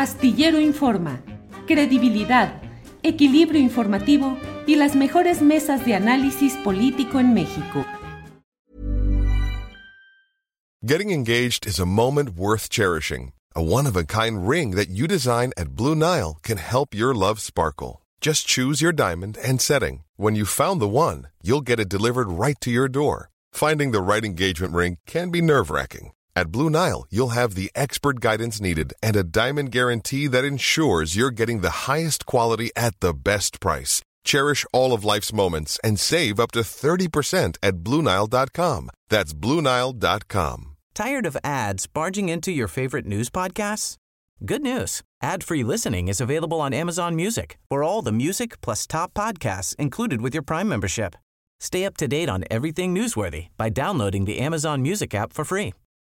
Astillero Informa, credibilidad, equilibrio informativo y las mejores mesas de análisis político en México. Getting engaged is a moment worth cherishing. A one-of-a-kind ring that you design at Blue Nile can help your love sparkle. Just choose your diamond and setting. When you found the one, you'll get it delivered right to your door. Finding the right engagement ring can be nerve-wracking. At Blue Nile, you'll have the expert guidance needed and a diamond guarantee that ensures you're getting the highest quality at the best price. Cherish all of life's moments and save up to 30% at BlueNile.com. That's BlueNile.com. Tired of ads barging into your favorite news podcasts? Good news. Ad-free listening is available on Amazon Music for all the music plus top podcasts included with your Prime membership. Stay up to date on everything newsworthy by downloading the Amazon Music app for free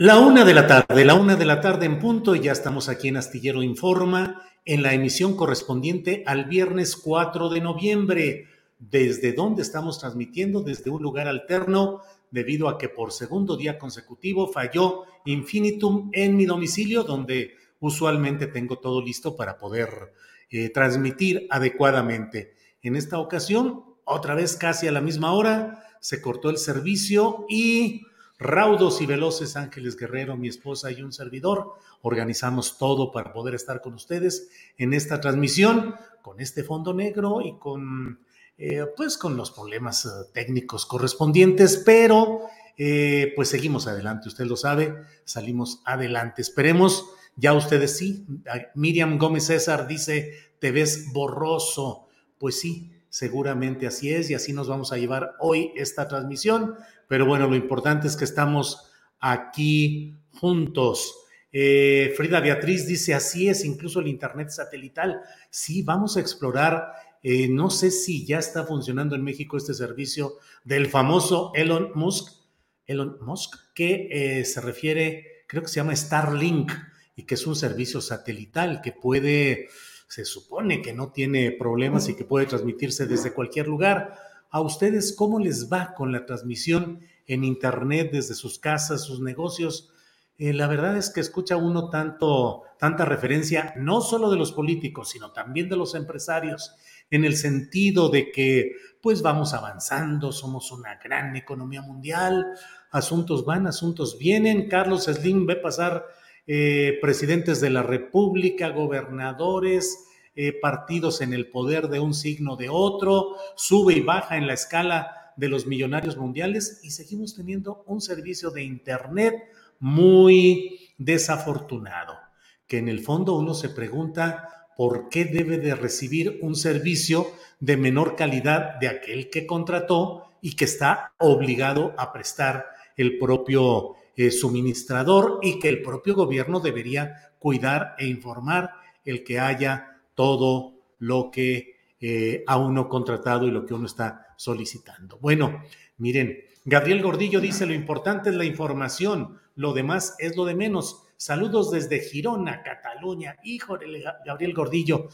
La una de la tarde, la una de la tarde en punto, y ya estamos aquí en Astillero Informa, en la emisión correspondiente al viernes 4 de noviembre, desde donde estamos transmitiendo, desde un lugar alterno, debido a que por segundo día consecutivo falló Infinitum en mi domicilio, donde usualmente tengo todo listo para poder eh, transmitir adecuadamente. En esta ocasión, otra vez casi a la misma hora, se cortó el servicio y Raudos y veloces Ángeles Guerrero, mi esposa y un servidor, organizamos todo para poder estar con ustedes en esta transmisión, con este fondo negro y con, eh, pues, con los problemas eh, técnicos correspondientes, pero eh, pues seguimos adelante, usted lo sabe, salimos adelante. Esperemos, ya ustedes sí, Miriam Gómez César dice, te ves borroso. Pues sí, seguramente así es y así nos vamos a llevar hoy esta transmisión pero bueno, lo importante es que estamos aquí juntos. Eh, Frida Beatriz dice, así es, incluso el Internet satelital. Sí, vamos a explorar. Eh, no sé si ya está funcionando en México este servicio del famoso Elon Musk, Elon Musk, que eh, se refiere, creo que se llama Starlink y que es un servicio satelital que puede, se supone que no tiene problemas y que puede transmitirse desde cualquier lugar a ustedes cómo les va con la transmisión en Internet desde sus casas, sus negocios. Eh, la verdad es que escucha uno tanto, tanta referencia, no solo de los políticos, sino también de los empresarios, en el sentido de que pues vamos avanzando, somos una gran economía mundial, asuntos van, asuntos vienen. Carlos Slim ve pasar eh, presidentes de la República, gobernadores, eh, partidos en el poder de un signo de otro, sube y baja en la escala de los millonarios mundiales y seguimos teniendo un servicio de Internet muy desafortunado, que en el fondo uno se pregunta por qué debe de recibir un servicio de menor calidad de aquel que contrató y que está obligado a prestar el propio eh, suministrador y que el propio gobierno debería cuidar e informar el que haya todo lo que eh, a uno contratado y lo que uno está solicitando. Bueno, miren, Gabriel Gordillo dice, lo importante es la información, lo demás es lo de menos. Saludos desde Girona, Cataluña. Híjole, Gabriel Gordillo.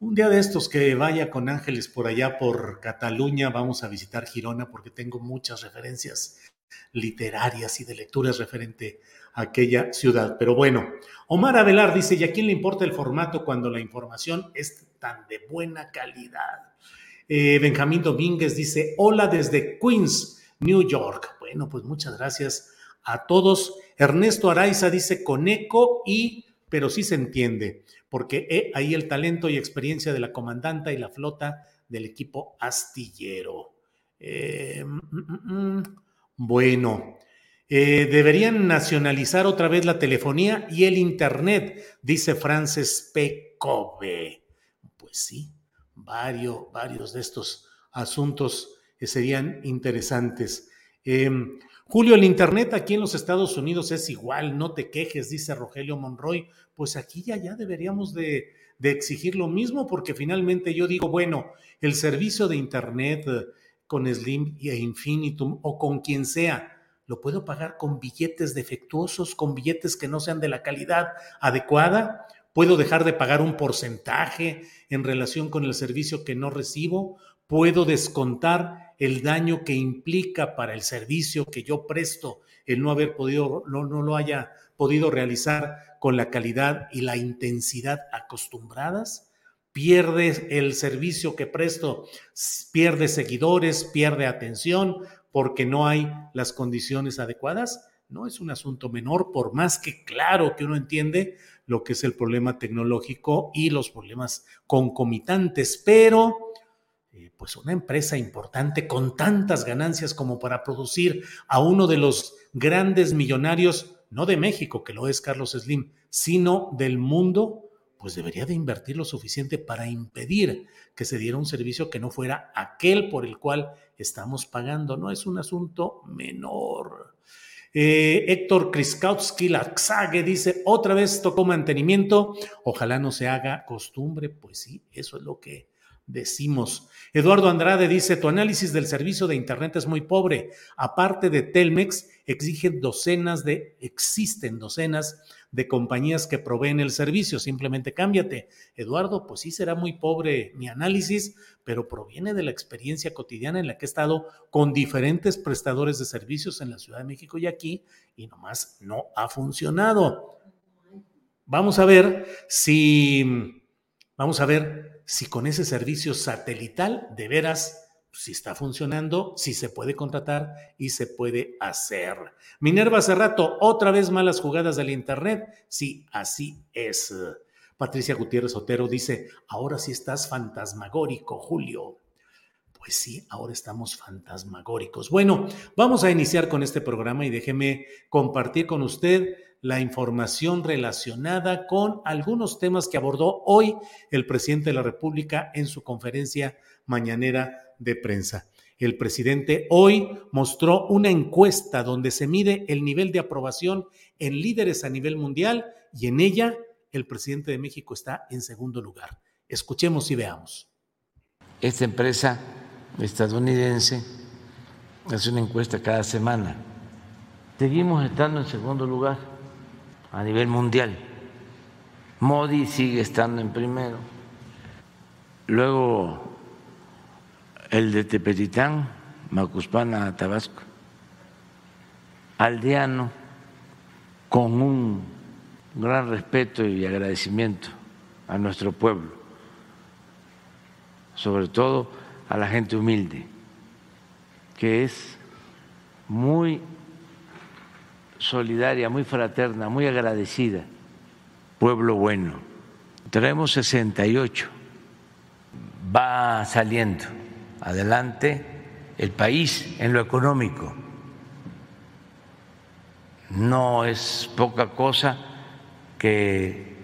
Un día de estos que vaya con Ángeles por allá por Cataluña, vamos a visitar Girona porque tengo muchas referencias literarias y de lecturas referente a aquella ciudad. Pero bueno, Omar Avelar dice, ¿y a quién le importa el formato cuando la información es tan de buena calidad? Eh, Benjamín Domínguez dice, hola desde Queens, New York. Bueno, pues muchas gracias a todos. Ernesto Araiza dice, con eco y, pero sí se entiende, porque ahí el talento y experiencia de la comandanta y la flota del equipo astillero. Eh, mm, mm, mm, bueno, eh, deberían nacionalizar otra vez la telefonía y el Internet, dice Frances P. Pues sí, varios, varios de estos asuntos que serían interesantes. Em, Julio, el Internet aquí en los Estados Unidos es igual, no te quejes, dice Rogelio Monroy. Pues aquí ya, ya deberíamos de, exigir lo mismo, porque finalmente yo digo, bueno, el servicio de Internet eh, con Slim e Infinitum o con quien sea, lo puedo pagar con billetes defectuosos, con billetes que no sean de la calidad adecuada. Puedo dejar de pagar un porcentaje en relación con el servicio que no recibo. Puedo descontar el daño que implica para el servicio que yo presto el no haber podido, no, no lo haya podido realizar con la calidad y la intensidad acostumbradas pierde el servicio que presto, pierde seguidores, pierde atención porque no hay las condiciones adecuadas. No es un asunto menor, por más que claro que uno entiende lo que es el problema tecnológico y los problemas concomitantes, pero eh, pues una empresa importante con tantas ganancias como para producir a uno de los grandes millonarios, no de México, que lo es Carlos Slim, sino del mundo, pues debería de invertir lo suficiente para impedir que se diera un servicio que no fuera aquel por el cual estamos pagando. No es un asunto menor. Eh, Héctor Kriskowski Laxague dice, otra vez tocó mantenimiento, ojalá no se haga costumbre. Pues sí, eso es lo que decimos. Eduardo Andrade dice, tu análisis del servicio de Internet es muy pobre. Aparte de Telmex, exigen docenas de, existen docenas de compañías que proveen el servicio, simplemente cámbiate. Eduardo, pues sí será muy pobre mi análisis, pero proviene de la experiencia cotidiana en la que he estado con diferentes prestadores de servicios en la Ciudad de México y aquí, y nomás no ha funcionado. Vamos a ver si, vamos a ver si con ese servicio satelital de veras si está funcionando, si se puede contratar y se puede hacer. Minerva hace rato, otra vez malas jugadas del Internet. Sí, así es. Patricia Gutiérrez Otero dice, ahora sí estás fantasmagórico, Julio. Pues sí, ahora estamos fantasmagóricos. Bueno, vamos a iniciar con este programa y déjeme compartir con usted la información relacionada con algunos temas que abordó hoy el presidente de la República en su conferencia mañanera de prensa. El presidente hoy mostró una encuesta donde se mide el nivel de aprobación en líderes a nivel mundial y en ella el presidente de México está en segundo lugar. Escuchemos y veamos. Esta empresa estadounidense hace una encuesta cada semana. Seguimos estando en segundo lugar a nivel mundial. Modi sigue estando en primero. Luego el de Tepetitán, Macuspana, Tabasco, aldeano, con un gran respeto y agradecimiento a nuestro pueblo, sobre todo a la gente humilde, que es muy solidaria, muy fraterna, muy agradecida, pueblo bueno. Traemos 68, va saliendo adelante el país en lo económico. No es poca cosa que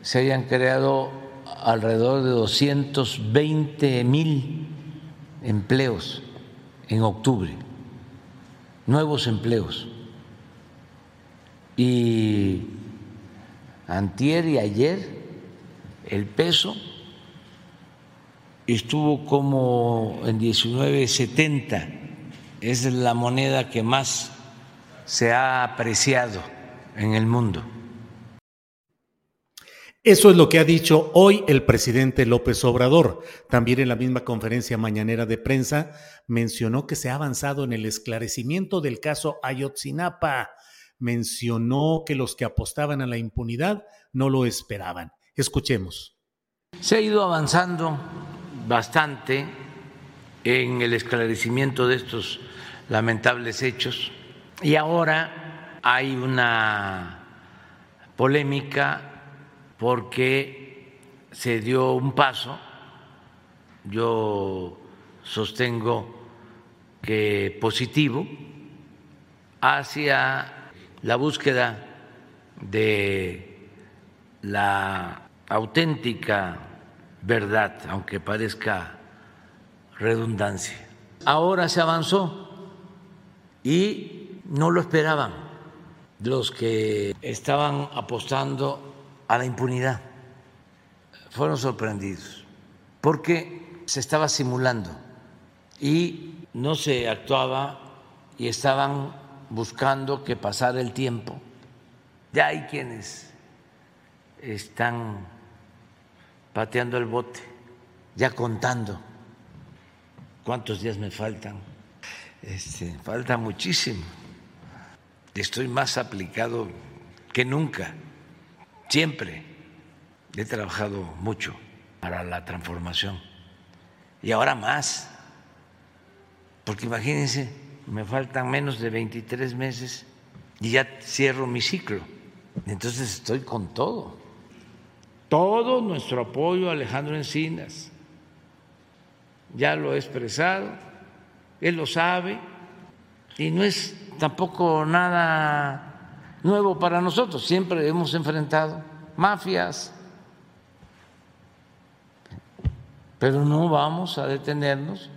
se hayan creado alrededor de 220 mil empleos en octubre, nuevos empleos. Y antier y ayer el peso estuvo como en 1970, es la moneda que más se ha apreciado en el mundo. Eso es lo que ha dicho hoy el presidente López Obrador. También en la misma conferencia mañanera de prensa mencionó que se ha avanzado en el esclarecimiento del caso Ayotzinapa. Mencionó que los que apostaban a la impunidad no lo esperaban. Escuchemos. Se ha ido avanzando bastante en el esclarecimiento de estos lamentables hechos y ahora hay una polémica porque se dio un paso, yo sostengo que positivo, hacia la búsqueda de la auténtica verdad, aunque parezca redundancia. Ahora se avanzó y no lo esperaban los que estaban apostando a la impunidad. Fueron sorprendidos porque se estaba simulando y no se actuaba y estaban buscando que pasara el tiempo. Ya hay quienes están pateando el bote, ya contando cuántos días me faltan. Este, falta muchísimo. Estoy más aplicado que nunca. Siempre he trabajado mucho para la transformación. Y ahora más. Porque imagínense, me faltan menos de 23 meses y ya cierro mi ciclo. Entonces estoy con todo. Todo nuestro apoyo a Alejandro Encinas. Ya lo he expresado, él lo sabe y no es tampoco nada nuevo para nosotros. Siempre hemos enfrentado mafias, pero no vamos a detenernos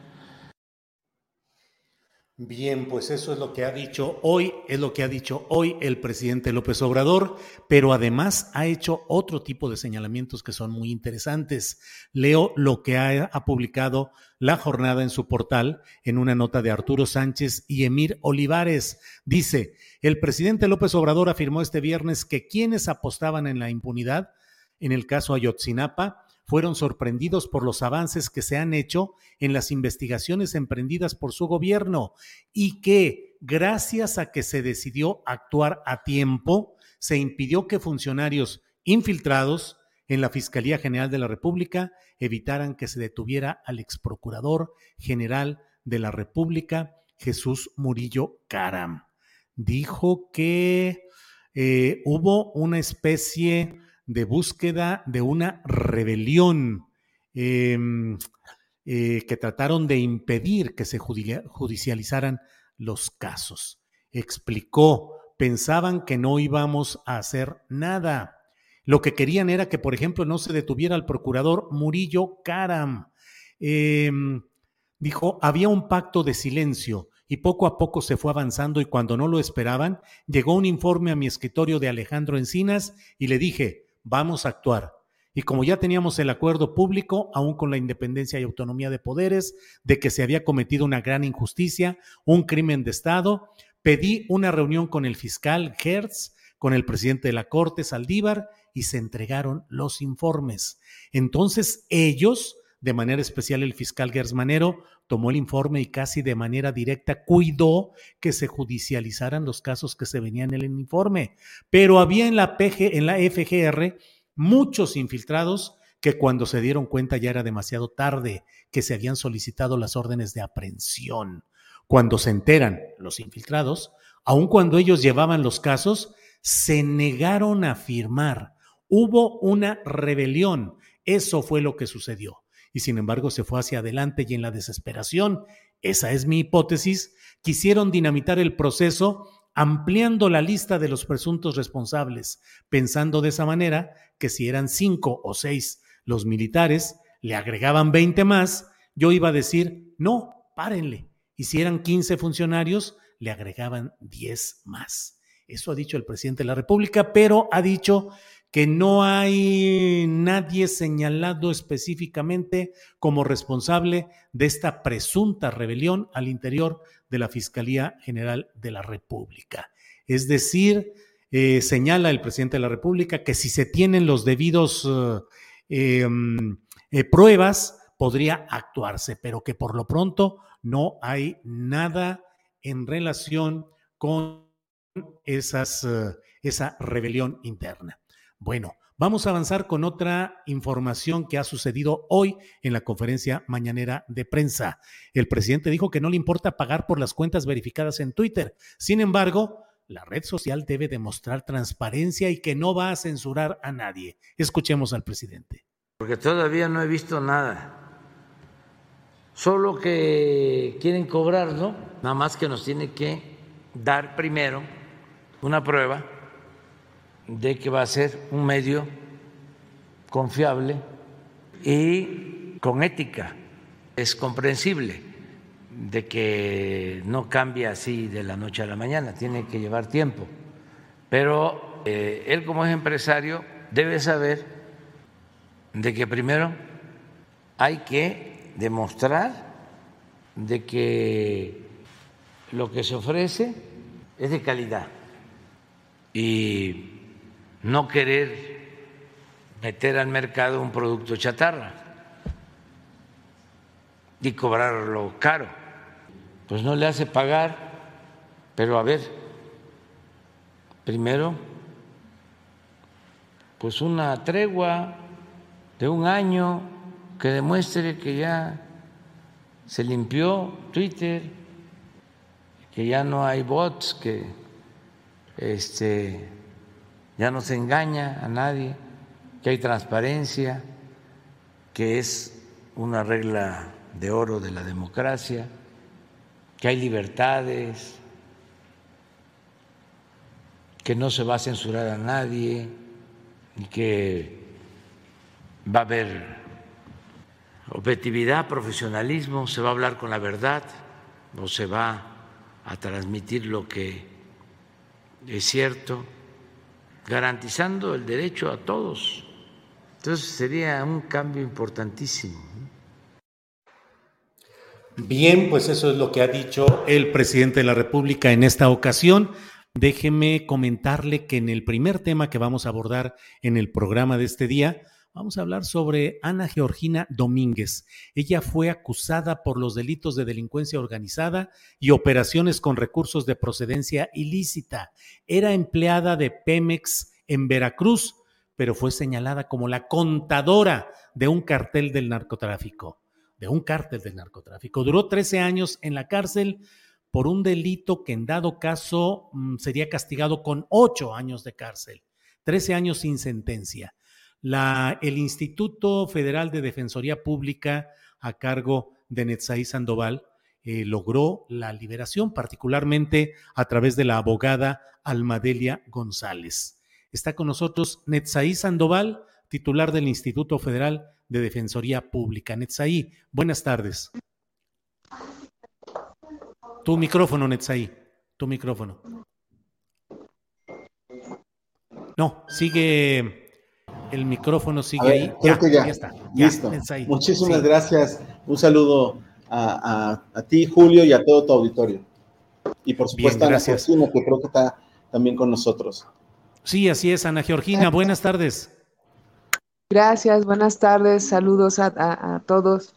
Bien, pues eso es lo que ha dicho hoy, es lo que ha dicho hoy el presidente López Obrador, pero además ha hecho otro tipo de señalamientos que son muy interesantes. Leo lo que ha, ha publicado la jornada en su portal en una nota de Arturo Sánchez y Emir Olivares. Dice, el presidente López Obrador afirmó este viernes que quienes apostaban en la impunidad, en el caso Ayotzinapa, fueron sorprendidos por los avances que se han hecho en las investigaciones emprendidas por su gobierno y que, gracias a que se decidió actuar a tiempo, se impidió que funcionarios infiltrados en la Fiscalía General de la República evitaran que se detuviera al exprocurador general de la República, Jesús Murillo Caram. Dijo que eh, hubo una especie de búsqueda de una rebelión em, eh, que trataron de impedir que se judicializaran los casos. Explicó, pensaban que no íbamos a hacer nada. Lo que querían era que, por ejemplo, no se detuviera al procurador Murillo Karam. Em, dijo, había un pacto de silencio y poco a poco se fue avanzando y cuando no lo esperaban, llegó un informe a mi escritorio de Alejandro Encinas y le dije, vamos a actuar. Y como ya teníamos el acuerdo público, aún con la independencia y autonomía de poderes, de que se había cometido una gran injusticia, un crimen de Estado, pedí una reunión con el fiscal Hertz, con el presidente de la Corte, Saldívar, y se entregaron los informes. Entonces ellos, de manera especial el fiscal Gersmanero, tomó el informe y casi de manera directa cuidó que se judicializaran los casos que se venían en el informe. Pero había en la, PG, en la FGR muchos infiltrados que cuando se dieron cuenta ya era demasiado tarde, que se habían solicitado las órdenes de aprehensión. Cuando se enteran los infiltrados, aun cuando ellos llevaban los casos, se negaron a firmar. Hubo una rebelión. Eso fue lo que sucedió y sin embargo se fue hacia adelante y en la desesperación, esa es mi hipótesis, quisieron dinamitar el proceso ampliando la lista de los presuntos responsables, pensando de esa manera que si eran cinco o seis los militares, le agregaban 20 más, yo iba a decir, no, párenle. Y si eran 15 funcionarios, le agregaban 10 más. Eso ha dicho el presidente de la República, pero ha dicho que no hay nadie señalado específicamente como responsable de esta presunta rebelión al interior de la Fiscalía General de la República. Es decir, eh, señala el presidente de la República que si se tienen los debidos eh, em, eh, pruebas, podría actuarse, pero que por lo pronto no hay nada en relación con esa rebelión interna. Bueno, vamos a avanzar con otra información que ha sucedido hoy en la conferencia mañanera de prensa. El presidente dijo que no le importa pagar por las cuentas verificadas en Twitter. Sin embargo, la red social debe demostrar transparencia y que no va a censurar a nadie. Escuchemos al presidente. Porque todavía no he visto nada. Solo que quieren cobrar, ¿no? Nada más que nos tiene que dar primero una prueba de que va a ser un medio confiable y con ética. Es comprensible de que no cambia así de la noche a la mañana, tiene que llevar tiempo. Pero eh, él como es empresario debe saber de que primero hay que demostrar de que lo que se ofrece es de calidad y no querer meter al mercado un producto chatarra y cobrarlo caro. Pues no le hace pagar, pero a ver, primero, pues una tregua de un año que demuestre que ya se limpió Twitter, que ya no hay bots, que este, ya no se engaña a nadie, que hay transparencia, que es una regla de oro de la democracia, que hay libertades, que no se va a censurar a nadie que va a haber objetividad, profesionalismo, se va a hablar con la verdad o se va a transmitir lo que es cierto, garantizando el derecho a todos. Entonces sería un cambio importantísimo. Bien, pues eso es lo que ha dicho el presidente de la República en esta ocasión. Déjeme comentarle que en el primer tema que vamos a abordar en el programa de este día, Vamos a hablar sobre Ana Georgina Domínguez. Ella fue acusada por los delitos de delincuencia organizada y operaciones con recursos de procedencia ilícita. Era empleada de Pemex en Veracruz, pero fue señalada como la contadora de un cartel del narcotráfico. De un cártel del narcotráfico. Duró 13 años en la cárcel por un delito que en dado caso mm, sería castigado con 8 años de cárcel. 13 años sin sentencia el Instituto Federal de Defensoría Pública a cargo de Netzaí Sandoval eh, logró la liberación, particularmente a través de la abogada Almadelia González. Está con nosotros Netzaí Sandoval, titular del Instituto Federal de Defensoría Pública. Netzaí, buenas tardes. Tu micrófono, Netzaí, tu micrófono. No, sigue el micrófono sigue ahí. Creo que ya. está. Listo. Muchísimas gracias. Un saludo a, ti, Julio, y a todo tu auditorio. Y por supuesto a Ana Georgina, que creo que está también con nosotros. Sí, así es, Ana Georgina. Buenas tardes. Gracias, buenas tardes. Saludos a, a todos.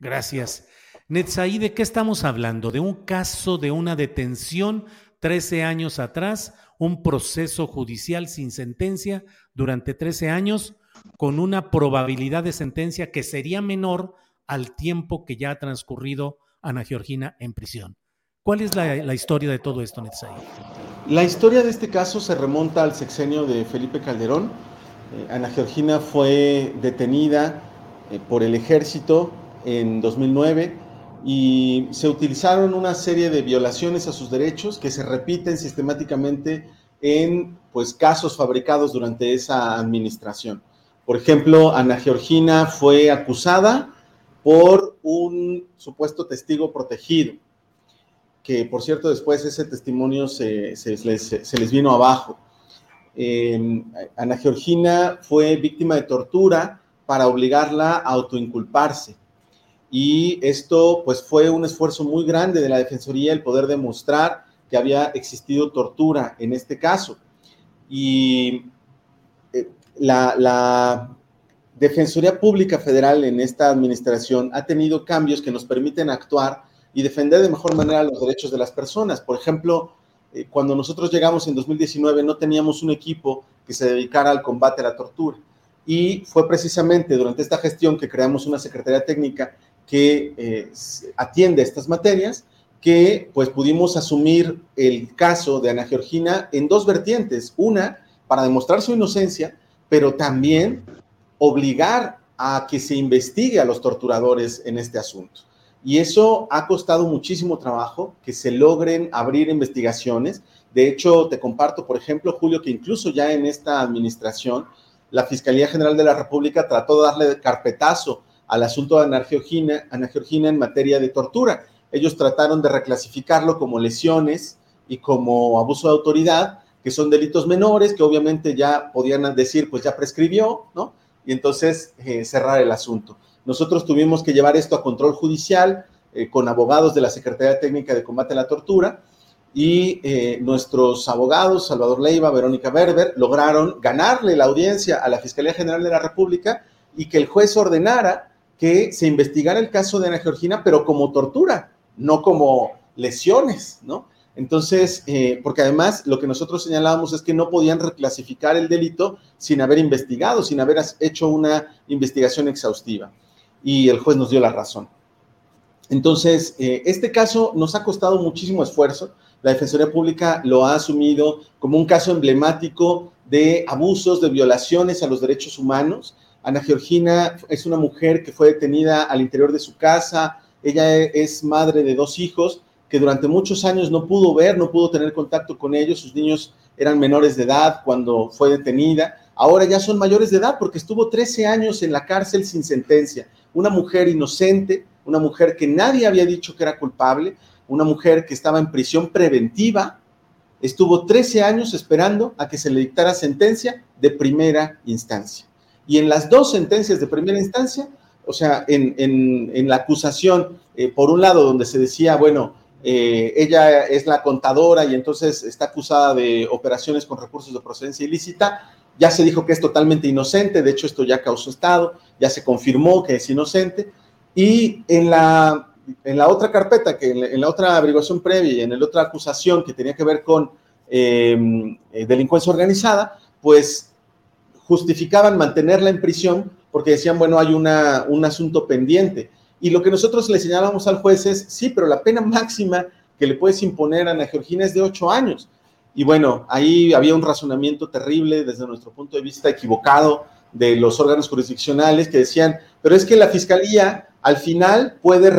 Gracias. Netzaí, ¿de qué estamos hablando? ¿De un caso de una detención 13 años atrás un proceso judicial sin sentencia durante 13 años con una probabilidad de sentencia que sería menor al tiempo que ya ha transcurrido Ana Georgina en prisión. ¿Cuál es la, historia de todo esto, Netzai? La historia de este caso se remonta al sexenio de Felipe Calderón. Eh, Ana Georgina fue detenida eh, por el ejército en 2009 y se utilizaron una serie de violaciones a sus derechos que se repiten sistemáticamente en pues, casos fabricados durante esa administración. Por ejemplo, Ana Georgina fue acusada por un supuesto testigo protegido, que por cierto después ese testimonio se, les, vino abajo. Em, Ana Georgina fue víctima de tortura para obligarla a autoinculparse y esto pues fue un esfuerzo muy grande de la Defensoría el poder demostrar que había existido tortura en este caso. Y eh, la, Defensoría Pública Federal en esta administración ha tenido cambios que nos permiten actuar y defender de mejor manera los derechos de las personas. Por ejemplo, eh, cuando nosotros llegamos en 2019 no teníamos un equipo que se dedicara al combate a la tortura. Y fue precisamente durante esta gestión que creamos una Secretaría Técnica que eh, atiende estas materias, que pues pudimos asumir el caso de Ana Georgina en dos vertientes. Una, para demostrar su inocencia, pero también obligar a que se investigue a los torturadores en este asunto. Y eso ha costado muchísimo trabajo, que se logren abrir investigaciones. De hecho, te comparto, por ejemplo, Julio, que incluso ya en esta administración la Fiscalía General de la República trató de darle carpetazo al asunto de Ana Georgina, Ana Georgina en materia de tortura. Ellos trataron de reclasificarlo como lesiones y como abuso de autoridad, que son delitos menores, que obviamente ya podían decir, pues ya prescribió, ¿no? Y entonces eh, cerrar el asunto. Nosotros tuvimos que llevar esto a control judicial eh, con abogados de la Secretaría Técnica de Combate a la Tortura y eh, nuestros abogados, Salvador Leiva, Verónica Berber, lograron ganarle la audiencia a la Fiscalía General de la República y que el juez ordenara que se investigara el caso de Ana Georgina, pero como tortura, no como lesiones, ¿no? Entonces, eh, porque además lo que nosotros señalábamos es que no podían reclasificar el delito sin haber investigado, sin haber hecho una investigación exhaustiva. Y el juez nos dio la razón. Entonces, eh, este caso nos ha costado muchísimo esfuerzo. La Defensoría Pública lo ha asumido como un caso emblemático de abusos, de violaciones a los derechos humanos. Ana Georgina es una mujer que fue detenida al interior de su casa. Ella es madre de dos hijos que durante muchos años no pudo ver, no pudo tener contacto con ellos, sus niños eran menores de edad cuando fue detenida, ahora ya son mayores de edad porque estuvo 13 años en la cárcel sin sentencia, una mujer inocente, una mujer que nadie había dicho que era culpable, una mujer que estaba en prisión preventiva, estuvo 13 años esperando a que se le dictara sentencia de primera instancia. Y en las dos sentencias de primera instancia, o sea, en, la acusación, eh, por un lado, donde se decía, bueno, eh, ella es la contadora y entonces está acusada de operaciones con recursos de procedencia ilícita. Ya se dijo que es totalmente inocente, de hecho esto ya causó estado, ya se confirmó que es inocente. Y en la, en la otra carpeta, que en la, otra averiguación previa y en la otra acusación que tenía que ver con em, eh, delincuencia organizada, pues justificaban mantenerla en prisión porque decían, bueno, hay una, un asunto pendiente y lo que nosotros le señalamos al juez es, sí, pero la pena máxima que le puedes imponer a Ana Georgina es de ocho años. Y bueno, ahí había un razonamiento terrible desde nuestro punto de vista equivocado de los órganos jurisdiccionales que decían, pero es que la fiscalía al final puede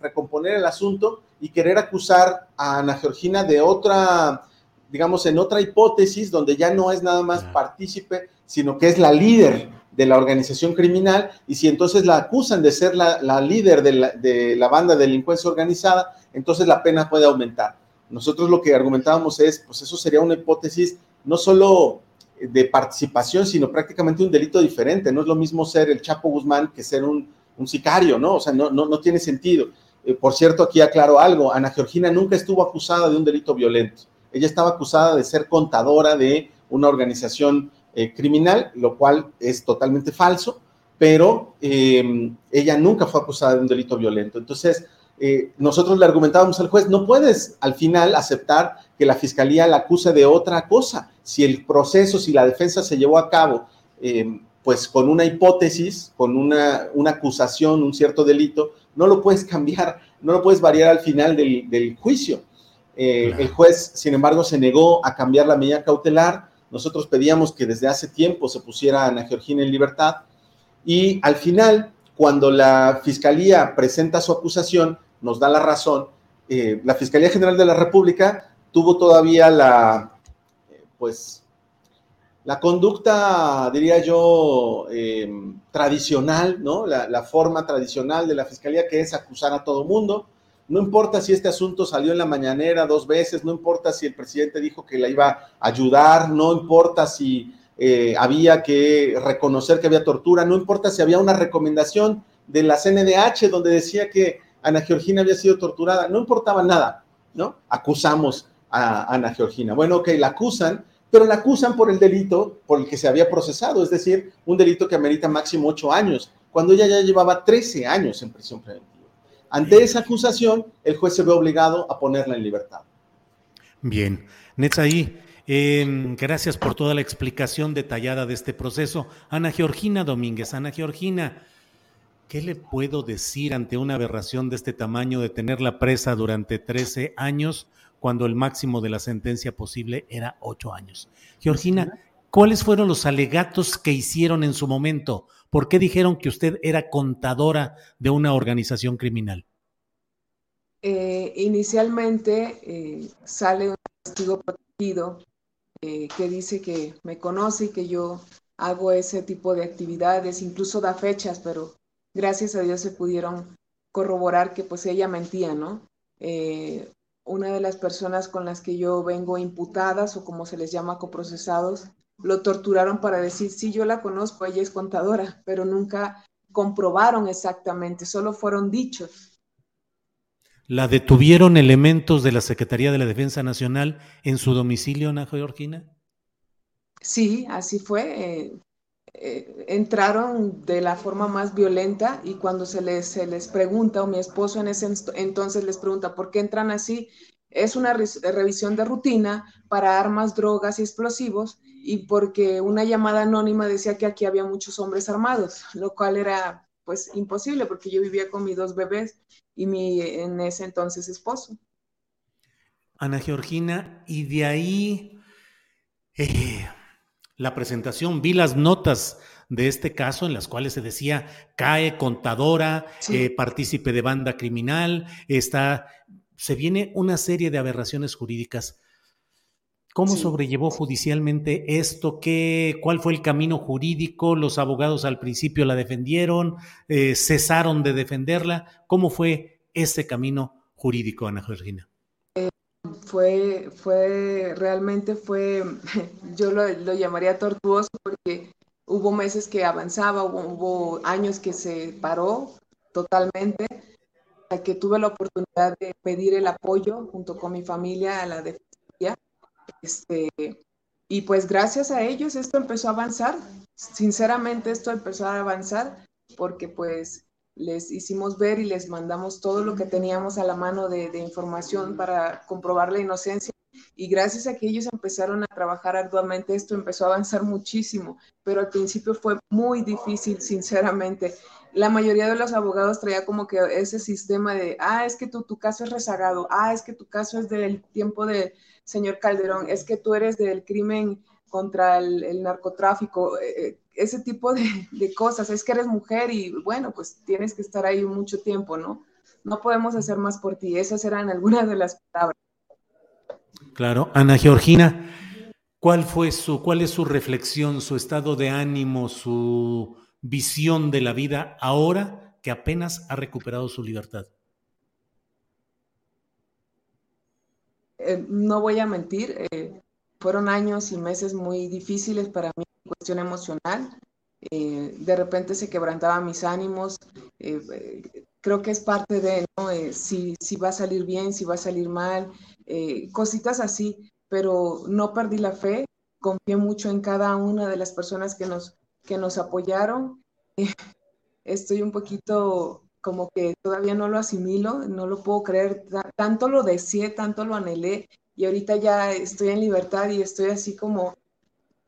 recomponer el asunto y querer acusar a Ana Georgina de otra, digamos, en otra hipótesis donde ya no es nada más partícipe, sino que es la líder de la organización criminal y si entonces la acusan de ser la, líder de la, de la, banda de delincuencia organizada, entonces la pena puede aumentar. Nosotros lo que argumentábamos es, pues eso sería una hipótesis no solo de participación, sino prácticamente un delito diferente. No es lo mismo ser el Chapo Guzmán que ser un, un sicario, ¿no? O sea, no, no, no tiene sentido. Eh, por cierto, aquí aclaro algo, Ana Georgina nunca estuvo acusada de un delito violento. Ella estaba acusada de ser contadora de una organización eh, criminal, lo cual es totalmente falso, pero em, ella nunca fue acusada de un delito violento. Entonces, eh, nosotros le argumentábamos al juez, no puedes al final aceptar que la fiscalía la acuse de otra cosa. Si el proceso, si la defensa se llevó a cabo, em, pues con una hipótesis, con una, una, acusación, un cierto delito, no lo puedes cambiar, no lo puedes variar al final del, juicio. Eh, el juez, sin embargo, se negó a cambiar la medida cautelar, nosotros pedíamos que desde hace tiempo se pusiera a Georgina en libertad y al final, cuando la Fiscalía presenta su acusación, nos da la razón, eh, la Fiscalía General de la República tuvo todavía la, eh, pues, la conducta, diría yo, eh, tradicional, ¿no? La, la, forma tradicional de la Fiscalía, que es acusar a todo mundo, no importa si este asunto salió en la mañanera dos veces, no importa si el presidente dijo que la iba a ayudar, no importa si eh, había que reconocer que había tortura, no importa si había una recomendación de la CNDH donde decía que Ana Georgina había sido torturada, no importaba nada, ¿no? Acusamos a Ana Georgina. Bueno, ok, la acusan, pero la acusan por el delito por el que se había procesado, es decir, un delito que amerita máximo ocho años, cuando ella ya llevaba 13 años en prisión preventiva. Ante esa acusación, el juez se ve obligado a ponerla en libertad. Bien, Netzaí, eh, gracias por toda la explicación detallada de este proceso. Ana Georgina Domínguez, Ana Georgina, ¿qué le puedo decir ante una aberración de este tamaño de tenerla presa durante 13 años cuando el máximo de la sentencia posible era 8 años? Georgina, ¿cuáles fueron los alegatos que hicieron en su momento? ¿Por qué dijeron que usted era contadora de una organización criminal? Eh, inicialmente eh, sale un testigo protegido eh, que dice que me conoce y que yo hago ese tipo de actividades, incluso da fechas, pero gracias a Dios se pudieron corroborar que pues ella mentía, ¿no? Una de las personas con las que yo vengo imputadas o como se les llama coprocesados, lo torturaron para decir, sí, yo la conozco, ella es contadora, pero nunca comprobaron exactamente, solo fueron dichos. ¿La detuvieron elementos de la Secretaría de la Defensa Nacional en su domicilio, Ana Georgina? Sí, así fue. Eh, eh, entraron de la forma más violenta y cuando se les, se les pregunta, o mi esposo en ese entonces les pregunta, ¿por qué entran así? Es una revisión de rutina para armas, drogas y explosivos y porque una llamada anónima decía que aquí había muchos hombres armados, lo cual era pues imposible porque yo vivía con mis dos bebés y mi en ese entonces esposo. Ana Georgina, y de ahí eh, la presentación, vi las notas de este caso en las cuales se decía cae contadora, eh, partícipe de banda criminal, está, se viene una serie de aberraciones jurídicas. ¿Cómo sobrellevó judicialmente esto? ¿Qué, ¿Cuál fue el camino jurídico? ¿Los abogados al principio la defendieron? Eh, ¿Cesaron de defenderla? ¿Cómo fue ese camino jurídico, Ana Georgina? fue, fue, realmente fue, yo lo, llamaría tortuoso porque hubo meses que avanzaba, hubo, años que se paró totalmente, que tuve la oportunidad de pedir el apoyo junto con mi familia a la defensa. Este, y pues gracias a ellos esto empezó a avanzar. Sinceramente esto empezó a avanzar porque pues les hicimos ver y les mandamos todo lo que teníamos a la mano de, información para comprobar la inocencia. Y gracias a que ellos empezaron a trabajar arduamente, esto empezó a avanzar muchísimo, pero al principio fue muy difícil, sinceramente. La mayoría de los abogados traía como que ese sistema de, ah, es que tu, tu caso es rezagado, ah, es que tu caso es del tiempo del señor Calderón, es que tú eres del crimen contra el, narcotráfico. Eh, eh, ese tipo de, cosas. Es que eres mujer y bueno, pues tienes que estar ahí mucho tiempo, ¿no? No podemos hacer más por ti. Esas eran algunas de las palabras. Claro, Ana Georgina, ¿cuál fue su, cuál es su reflexión, su estado de ánimo, su visión de la vida ahora que apenas ha recuperado su libertad? Eh, no voy a mentir, eh, fueron años y meses muy difíciles para mí cuestión emocional. Eh, de repente se quebrantaban mis ánimos. Creo que es parte de, ¿no? Si, si, va a salir bien, si va a salir mal, cositas así, pero no perdí la fe, confié mucho en cada una de las personas que nos, que nos apoyaron. estoy un poquito como que todavía no lo asimilo, no lo puedo creer, tanto lo deseé, tanto lo anhelé y ahorita ya estoy en libertad y estoy así como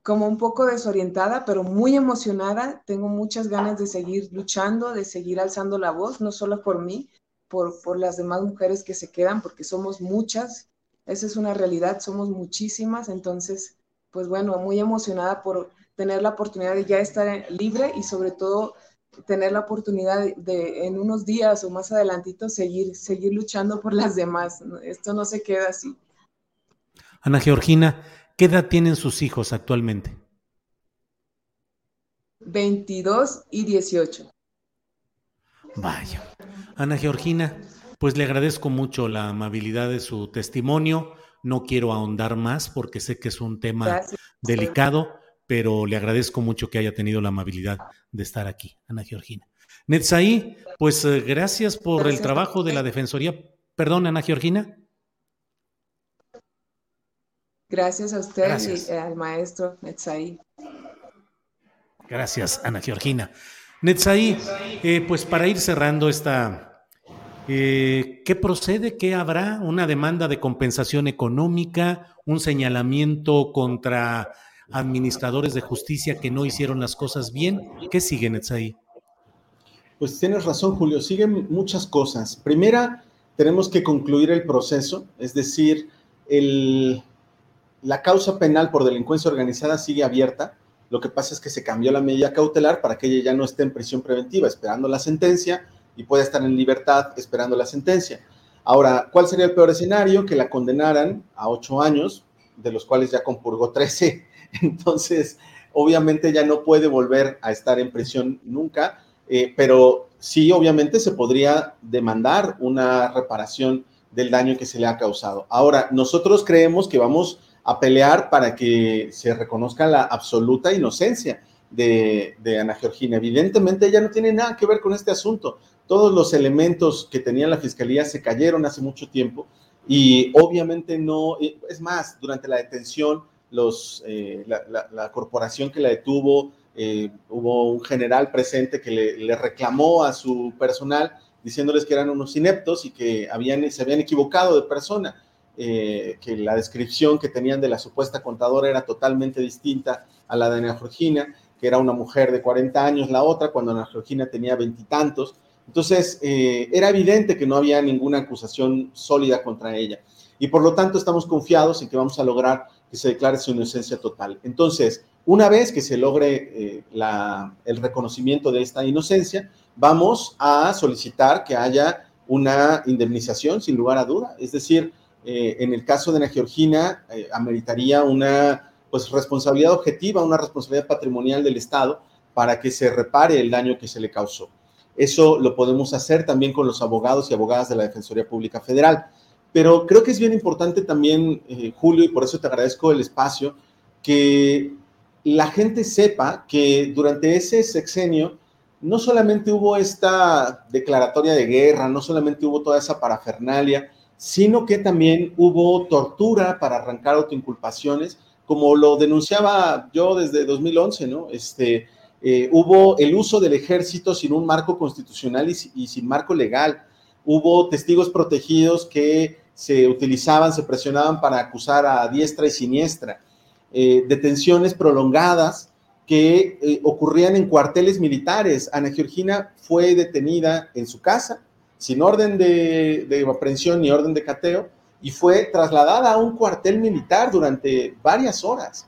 como un poco desorientada, pero muy emocionada. Tengo muchas ganas de seguir luchando, de seguir alzando la voz, no solo por mí, por, por las demás mujeres que se quedan, porque somos muchas. Esa es una realidad, somos muchísimas. Entonces, pues bueno, muy emocionada por tener la oportunidad de ya estar libre y sobre todo tener la oportunidad de, en unos días o más adelantito seguir, seguir luchando por las demás. Esto no se queda así. Ana Georgina, ¿Qué edad tienen sus hijos actualmente? 22 y 18. Vaya. Ana Georgina, pues le agradezco mucho la amabilidad de su testimonio. No quiero ahondar más porque sé que es un tema delicado, pero le agradezco mucho que haya tenido la amabilidad de estar aquí, Ana Georgina. Netzaí, pues eh, gracias por el trabajo de la Defensoría. Perdón, Ana Georgina. Gracias a usted y al maestro Netzaí. Gracias, Ana Georgina. Netzaí, eh, pues para ir cerrando esta, eh, ¿qué procede? ¿Qué habrá? ¿Una demanda de compensación económica? ¿Un señalamiento contra administradores de justicia que no hicieron las cosas bien? ¿Qué sigue, Netzaí? Pues tienes razón, Julio. Siguen muchas cosas. Primera, tenemos que concluir el proceso, es decir, la causa penal por delincuencia organizada sigue abierta. Lo que pasa es que se cambió la medida cautelar para que ella ya no esté en prisión preventiva esperando la sentencia y pueda estar en libertad esperando la sentencia. Ahora, ¿cuál sería el peor escenario? Que la condenaran a ocho años, de los cuales ya compurgó trece. Entonces, obviamente ya no puede volver a estar en prisión nunca, eh, pero sí, obviamente se podría demandar una reparación del daño que se le ha causado. Ahora, nosotros creemos que vamos a pelear para que se reconozca la absoluta inocencia de, Ana Georgina. Evidentemente ella no tiene nada que ver con este asunto. Todos los elementos que tenía la fiscalía se cayeron hace mucho tiempo y obviamente no, es más, durante la detención, eh, la, corporación que la detuvo, eh, hubo un general presente que le, reclamó a su personal diciéndoles que eran unos ineptos y que habían, se habían equivocado de persona, eh, que la descripción que tenían de la supuesta contadora era totalmente distinta a la de Ana Georgina, que era una mujer de 40 años la otra, cuando Ana Georgina tenía veintitantos. Entonces, era evidente que no había ninguna acusación sólida contra ella. Y por lo tanto, estamos confiados en que vamos a lograr que se declare su inocencia total. Entonces, una vez que se logre eh, el reconocimiento de esta inocencia, vamos a solicitar que haya una indemnización sin lugar a duda. Es decir, eh, en el caso de Ana Georgina, ameritaría una pues, responsabilidad objetiva, una responsabilidad patrimonial del Estado para que se repare el daño que se le causó. Eso lo podemos hacer también con los abogados y abogadas de la Defensoría Pública Federal. Pero creo que es bien importante también, eh, Julio, y por eso te agradezco el espacio, que la gente sepa que durante ese sexenio no solamente hubo esta declaratoria de guerra, no solamente hubo toda esa parafernalia, sino que también hubo tortura para arrancar autoinculpaciones, como lo denunciaba yo desde 2011, ¿no? Este, eh, hubo el uso del ejército sin un marco constitucional y, sin marco legal. Hubo testigos protegidos que se utilizaban, se presionaban para acusar a diestra y siniestra. Eh, detenciones prolongadas que eh, ocurrían en cuarteles militares. Ana Georgina fue detenida en su casa, sin orden de, de aprehensión ni orden de cateo, y fue trasladada a un cuartel militar durante varias horas,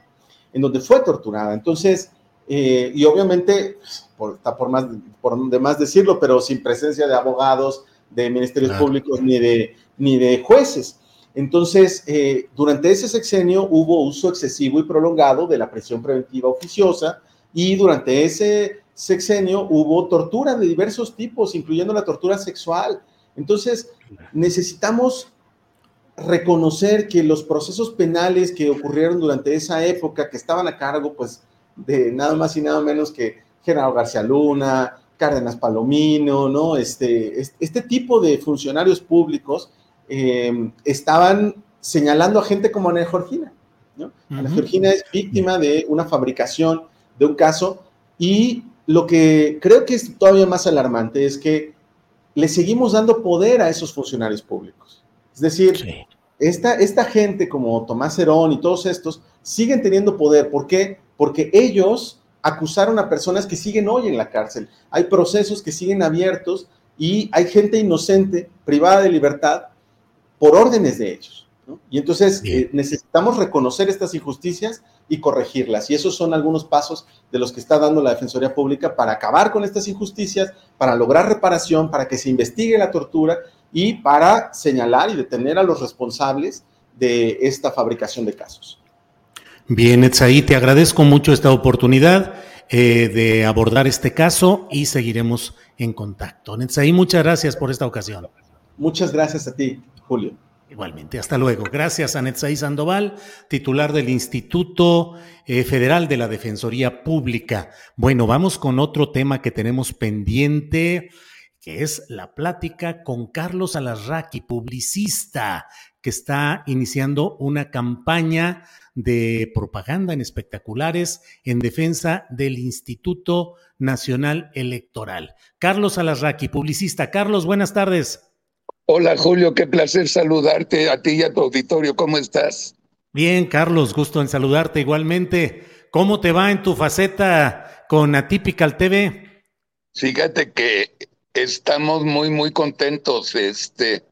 en donde fue torturada. Entonces, eh, y obviamente, por, está por más, por de más decirlo, pero sin presencia de abogados, de ministerios públicos ni de, ni de jueces. Entonces, eh, durante ese sexenio hubo uso excesivo y prolongado de la presión preventiva oficiosa y durante ese sexenio hubo tortura de diversos tipos, incluyendo la tortura sexual. Entonces, necesitamos reconocer que los procesos penales que ocurrieron durante esa época, que estaban a cargo, pues, de nada más y nada menos que General García Luna, Cárdenas Palomino, ¿no? Este, este tipo de funcionarios públicos eh, estaban señalando a gente como Ana Georgina, ¿no? Ana Georgina es víctima de una fabricación de un caso y lo que creo que es todavía más alarmante es que le seguimos dando poder a esos funcionarios públicos. Es decir, esta, esta gente como Tomás Herón y todos estos siguen teniendo poder. ¿Por qué? porque ellos acusaron a personas que siguen hoy en la cárcel. Hay procesos que siguen abiertos y hay gente inocente, privada de libertad, por órdenes de ellos. Y entonces eh, necesitamos reconocer estas injusticias y corregirlas. Y esos son algunos pasos de los que está dando la Defensoría Pública para acabar con estas injusticias, para lograr reparación, para que se investigue la tortura y para señalar y detener a los responsables de esta fabricación de casos. Bien, Etsaí, te agradezco mucho esta oportunidad eh, de abordar este caso y seguiremos en contacto. Etsaí, muchas gracias por esta ocasión. Muchas gracias a ti, Julio. Igualmente, hasta luego. Gracias a Netzaí Sandoval, titular del Instituto eh, Federal de la Defensoría Pública. Bueno, vamos con otro tema que tenemos pendiente, que es la plática con Carlos Alarraqui, publicista, que está iniciando una campaña de propaganda en espectaculares en defensa del Instituto Nacional Electoral. Carlos Alarraqui, publicista. Carlos, buenas tardes. Hola Julio, qué placer saludarte a ti y a tu auditorio. ¿Cómo estás? Bien, Carlos, gusto en saludarte igualmente. ¿Cómo te va en tu faceta con Atypical TV? Fíjate que estamos muy, muy contentos. Este,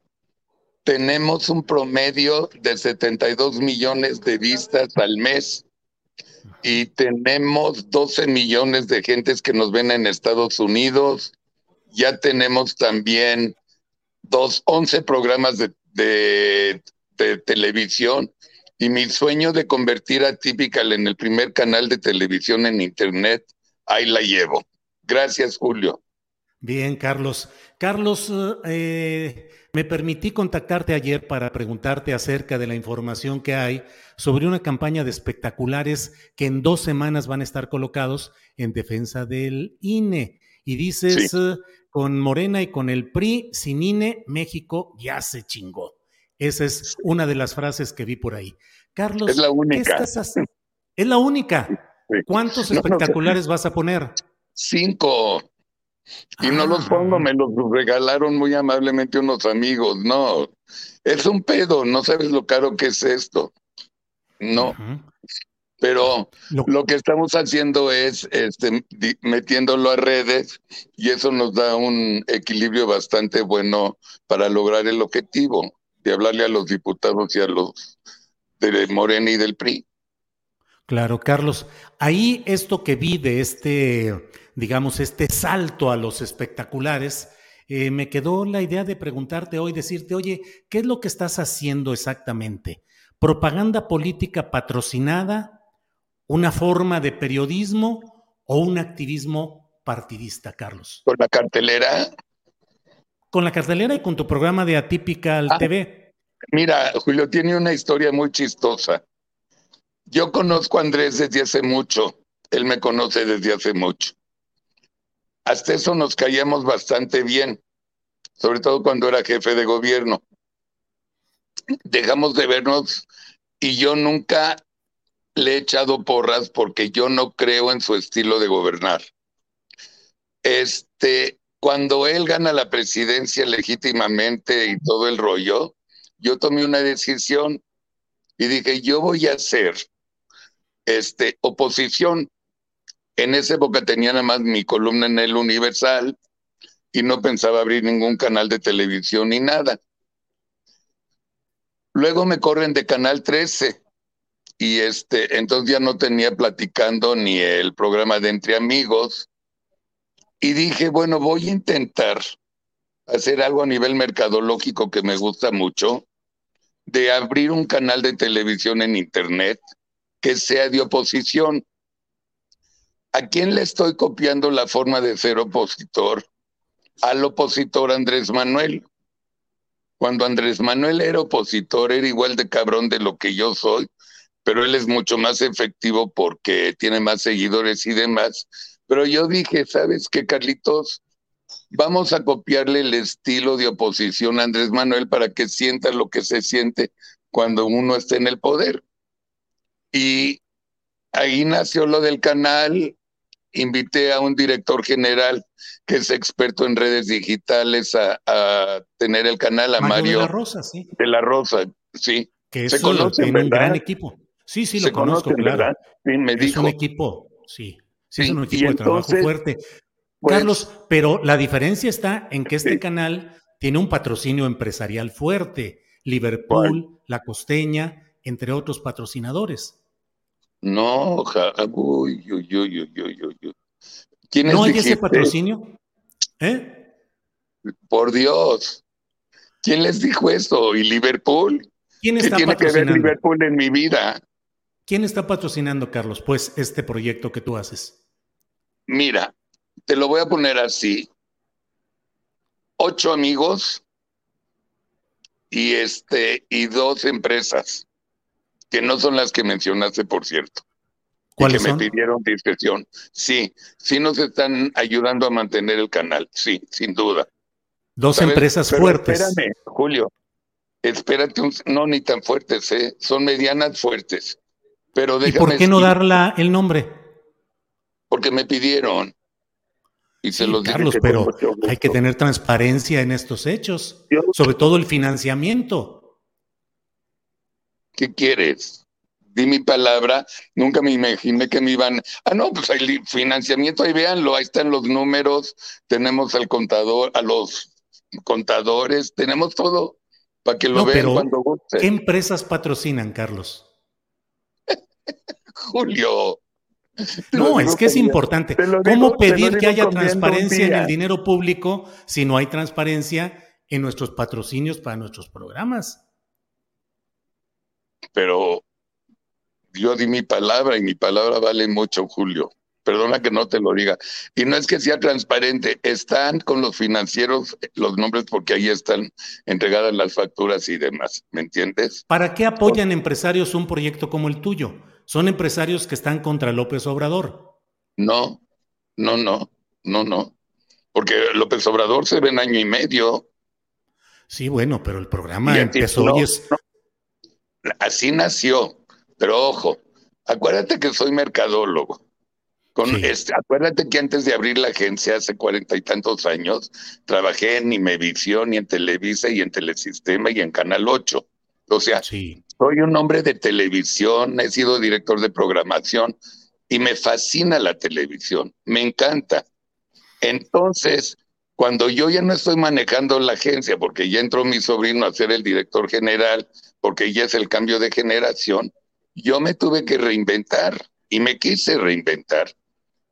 tenemos un promedio de 72 millones de vistas al mes y tenemos 12 millones de gentes que nos ven en Estados Unidos. Ya tenemos también dos, 11 programas de, de, televisión Y mi sueño de convertir a Typical en el primer canal de televisión en Internet, ahí la llevo. Gracias, Julio. Bien, Carlos. Carlos, eh, me permití contactarte ayer para preguntarte acerca de la información que hay sobre una campaña de espectaculares que en dos semanas van a estar colocados en defensa del INE. Y dices, eh, con Morena y con el PRI, sin INE, México ya se chingó. Esa es una de las frases que vi por ahí. Carlos, es la única. Es la única. ¿Cuántos espectaculares vas a poner? Cinco. Y no los pongo, ah. me los regalaron muy amablemente unos amigos. No, es un pedo, no sabes lo caro que es esto. No. Pero lo, que estamos haciendo es este, metiéndolo a redes y eso nos da un equilibrio bastante bueno para lograr el objetivo de hablarle a los diputados y a los de Morena y del PRI. Claro, Carlos. Ahí esto que vi de este, digamos, este salto a los espectaculares, eh, me quedó la idea de preguntarte hoy, decirte, oye, ¿qué es lo que estás haciendo exactamente? ¿Propaganda política patrocinada? una forma de periodismo o un activismo partidista, Carlos? Con la cartelera. Con la cartelera y con tu programa de Atípica al ah, TV. Mira, Julio, tiene una historia muy chistosa. Yo conozco a Andrés desde hace mucho. Él me conoce desde hace mucho. Hasta eso nos caíamos bastante bien, sobre todo cuando era jefe de gobierno. Dejamos de vernos y yo nunca le he echado porras porque yo no creo en su estilo de gobernar. Este, cuando él gana la presidencia legítimamente y todo el rollo, yo tomé una decisión y dije, yo voy a hacer este, oposición. En esa época tenía nada más mi columna en el Universal y no pensaba abrir ningún canal de televisión ni nada. Luego me corren de Canal 13 y este, entonces ya no tenía platicando ni el programa de Entre Amigos. Y dije, bueno, voy a intentar hacer algo a nivel mercadológico que me gusta mucho, de abrir un canal de televisión en Internet que sea de oposición. ¿A quién le estoy copiando la forma de ser opositor? Al opositor Andrés Manuel. Cuando Andrés Manuel era opositor, era igual de cabrón de lo que yo soy, pero él es mucho más efectivo porque tiene más seguidores y demás. Pero yo dije, ¿sabes qué, Carlitos? Vamos a copiarle el estilo de oposición a Andrés Manuel para que sienta lo que se siente cuando uno está en el poder. Y ahí nació lo del canal. Invité a un director general que es experto en redes digitales a, tener el canal, a Mario, de la Rosa, sí. De la Rosa, sí. Que se conoce un gran equipo. Sí, sí, lo conozco, claro. me es un equipo, sí, sí, es un equipo de trabajo fuerte. Pues Carlos, pero la diferencia está en que este canal tiene un patrocinio empresarial fuerte. Liverpool, La Costeña, entre otros patrocinadores. No, uy, uy, uy, uy, uy, ¿Quién ¿No hay ese patrocinio? ¿Eh? Por Dios. ¿Quién les dijo eso? ¿Y Liverpool? ¿Quién está ¿Qué tiene que ver Liverpool en mi vida? ¿Quién está patrocinando, Carlos, pues, este proyecto que tú haces? Mira, te lo voy a poner así. Ocho amigos y este y dos empresas que no son las que mencionaste, por cierto. ¿Cuáles que me pidieron discreción. Sí, sí nos están ayudando a mantener el canal, sí, sin duda. Dos empresas fuertes. Espérame, Julio. Espérate, un, no ni tan fuertes, ¿eh? son medianas fuertes. Pero ¿Y por qué no dar el nombre? Porque me pidieron. Y se los Carlos, pero hay que tener transparencia en estos hechos, sobre todo el financiamiento. ¿Qué quieres? Di mi palabra, nunca me imaginé que me iban. Ah, no, pues hay financiamiento, ahí véanlo, ahí están los números, tenemos al contador, a los contadores, tenemos todo para que lo vean cuando gusten. ¿Qué empresas patrocinan, Carlos? Julio. No, es que es importante. ¿Cómo pedir que haya transparencia en el dinero público si no hay transparencia en nuestros patrocinios para nuestros programas? Pero yo di mi palabra y mi palabra vale mucho, Julio. Perdona que no te lo diga. Y no es que sea transparente, están con los financieros los nombres porque ahí están entregadas las facturas y demás, ¿me entiendes? ¿Para qué apoyan empresarios un proyecto como el tuyo? Son empresarios que están contra López Obrador. No, no, no, no, no. Porque López Obrador se ve en año y medio. Sí, bueno, pero el programa empezó no, Así nació, pero ojo, acuérdate que soy mercadólogo. Con este, acuérdate que antes de abrir la agencia hace cuarenta y tantos años, trabajé en Imevisión y en Televisa y en Telesistema y en Canal 8. O sea, soy un hombre de televisión, he sido director de programación y me fascina la televisión, me encanta. Entonces, cuando yo ya no estoy manejando la agencia, porque ya entró mi sobrino a ser el director general, porque ya es el cambio de generación, yo me tuve que reinventar y me quise reinventar.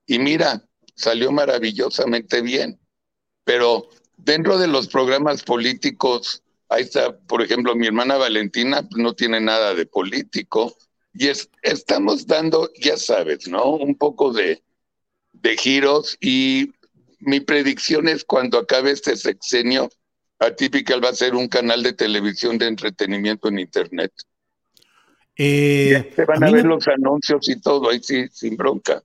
Y mira, salió maravillosamente bien. Pero dentro de los programas políticos, ahí está, por ejemplo, mi hermana Valentina pues, no tiene nada de político. Y es, estamos dando, ya sabes, ¿no? Un poco de, de giros. Y mi predicción es cuando acabe este sexenio, Atypical va a ser un canal de televisión de entretenimiento en Internet. Eh, se van a, ver los anuncios y todo, ahí sí, sin bronca.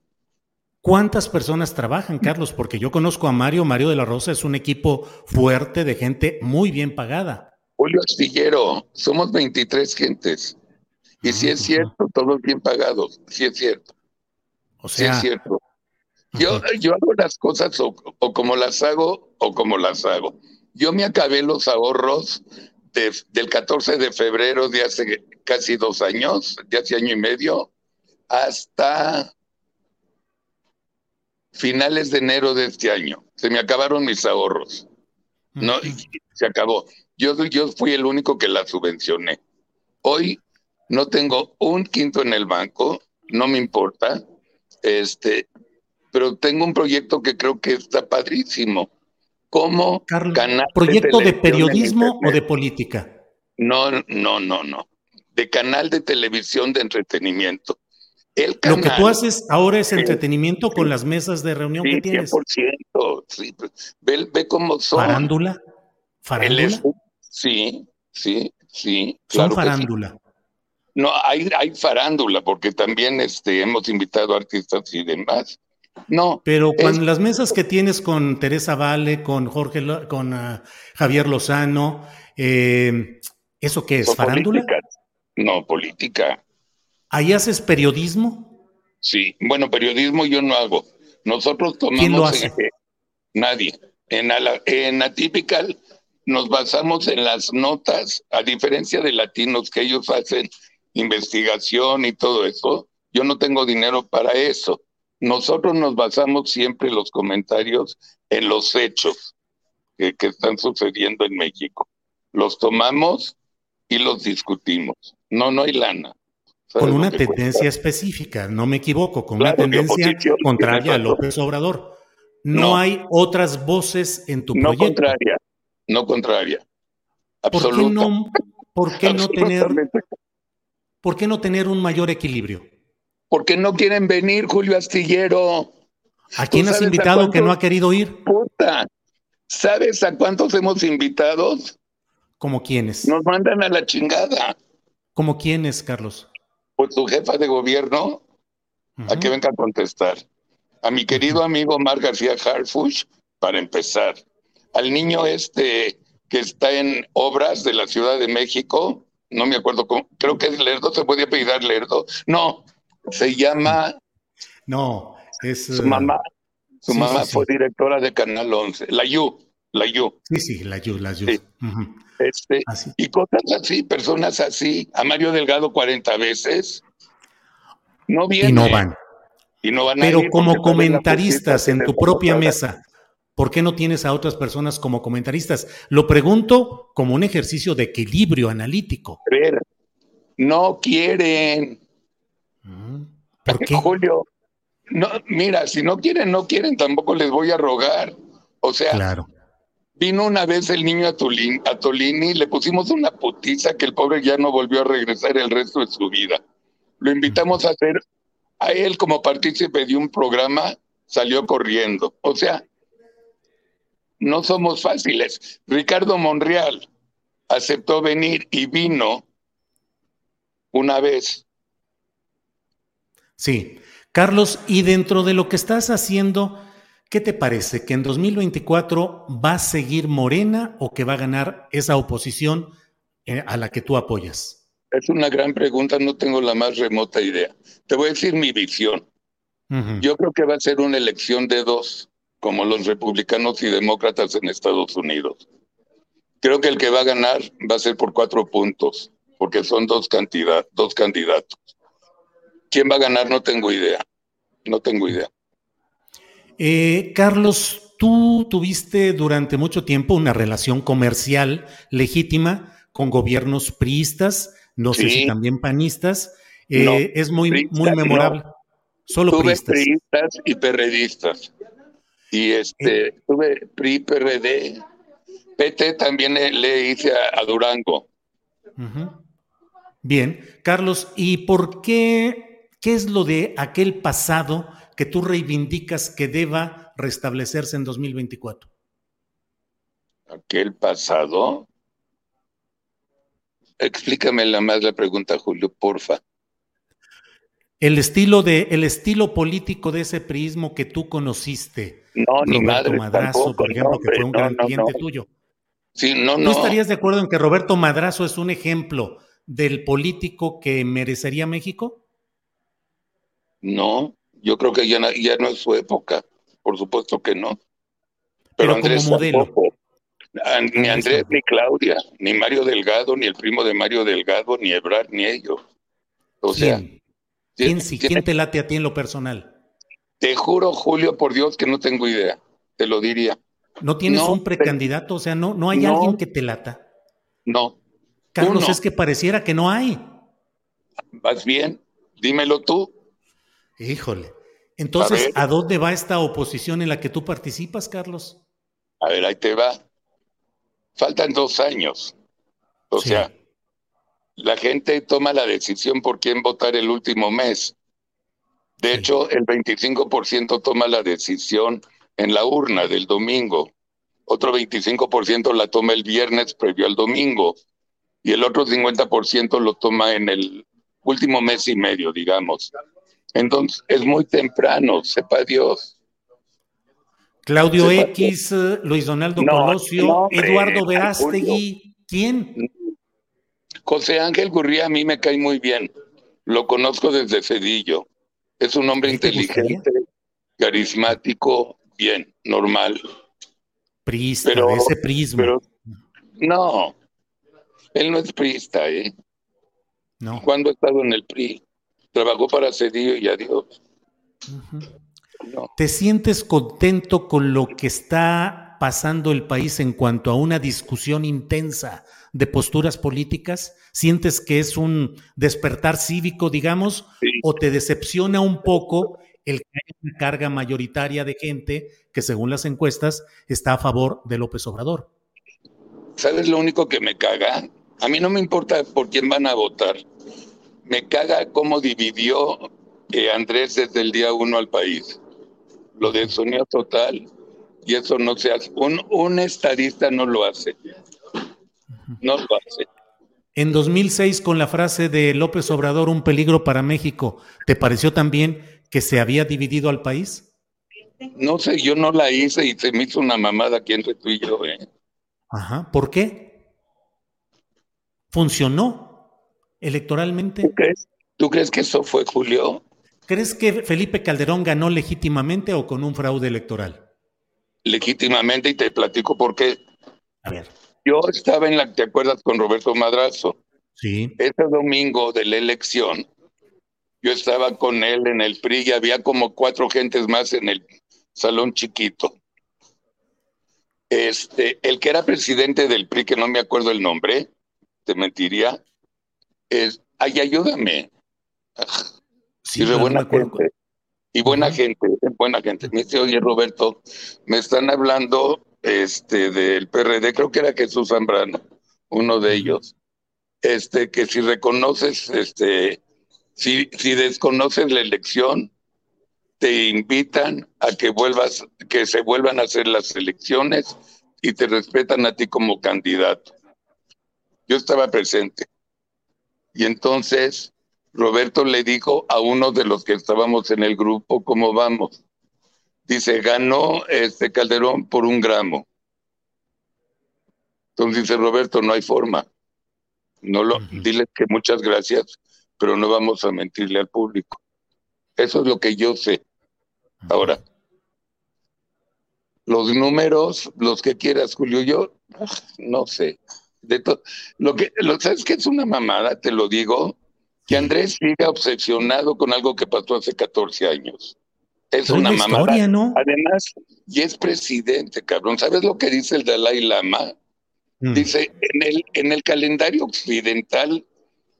¿Cuántas personas trabajan, Carlos? Porque yo conozco a Mario. Mario de la Rosa es un equipo fuerte de gente muy bien pagada. Julio Astillero, somos 23 gentes. Y si es cierto, todos bien pagados. Sí es cierto. O sea. Sí es cierto. Yo, yo hago las cosas o, como las hago o como las hago. Yo me acabé los ahorros del 14 de febrero de hace casi dos años, de hace año y medio, hasta finales de enero de este año. Se me acabaron mis ahorros. No, se acabó. Yo, yo fui el único que la subvencioné. Hoy no tengo un quinto en el banco, no me importa. Este, pero tengo un proyecto que creo que está padrísimo. ¿Cómo canal proyecto de, periodismo o de política? No, no, no, no. De canal de televisión de entretenimiento. Lo que tú haces ahora es entretenimiento con las mesas de reunión que tienes. 100%, sí, pues, ve, ve cómo son. ¿Farándula? ¿Farándula? sí, sí, sí. Son farándula. No, hay, hay farándula, porque también este, hemos invitado artistas y demás. No. Pero cuando las mesas que tienes con Teresa Vale, con Jorge, con uh, Javier Lozano, eh, ¿eso qué es? ¿Farándula? No, política. ¿Ahí haces periodismo? Sí, bueno, periodismo yo no hago. Nosotros tomamos... ¿Quién lo hace? nadie. En, en Atypical nos basamos en las notas, a diferencia de latinos que ellos hacen investigación y todo eso. Yo no tengo dinero para eso. Nosotros nos basamos siempre en los comentarios en los hechos que, que están sucediendo en México. Los tomamos y los discutimos. No, no hay lana con una tendencia específica, no me equivoco, con una tendencia contraria a López Obrador. No, hay otras voces en tu no proyecto. No contraria, no contraria. ¿Por qué no, por qué no tener, por qué no tener un mayor equilibrio? Porque no quieren venir, Julio Astillero. ¿A quién has invitado que no ha querido ir? Puta. ¿Sabes a cuántos hemos invitado? ¿Como quiénes? Nos mandan a la chingada. ¿Como quiénes, Carlos? pues tu jefa de gobierno a que venga a contestar. A mi querido amigo Mar García Harfush, para empezar. Al niño este que está en obras de la Ciudad de México, no me acuerdo cómo, creo que es Lerdo, se puede pedir Lerdo. No, se llama. No, es. Su mamá, su mamá fue directora de Canal 11, la Yu, la Yu. Sí, sí, la Yu, la Yu. Este, y cosas así, personas así, a Mario Delgado 40 veces, no vienen. Y no van. Y no van Pero como comentaristas en tu propia mesa, ¿por qué no tienes a otras personas como comentaristas? Lo pregunto como un ejercicio de equilibrio analítico. No quieren. ¿Por qué? Julio, no, mira, si no quieren, no quieren, tampoco les voy a rogar. O sea, claro. Vino una vez el niño a, Tolini, a Tolini, le pusimos una putiza que el pobre ya no volvió a regresar el resto de su vida. Lo invitamos a hacer, a él como partícipe de un programa, salió corriendo. O sea, no somos fáciles. Ricardo Monreal aceptó venir y vino una vez. Sí. Carlos, y dentro de lo que estás haciendo, ¿qué te parece? ¿Que en 2024 va a seguir Morena o que va a ganar esa oposición eh, a la que tú apoyas? Es una gran pregunta, no tengo la más remota idea. Te voy a decir mi visión. Yo creo que va a ser una elección de dos, como los republicanos y demócratas en Estados Unidos. Creo que el que va a ganar va a ser por cuatro puntos, porque son dos, dos candidatos. ¿Quién va a ganar? No tengo idea. No tengo idea. Eh, Carlos, tú tuviste durante mucho tiempo una relación comercial legítima con gobiernos priistas, no sé si también panistas. Eh, es muy, muy memorable. Solo tuve priistas. y perredistas. Y este, eh. tuve PRI, PRD. PT también le hice a, Durango. Bien, Carlos, ¿y por qué, qué es lo de aquel pasado que tú reivindicas que deba restablecerse en 2024? Aquel pasado. Explícame la más la pregunta, Julio, porfa. El estilo de, el estilo político de ese prismo que tú conociste. No, ni madre, Madrazo, por ejemplo, que fue un gran cliente tuyo. Sí, no, no. ¿Tú estarías de acuerdo en que Roberto Madrazo es un ejemplo del político que merecería México? No, yo creo que ya, ya no es su época, por supuesto que no. Pero, Andrés como modelo. Ni Andrés, ni Claudia, ni Mario Delgado, ni el primo de Mario Delgado, ni Ebrard, ni ellos. O sea. ¿Quién, ¿Quién te late a ti en lo personal? Te juro, Julio, por Dios, que no tengo idea. Te lo diría. ¿No tienes un precandidato? O sea, ¿no, no hay alguien que te lata? No. Carlos, es que pareciera que no hay. Vas bien, dímelo tú. Híjole. Entonces, ¿a, dónde va esta oposición en la que tú participas, Carlos? A ver, ahí te va. Faltan dos años. O sea, la gente toma la decisión por quién votar el último mes. De hecho, el 25% toma la decisión en la urna del domingo. Otro 25% la toma el viernes previo al domingo. Y el otro 50% lo toma en el último mes y medio, digamos. Entonces, es muy temprano, sepa Dios. Claudio X, Luis Donaldo Colosio, Eduardo Verástegui, ¿quién? José Ángel Gurría a mí me cae muy bien. Lo conozco desde Cedillo. Es un hombre inteligente, carismático, bien, normal. Priista, pero, ese prisma. no, él no es priista, ¿eh? No. Cuando ha estado en el PRI? Trabajó para Cedillo y adiós. ¿Te sientes contento con lo que está pasando el país en cuanto a una discusión intensa de posturas políticas? ¿Sientes que es un despertar cívico, digamos? ¿O te decepciona un poco el que haya una carga mayoritaria de gente que, según las encuestas, está a favor de López Obrador? ¿Sabes lo único que me caga? A mí no me importa por quién van a votar. Me caga cómo dividió eh, Andrés desde el día uno al país. Lo desunió total y eso no se hace. Un, un estadista no lo hace. No lo hace. En 2006, con la frase de López Obrador, un peligro para México, ¿te pareció también que se había dividido al país? No sé, yo no la hice y se me hizo una mamada aquí entre tú y yo. ¿eh? Ajá, ¿por qué? ¿Funcionó electoralmente? ¿Tú crees, ¿Tú crees que eso fue Julio? ¿Crees que Felipe Calderón ganó legítimamente o con un fraude electoral? Legítimamente y te platico por qué. A ver. Yo estaba en la, ¿te acuerdas con Roberto Madrazo? Sí. Ese domingo de la elección, yo estaba con él en el PRI y había como cuatro gentes más en el salón chiquito. Este, el que era presidente del PRI, que no me acuerdo el nombre, te mentiría, es, ay, ayúdame. Sí, y buena gente. Y buena gente, buena gente. Me dice, oye, Roberto, me están hablando este, del PRD, creo que era Jesús Zambrano, uno de ellos, este, que si reconoces este, Si, si desconoces la elección, te invitan a que vuelvas, que se vuelvan a hacer las elecciones y te respetan a ti como candidato. Yo estaba presente. Y entonces Roberto le dijo a uno de los que estábamos en el grupo, ¿cómo vamos? Dice, ganó este Calderón por un gramo. Entonces dice Roberto, no hay forma. No lo, dile que muchas gracias, pero no vamos a mentirle al público. Eso es lo que yo sé. Ahora, los números, los que quieras, Julio, yo no sé. De lo que, lo, ¿sabes que es una mamada? Te lo digo, que Andrés siga obsesionado con algo que pasó hace 14 años. Es una mamada. ¿no? Además, y es presidente, cabrón. ¿Sabes lo que dice el Dalai Lama? Mm. Dice, en el, en el calendario occidental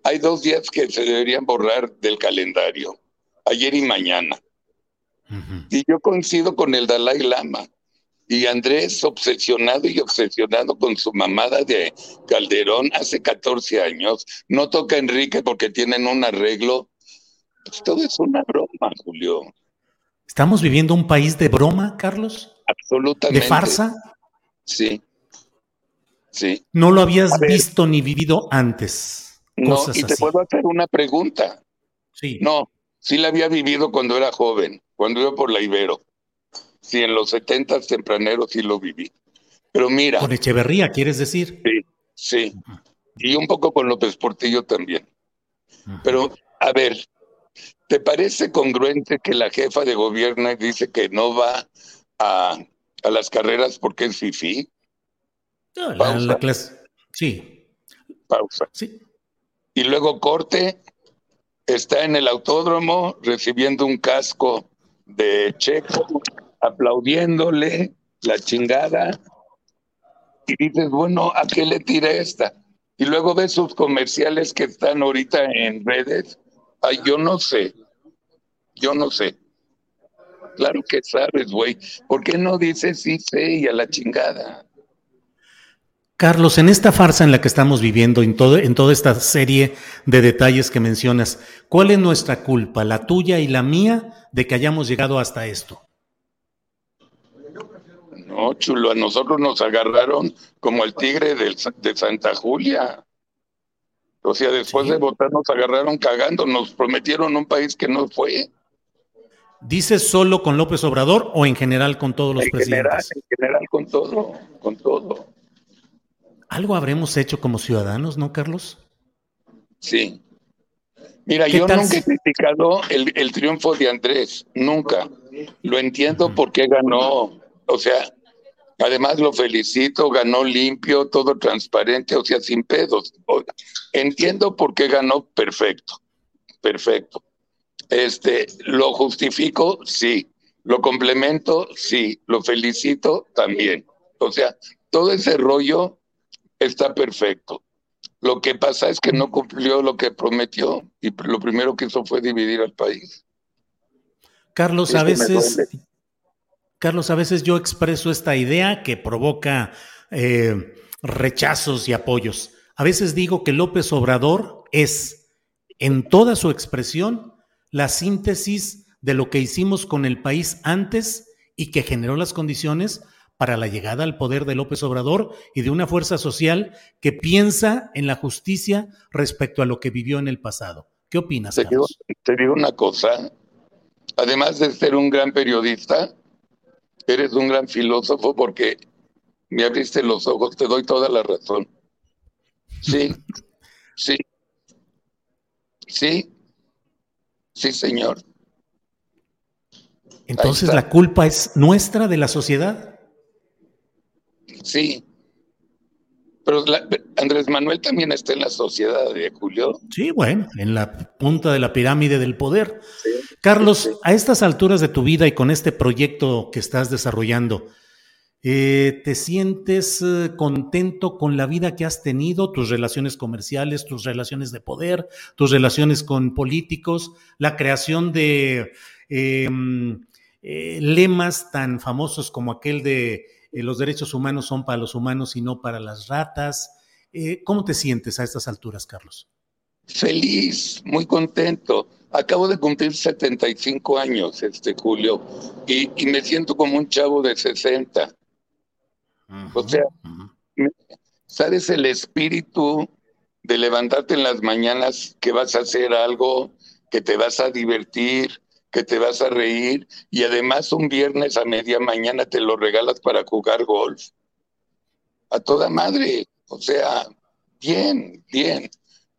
hay dos días que se deberían borrar del calendario, ayer y mañana. Y yo coincido con el Dalai Lama. Y Andrés, obsesionado y obsesionado con su mamada de Calderón hace 14 años, no toca a Enrique porque tienen un arreglo. Pues todo es una broma, Julio. ¿Estamos viviendo un país de broma, Carlos? Absolutamente. ¿De farsa? Sí. Sí. No lo habías visto ni vivido antes. No, y te puedo hacer una pregunta. Sí. No, sí la había vivido cuando era joven, cuando iba por la Ibero. Sí, en los setentas tempraneros sí lo viví. Pero mira. Con Echeverría, ¿quieres decir? Sí, sí. Y un poco con López Portillo también. Pero, a ver, ¿te parece congruente que la jefa de gobierno dice que no va a, a las carreras porque es FIFI? la, clase. Sí. Pausa. Sí. Y luego corte, está en el autódromo recibiendo un casco de Checo, aplaudiéndole la chingada. Y dices, bueno, ¿a qué le tira esta? Y luego ves sus comerciales que están ahorita en redes. Ay, yo no sé. Yo no sé. Claro que sabes, güey. ¿Por qué no dices sí sé y a la chingada? Carlos, en esta farsa en la que estamos viviendo, en, todo, en toda esta serie de detalles que mencionas, ¿cuál es nuestra culpa, la tuya y la mía, de que hayamos llegado hasta esto? No, chulo, a nosotros nos agarraron como el tigre de Santa Julia. O sea, después de votar nos agarraron cagando, nos prometieron un país que no fue. ¿Dices solo con López Obrador o en general con todos los presidentes? en general con todo, con todo. Algo habremos hecho como ciudadanos, ¿no, Carlos? Sí. Mira, yo nunca he criticado el, triunfo de Andrés, nunca. Lo entiendo porque ganó, o sea, además lo felicito, ganó limpio, todo transparente, o sea, sin pedos. Entiendo por qué ganó perfecto, perfecto. Este, lo justifico, sí. Lo complemento, sí. Lo felicito también. O sea, todo ese rollo está perfecto. Lo que pasa es que no cumplió lo que prometió y lo primero que hizo fue dividir al país. Carlos, a veces, Carlos, a veces yo expreso esta idea que provoca eh, rechazos y apoyos. A veces digo que López Obrador es, en toda su expresión, la síntesis de lo que hicimos con el país antes y que generó las condiciones para la llegada al poder de López Obrador y de una fuerza social que piensa en la justicia respecto a lo que vivió en el pasado. ¿Qué opinas? Te, digo, te digo una cosa, además de ser un gran periodista, eres un gran filósofo porque me abriste los ojos, te doy toda la razón. Sí, sí, sí, sí, señor. Entonces la culpa es nuestra de la sociedad. Sí. Pero Andrés Manuel también está en la sociedad de Julio. Sí, bueno, en la punta de la pirámide del poder. Carlos, a estas alturas de tu vida y con este proyecto que estás desarrollando, eh, ¿te sientes eh, contento con la vida que has tenido, tus relaciones comerciales, tus relaciones de poder, tus relaciones con políticos, la creación de eh, lemas tan famosos como aquel de eh, los derechos humanos son para los humanos y no para las ratas. Eh, ¿Cómo te sientes a estas alturas, Carlos? feliz, muy contento. Acabo de cumplir 75 años este julio y, y me siento como un chavo de 60. O sea, ¿sabes el espíritu de levantarte en las mañanas que vas a hacer algo, que te vas a divertir, que te vas a reír y además un viernes a media mañana te lo regalas para jugar golf? A toda madre. O sea, bien, bien.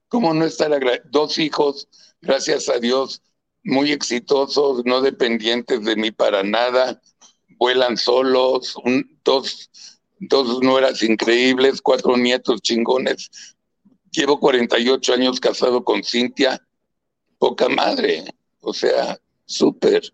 ¿Cómo no estar Dos hijos, gracias a Dios, muy exitosos, no dependientes de mí para nada, vuelan solos, un, dos, dos nueras increíbles, cuatro nietos chingones. Llevo 48 años casado con Cintia, poca madre, o sea, súper.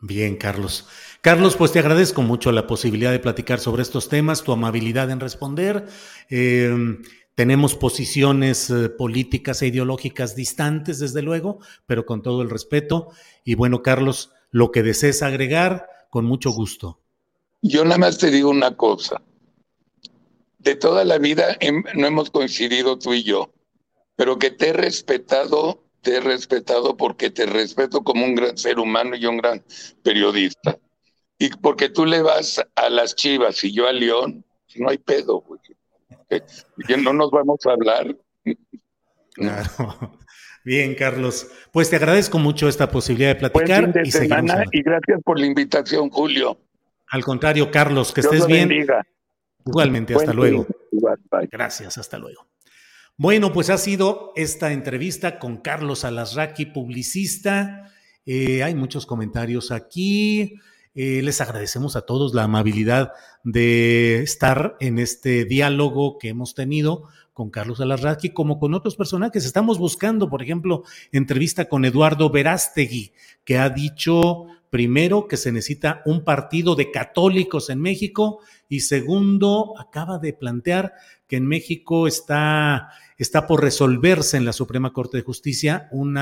Bien, Carlos. Carlos, pues te agradezco mucho la posibilidad de platicar sobre estos temas, tu amabilidad en responder. Eh, tenemos posiciones eh, políticas e ideológicas distantes, desde luego, pero con todo el respeto. Y bueno, Carlos, lo que desees agregar, con mucho gusto. Yo nada más te digo una cosa. De toda la vida no hemos coincidido tú y yo, pero que te he respetado, te he respetado porque te respeto como un gran ser humano y un gran periodista. Y porque tú le vas a las Chivas y yo a León, no hay pedo, güey no nos vamos a hablar. Claro. Bien, Carlos. Pues te agradezco mucho esta posibilidad de platicar. y, semana y gracias por la invitación, Julio. Al contrario, Carlos, que estés bien. Igualmente, hasta luego. Gracias, hasta luego. Bueno, pues ha sido esta entrevista con Carlos Alasraqui, publicista. Eh, hay muchos comentarios aquí. Eh, les agradecemos a todos la amabilidad de estar en este diálogo que hemos tenido con Carlos Alarraqui, como con otros personajes. Estamos buscando, por ejemplo, entrevista con Eduardo Verástegui, que ha dicho primero que se necesita un partido de católicos en México y segundo, acaba de plantear que en México está, está por resolverse en la Suprema Corte de Justicia un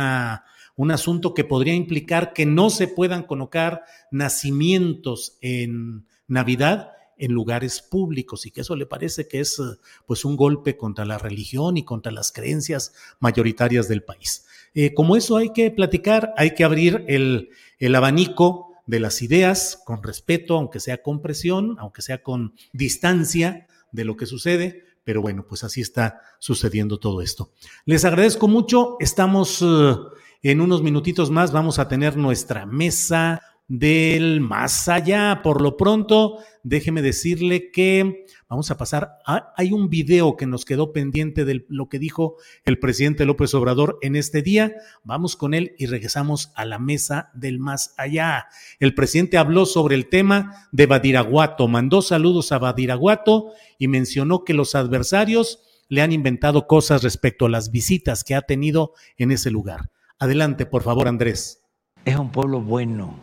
asunto que podría implicar que no se puedan colocar nacimientos en Navidad en lugares públicos y que eso le parece que es pues un golpe contra la religión y contra las creencias mayoritarias del país. Eh, como eso hay que platicar, hay que abrir el abanico de las ideas con respeto, aunque sea con presión, aunque sea con distancia de lo que sucede, pero bueno, pues así está sucediendo todo esto. Les agradezco mucho, estamos eh, en unos minutitos más vamos a tener nuestra mesa del más allá. Por lo pronto, déjeme decirle que vamos a pasar. Hay un video que nos quedó pendiente de lo que dijo el presidente López Obrador en este día. Vamos con él y regresamos a la mesa del más allá. El presidente habló sobre el tema de Badiraguato, mandó saludos a Badiraguato y mencionó que los adversarios le han inventado cosas respecto a las visitas que ha tenido en ese lugar. Adelante, por favor, Andrés. Es un pueblo bueno,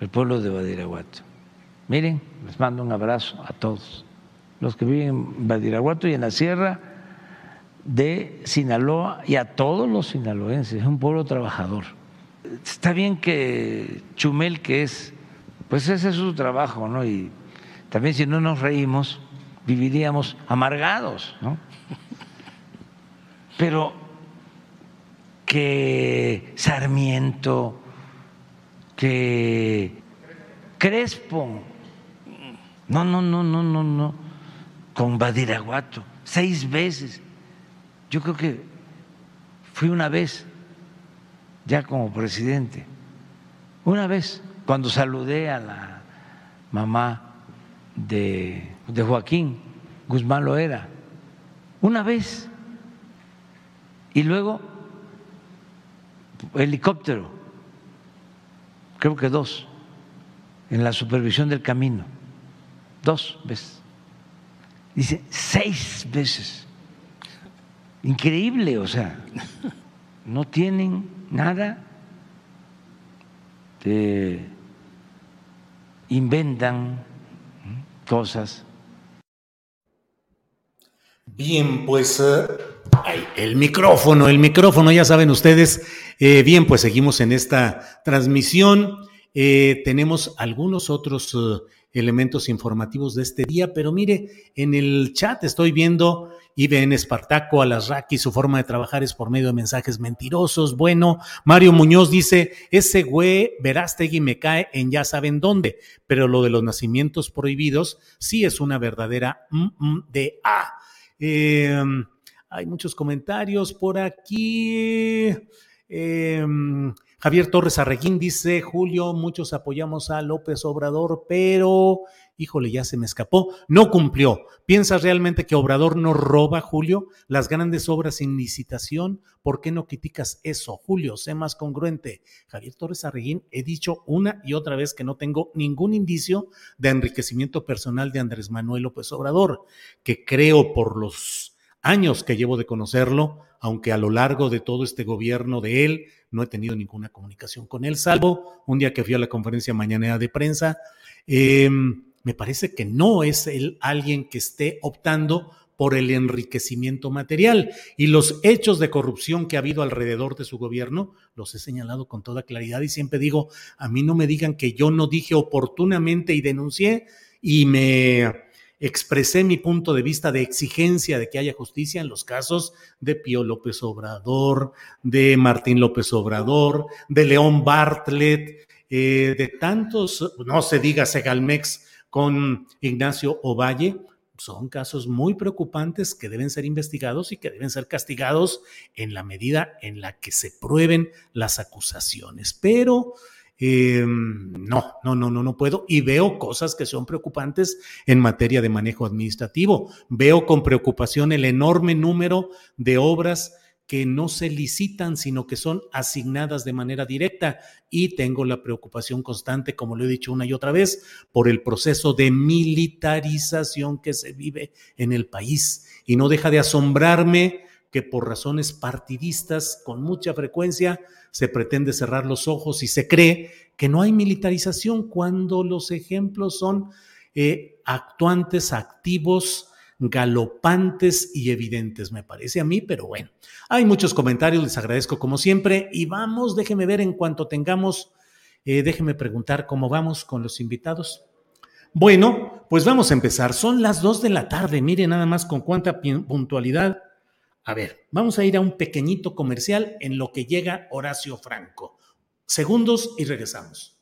el pueblo de Badiraguato. Miren, les mando un abrazo a todos los que viven en Badiraguato y en la sierra de Sinaloa y a todos los sinaloenses. Es un pueblo trabajador. Está bien que Chumel, que es, pues ese es su trabajo, ¿no? Y también si no nos reímos, viviríamos amargados, ¿no? Pero que Sarmiento, que Crespo. No, no, no, no, no, no. Con Badiraguato, seis veces. Yo creo que fui una vez, ya como presidente, una vez, cuando saludé a la mamá de, de Joaquín Guzmán Loera, una vez. Y luego helicóptero, creo que dos, en la supervisión del camino, dos veces. Dice, seis veces. Increíble, o sea, no tienen nada, inventan cosas. Bien, pues eh, el micrófono, el micrófono, ya saben ustedes. Eh, bien, pues seguimos en esta transmisión. Eh, tenemos algunos otros elementos informativos de este día, pero mire, en el chat estoy viendo IBN Espartaco, Alasraki, su forma de trabajar es por medio de mensajes mentirosos. Bueno, Mario Muñoz dice, ese güey Verástegui me cae en ya saben dónde, pero lo de los nacimientos prohibidos sí es una verdadera de A. Eh, hay muchos comentarios por aquí. Eh, Javier Torres Arreguín dice, Julio, muchos apoyamos a López Obrador, pero, híjole, ya se me escapó, no cumplió. ¿Piensas realmente que Obrador no roba, Julio? Las grandes obras sin licitación, ¿por qué no criticas eso, Julio? Sé más congruente. Javier Torres Arreguín, he dicho una y otra vez que no tengo ningún indicio de enriquecimiento personal de Andrés Manuel López Obrador, que creo por los años que llevo de conocerlo, aunque a lo largo de todo este gobierno de él no he tenido ninguna comunicación con él, salvo un día que fui a la conferencia mañanera de prensa. Em, me parece que no es él alguien que esté optando por el enriquecimiento material. Y los hechos de corrupción que ha habido alrededor de su gobierno los he señalado con toda claridad y siempre digo, a mí no me digan que yo no dije oportunamente y denuncié y me expresé mi punto de vista de exigencia de que haya justicia en los casos de Pío López Obrador, de Martín López Obrador, de León Bartlett, eh, de tantos, no se diga Segalmex con Ignacio Ovalle, son casos muy preocupantes que deben ser investigados y que deben ser castigados en la medida en la que se prueben las acusaciones. Pero Em, no, no, no, no, no puedo. Y veo cosas que son preocupantes en materia de manejo administrativo. Veo con preocupación el enorme número de obras que no se licitan, sino que son asignadas de manera directa. Y tengo la preocupación constante, como lo he dicho una y otra vez, por el proceso de militarización que se vive en el país. Y no deja de asombrarme que por razones partidistas con mucha frecuencia se pretende cerrar los ojos y se cree que no hay militarización cuando los ejemplos son eh, actuantes, activos, galopantes y evidentes, me parece a mí, pero bueno, hay muchos comentarios, les agradezco como siempre y vamos, déjeme ver en cuanto tengamos, eh, déjeme preguntar cómo vamos con los invitados. Bueno, pues vamos a empezar. Son las dos de la tarde. Mire nada más con cuánta puntualidad. A ver, vamos a ir a un pequeñito comercial en lo que llega Horacio Franco. Segundos y regresamos.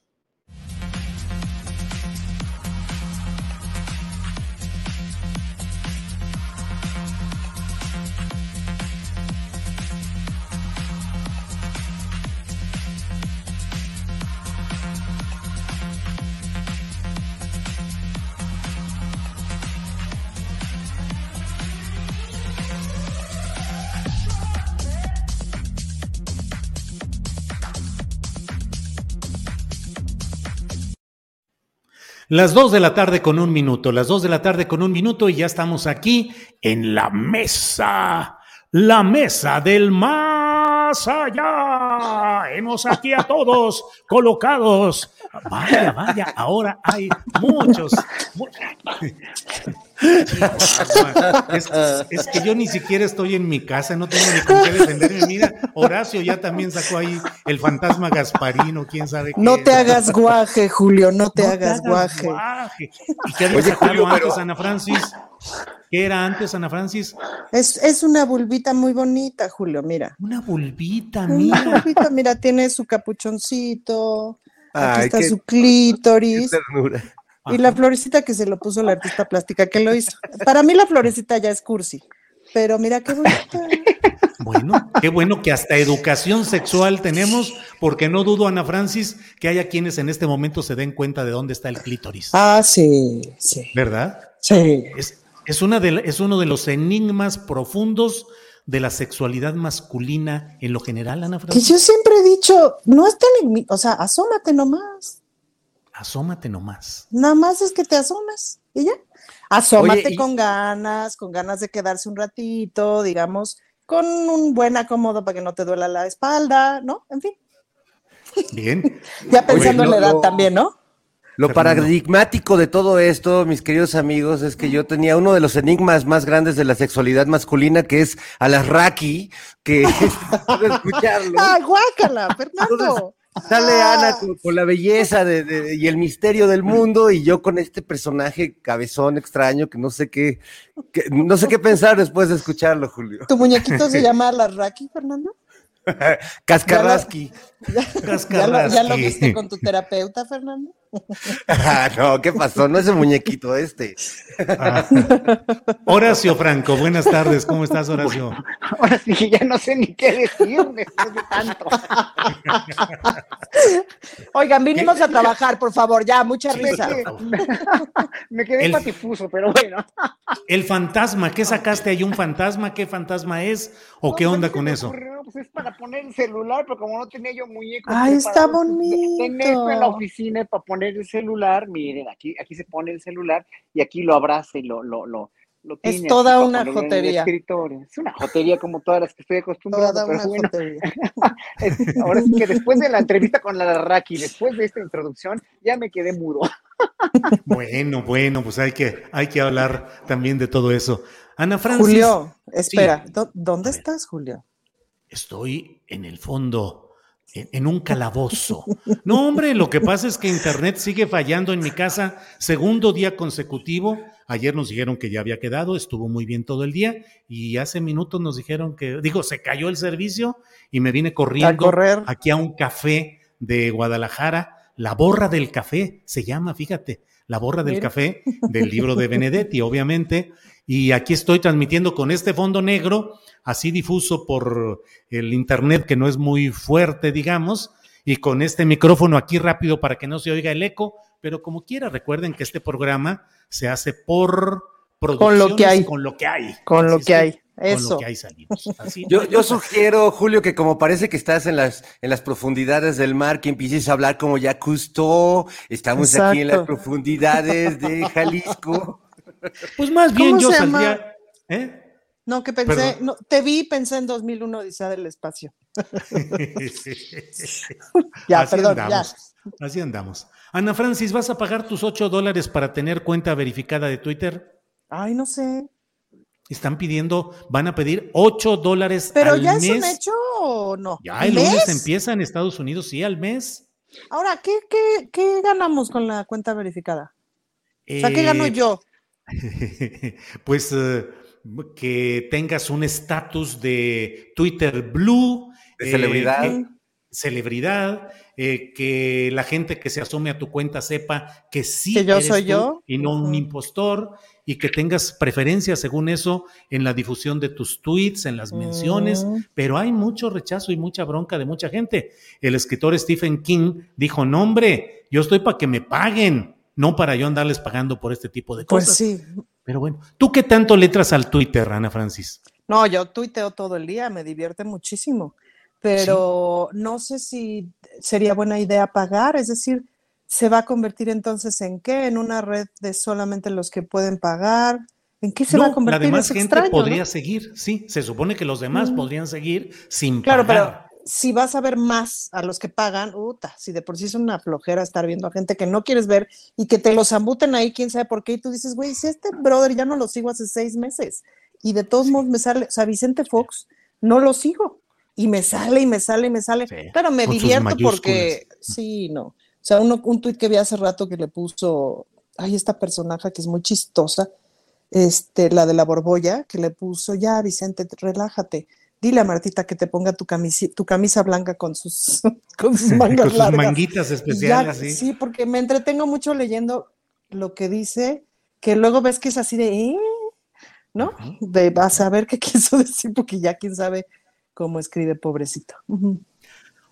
Las dos de la tarde con un minuto, las dos de la tarde con un minuto y ya estamos aquí en la mesa, la mesa del más allá. Hemos aquí a todos colocados. Vaya, vaya, ahora hay muchos. Es, que yo ni siquiera estoy en mi casa, no tengo ni con qué defenderme. Mira, Horacio ya también sacó ahí el fantasma Gasparino, quién sabe qué. No te hagas guaje, Julio, no te, hagas, guaje. ¿Y qué había sacado antes, Ana Francis? ¿Qué era antes, Ana Francis? Es, es una bulbita muy bonita, Julio, mira. Una bulbita, mira. Una bulbita, mira, tiene su capuchoncito, aquí está su clítoris. Y la florecita que se lo puso la artista plástica que lo hizo. Para mí la florecita ya es cursi, pero mira qué bonita. Bueno, qué bueno que hasta educación sexual tenemos, porque no dudo, Ana Francis, que haya quienes en este momento se den cuenta de dónde está el clítoris. Ah, sí, sí. ¿Verdad? Sí. Es, una de, es uno de los enigmas profundos de la sexualidad masculina en lo general, Ana Francis. Que yo siempre he dicho, no es tan, o sea, asómate nomás asómate nomás. Nada más es que te asomas y ya. Asómate con ganas, con ganas de quedarse un ratito, digamos, con un buen acomodo para que no te duela la espalda, ¿no? En fin. Bien. ya pensando en la edad también, ¿no? Lo paradigmático de todo esto, mis queridos amigos, es que yo tenía uno de los enigmas más grandes de la sexualidad masculina, que es a las Raki, que escucharlo. ¡Ay, guácala, Fernando! Sale Ana con, la belleza de, y el misterio del mundo y yo con este personaje cabezón extraño que no sé qué, no sé qué pensar después de escucharlo, Julio. ¿Tu muñequito se llama Larraki, Fernando? Cascarrasqui. ¿Ya lo, ¿Ya lo viste con tu terapeuta, Fernando? Ah, no, ¿qué pasó? No es el muñequito este. Ah. Horacio Franco, buenas tardes. ¿Cómo estás, Horacio? ahora sí, ya no sé ni qué decir después de tanto. Oigan, vinimos a trabajar, por favor, ya, mucha risa. Me quedé patifuso, pero bueno. El fantasma, ¿qué sacaste ahí? ¿Un fantasma? ¿Qué fantasma es? ¿O qué onda con eso? Pues es para poner el celular, pero como no tenía yo muñeco. Ay, está bonito. Tener en la oficina para poner el celular, miren, aquí, aquí se pone el celular y aquí lo abraza y lo, lo, lo, es toda una jotería. Es una jotería como todas las que estoy acostumbrado. Toda una jotería. ahora sí que después de la entrevista con la Raki, después de esta introducción, ya me quedé mudo. bueno, bueno, pues hay que, hay que hablar también de todo eso. Ana Francis. Julio, espera, ¿dónde estás, Julio? Estoy en el fondo en un calabozo. No, hombre, lo que pasa es que Internet sigue fallando en mi casa segundo día consecutivo. Ayer nos dijeron que ya había quedado, estuvo muy bien todo el día y hace minutos nos dijeron que, digo, se cayó el servicio y me vine corriendo a aquí a un café de Guadalajara. La borra del café se llama, fíjate, la borra del café del libro de Benedetti, obviamente. Y aquí estoy transmitiendo con este fondo negro así difuso por el internet que no es muy fuerte, digamos, y con este micrófono aquí rápido para que no se oiga el eco, pero como quiera, recuerden que este programa se hace por con lo que hay. Con lo que hay. Con lo que hay. Eso. Con lo que hay salimos. yo, sugiero, Julio, que como parece que estás en las, en las profundidades del mar, que empieces a hablar como ya Cousteau. Estamos aquí en las profundidades de Jalisco. Pues más bien yo saldría. ¿eh? No, que pensé, no, te vi, pensé en 2001 Odisea del Espacio. ya, Así perdón, andamos. ya. Así andamos. Ana Francis, ¿vas a pagar tus 8 dólares para tener cuenta verificada de Twitter? Ay, no sé. Están pidiendo, van a pedir 8 dólares ¿Pero ya es un hecho o no? Ya el lunes empieza en Estados Unidos, sí, al mes. Ahora, ¿qué, qué, qué ganamos con la cuenta verificada? o sea, ¿qué gano eh, yo? pues... Eh, que tengas un estatus de Twitter Blue. De celebridad. Eh, celebridad, eh, que la gente que se asome a tu cuenta sepa que sí que yo soy yo y no un impostor y que tengas preferencia según eso en la difusión de tus tweets, en las menciones, mm. pero hay mucho rechazo y mucha bronca de mucha gente. El escritor Stephen King dijo, no hombre, yo estoy para que me paguen, no para yo andarles pagando por este tipo de pues cosas. Pues sí, pero bueno, ¿tú qué tanto letras al Twitter, Ana Francis? No, yo tuiteo todo el día, me divierte muchísimo, pero no sé si sería buena idea pagar, es decir, ¿se va a convertir entonces en qué? ¿En una red de solamente los que pueden pagar? ¿En qué se va a convertir? La demás gente podría seguir, sí, se supone que los demás podrían seguir sin claro, pagar si vas a ver más a los que pagan, uta, si de por sí es una flojera estar viendo a gente que no quieres ver y que te los ambuten ahí, quién sabe por qué, y tú dices, güey, si este brother ya no lo sigo hace seis meses, y de todos modos me sale, o sea, Vicente Fox, no lo sigo, y me sale y me sale y me sale, pero me divierto porque, sí, no, o sea, un tuit que vi hace rato que le puso, ay, esta personaje que es muy chistosa, este, la de la borbolla, que le puso, ya, Vicente, relájate, dile a Martita que te ponga tu, tu camisa blanca con sus, con sus mangas con sus manguitas especiales. ¿sí? porque me entretengo mucho leyendo lo que dice, que luego ves que es así de, ¿eh? ¿no? De, vas a ver qué quiso decir, porque ya quién sabe cómo escribe, pobrecito.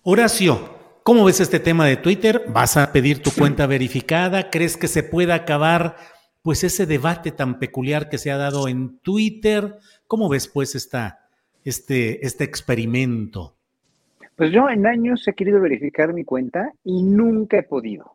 Horacio, ¿cómo ves este tema de Twitter? ¿Vas a pedir tu cuenta verificada? ¿Crees que se pueda acabar pues ese debate tan peculiar que se ha dado en Twitter? ¿Cómo ves pues esta este, este experimento? Pues yo en años he querido verificar mi cuenta y nunca he podido.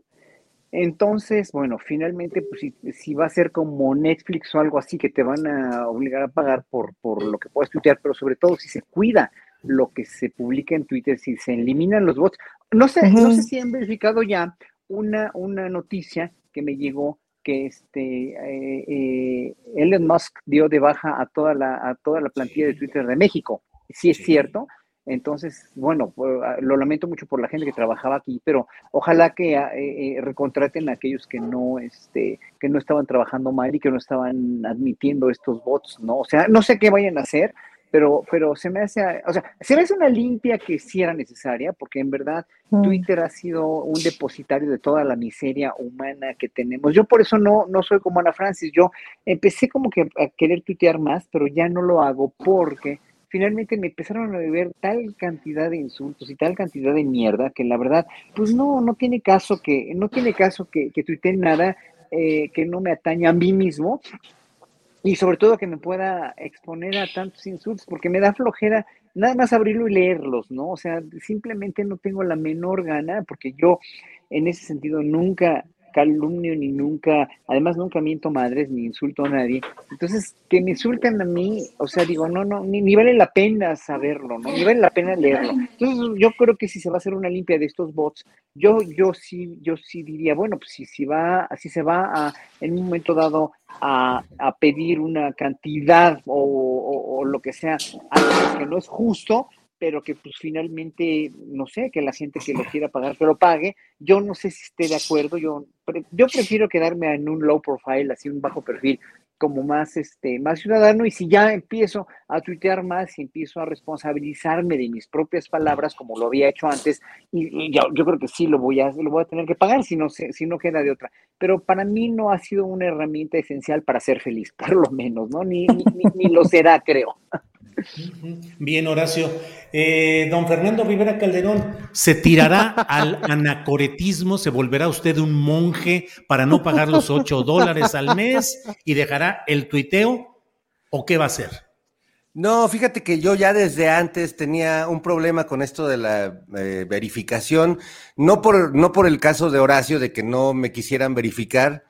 Entonces, bueno, finalmente, pues si, va a ser como Netflix o algo así que te van a obligar a pagar por, por lo que puedas tuitear, pero sobre todo si se cuida lo que se publica en Twitter, si se eliminan los bots. No sé, no sé si han verificado ya una, una noticia que me llegó que este, eh, eh, Elon Musk dio de baja a toda, la, a toda la plantilla de Twitter de México. Sí es cierto. Entonces, bueno, pues, ah, lo lamento mucho por la gente que trabajaba aquí, pero ojalá que ah, eh, recontraten a aquellos que no, este, que no estaban trabajando mal y que no estaban admitiendo estos bots, ¿no? O sea, no sé qué vayan a hacer, pero, pero se me hace, o sea, se me hace una limpia que sí era necesaria, porque en verdad mm. Twitter ha sido un depositario de toda la miseria humana que tenemos. Yo por eso no, no soy como Ana Francis, yo empecé como que a querer tuitear más, pero ya no lo hago porque finalmente me empezaron a beber tal cantidad de insultos y tal cantidad de mierda que la verdad, pues no, no tiene caso que, no tiene caso que, que tuitee nada eh, que no me atañe a mí mismo y sobre todo que me pueda exponer a tantos insultos, porque me da flojera nada más abrirlo y leerlos, ¿no? O sea, simplemente no tengo la menor gana, porque yo en ese sentido nunca calumnio ni nunca, además nunca miento madres ni insulto a nadie. Entonces, que me insulten a mí, o sea, digo, no, no, ni, vale la pena saberlo, ¿no? Ni vale la pena leerlo. Entonces, yo creo que si se va a hacer una limpia de estos bots, yo, yo sí, yo sí diría, bueno, pues si, si va, si se va a, en un momento dado a, a pedir una cantidad o, o, o lo que sea, algo que no es justo, pero que pues finalmente, no sé, que la gente que lo quiera pagar, que lo pague. Yo no sé si esté de acuerdo, yo, yo prefiero quedarme en un low profile, así un bajo perfil, como más, este, más ciudadano, y si ya empiezo a tuitear más y empiezo a responsabilizarme de mis propias palabras, como lo había hecho antes, y, yo, yo, creo que sí lo voy a, lo voy a tener que pagar si no, si no queda de otra. Pero para mí no ha sido una herramienta esencial para ser feliz, por lo menos, ¿no? Ni, ni, ni lo será, creo. Bien, Horacio. Eh, don Fernando Rivera Calderón, ¿se tirará al anacoretismo? ¿Se volverá usted un monje para no pagar los 8 dólares al mes y dejará el tuiteo? ¿O qué va a hacer? No, fíjate que yo ya desde antes tenía un problema con esto de la eh, verificación, no por, no por el caso de Horacio de que no me quisieran verificar,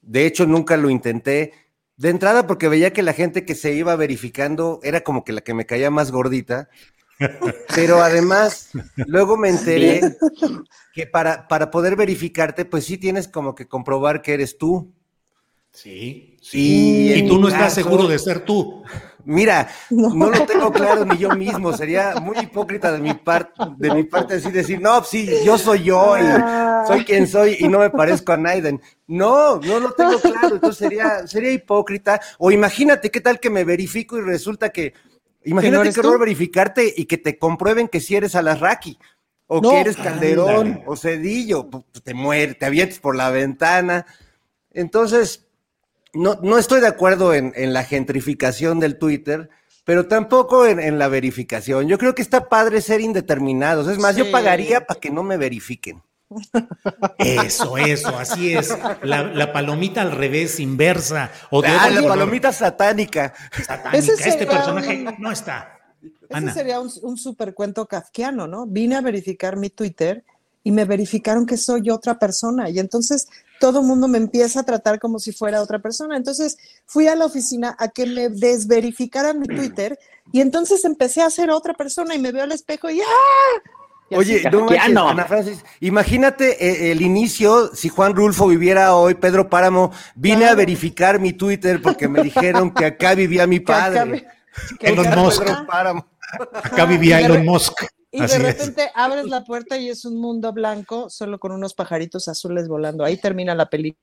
de hecho nunca lo intenté, de entrada, porque veía que la gente que se iba verificando era como que la que me caía más gordita. Pero además, luego me enteré que para, para poder verificarte, pues sí tienes como que comprobar que eres tú. Sí, sí. Y, tú no estás seguro de ser tú. Mira, no. lo tengo claro ni yo mismo. Sería muy hipócrita de mi parte, de mi parte decir, decir, no, sí, yo soy yo y soy quien soy y no me parezco a Naiden. No, no lo tengo claro. Entonces sería, sería hipócrita. O imagínate qué tal que me verifico y resulta que, imagínate qué horror verificarte y que te comprueben que si eres Alasraki o que eres Calderón o Cedillo, pues, te mueres, te avientes por la ventana. Entonces, no, no estoy de acuerdo en, la gentrificación del Twitter, pero tampoco en, la verificación. Yo creo que está padre ser indeterminados. Es más, yo pagaría para que no me verifiquen. Eso, eso, así es. La, palomita al revés, inversa. O de ah, la palomita satánica. Satánica. Este personaje no está. Ese sería un, un super cuento kafkiano, ¿no? Vine a verificar mi Twitter y me verificaron que soy otra persona. Y entonces todo el mundo me empieza a tratar como si fuera otra persona. Entonces fui a la oficina a que me desverificaran mi Twitter y entonces empecé a ser otra persona y me veo al espejo y ¡ah! Oye, no Ana Francis, imagínate eh, el inicio, si Juan Rulfo viviera hoy, Pedro Páramo, vine a verificar mi Twitter porque me dijeron que acá vivía mi padre. Elon Musk. Acá vivía Elon Musk. Y de repente abres la puerta y es un mundo blanco, solo con unos pajaritos azules volando. Ahí termina la película.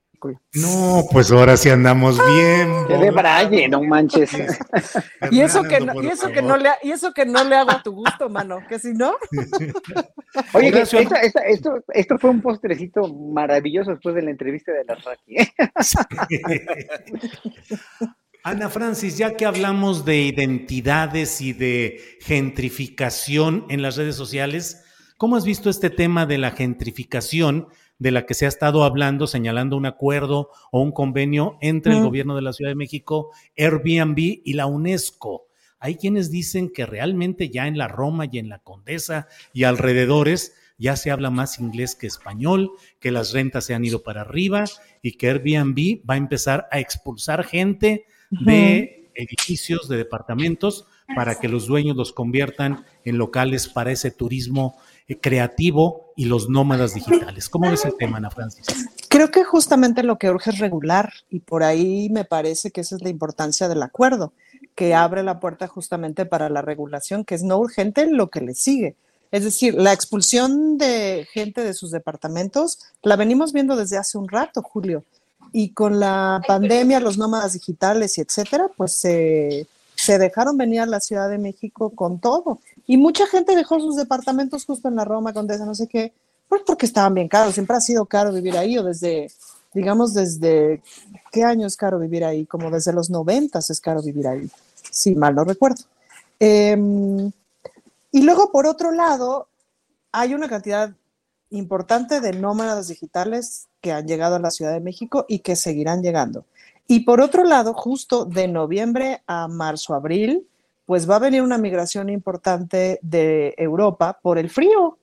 No, pues ahora sí andamos bien. Que de braille, no manches. y eso que no, y eso que no le y eso que no le hago a tu gusto, mano, que si no. Oye, esto, esto fue un postrecito maravilloso después de la entrevista de la Raki. Ana Francis, ya que hablamos de identidades y de gentrificación en las redes sociales, ¿cómo has visto este tema de la gentrificación de la que se ha estado hablando, señalando un acuerdo o un convenio entre el gobierno de la Ciudad de México, Airbnb y la UNESCO? Hay quienes dicen que realmente ya en la Roma y en la Condesa y alrededores ya se habla más inglés que español, que las rentas se han ido para arriba y que Airbnb va a empezar a expulsar gente de edificios, de departamentos, para que los dueños los conviertan en locales para ese turismo eh, creativo y los nómadas digitales. ¿Cómo ves el tema, Ana Francis? Creo que justamente lo que urge es regular y por ahí me parece que esa es la importancia del acuerdo, que abre la puerta justamente para la regulación, que es no urgente lo que le sigue. Es decir, la expulsión de gente de sus departamentos la venimos viendo desde hace un rato, Julio. Y con la pandemia, los nómadas digitales y etcétera, pues se, se dejaron venir a la Ciudad de México con todo. Y mucha gente dejó sus departamentos justo en la Roma, Condesa, no sé qué, pues porque estaban bien caros. Siempre ha sido caro vivir ahí, o desde, digamos, desde qué año es caro vivir ahí, como desde los noventas es caro vivir ahí, si mal no recuerdo. Em, y luego, por otro lado, hay una cantidad importante de nómadas digitales que han llegado a la Ciudad de México y que seguirán llegando. Y por otro lado, justo de noviembre a marzo, abril, pues va a venir una migración importante de Europa por el frío.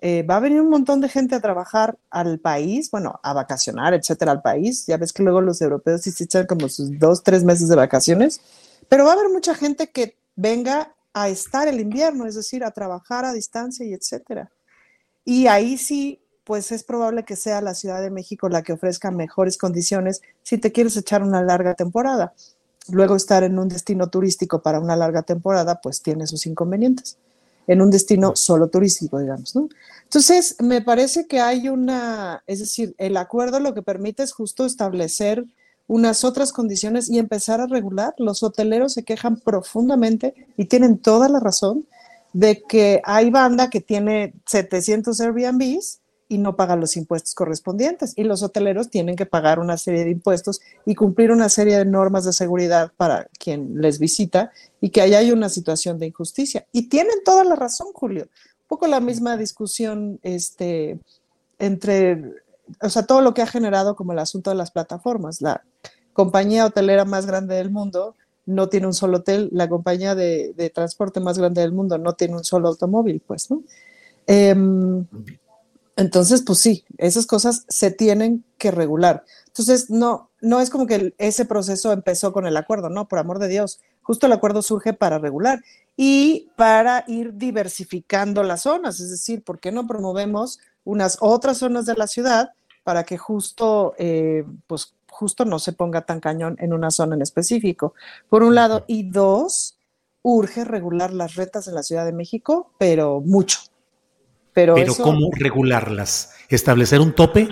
Eh, va a venir un montón de gente a trabajar al país, bueno, a vacacionar, etcétera, al país. Ya ves que luego los europeos sí se echan como sus dos, tres meses de vacaciones, pero va a haber mucha gente que venga a estar el invierno, es decir, a trabajar a distancia y etcétera. Y ahí sí, pues es probable que sea la Ciudad de México la que ofrezca mejores condiciones si te quieres echar una larga temporada. Luego estar en un destino turístico para una larga temporada, pues tiene sus inconvenientes. En un destino solo turístico, digamos, ¿no? Entonces, me parece que hay una, es decir, el acuerdo lo que permite es justo establecer unas otras condiciones y empezar a regular. Los hoteleros se quejan profundamente y tienen toda la razón de que hay banda que tiene 700 Airbnbs y no paga los impuestos correspondientes y los hoteleros tienen que pagar una serie de impuestos y cumplir una serie de normas de seguridad para quien les visita y que ahí hay una situación de injusticia. Y tienen toda la razón, Julio. Un poco la misma discusión este, entre o sea, todo lo que ha generado como el asunto de las plataformas. La compañía hotelera más grande del mundo no tiene un solo hotel, la compañía de, transporte más grande del mundo no tiene un solo automóvil, pues, ¿no? Em, entonces, pues sí, esas cosas se tienen que regular. Entonces, no, no es como que ese proceso empezó con el acuerdo, no, por amor de Dios. Justo el acuerdo surge para regular y para ir diversificando las zonas, es decir, ¿por qué no promovemos unas otras zonas de la ciudad para que justo, eh, pues justo no se ponga tan cañón en una zona en específico. Por un lado, y dos, urge regular las retas en la Ciudad de México, pero mucho. Pero, ¿cómo regularlas? ¿Establecer un tope?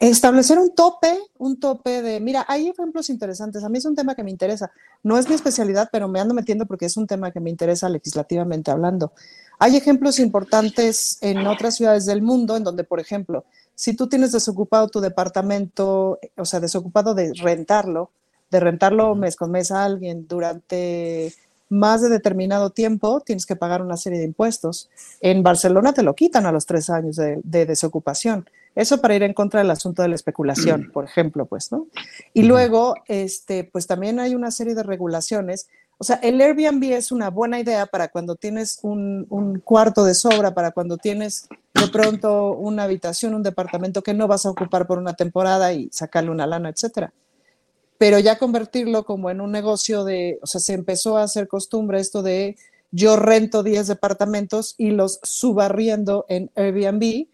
Establecer un tope, un tope de, mira, hay ejemplos interesantes. A mí es un tema que me interesa. No es mi especialidad, pero me ando metiendo porque es un tema que me interesa legislativamente hablando. Hay ejemplos importantes en otras ciudades del mundo en donde, por ejemplo, si tú tienes desocupado tu departamento, o sea, desocupado de rentarlo, de rentarlo mes con mes a alguien durante más de determinado tiempo, tienes que pagar una serie de impuestos. En Barcelona te lo quitan a los tres años de, desocupación. Eso para ir en contra del asunto de la especulación, por ejemplo, pues, ¿no? Y luego, este, pues también hay una serie de regulaciones o sea, el Airbnb es una buena idea para cuando tienes un, cuarto de sobra, para cuando tienes de pronto una habitación, un departamento que no vas a ocupar por una temporada y sacarle una lana, etcétera. Pero ya convertirlo como en un negocio de, o sea, se empezó a hacer costumbre esto de yo rento 10 departamentos y los subarriendo en Airbnb.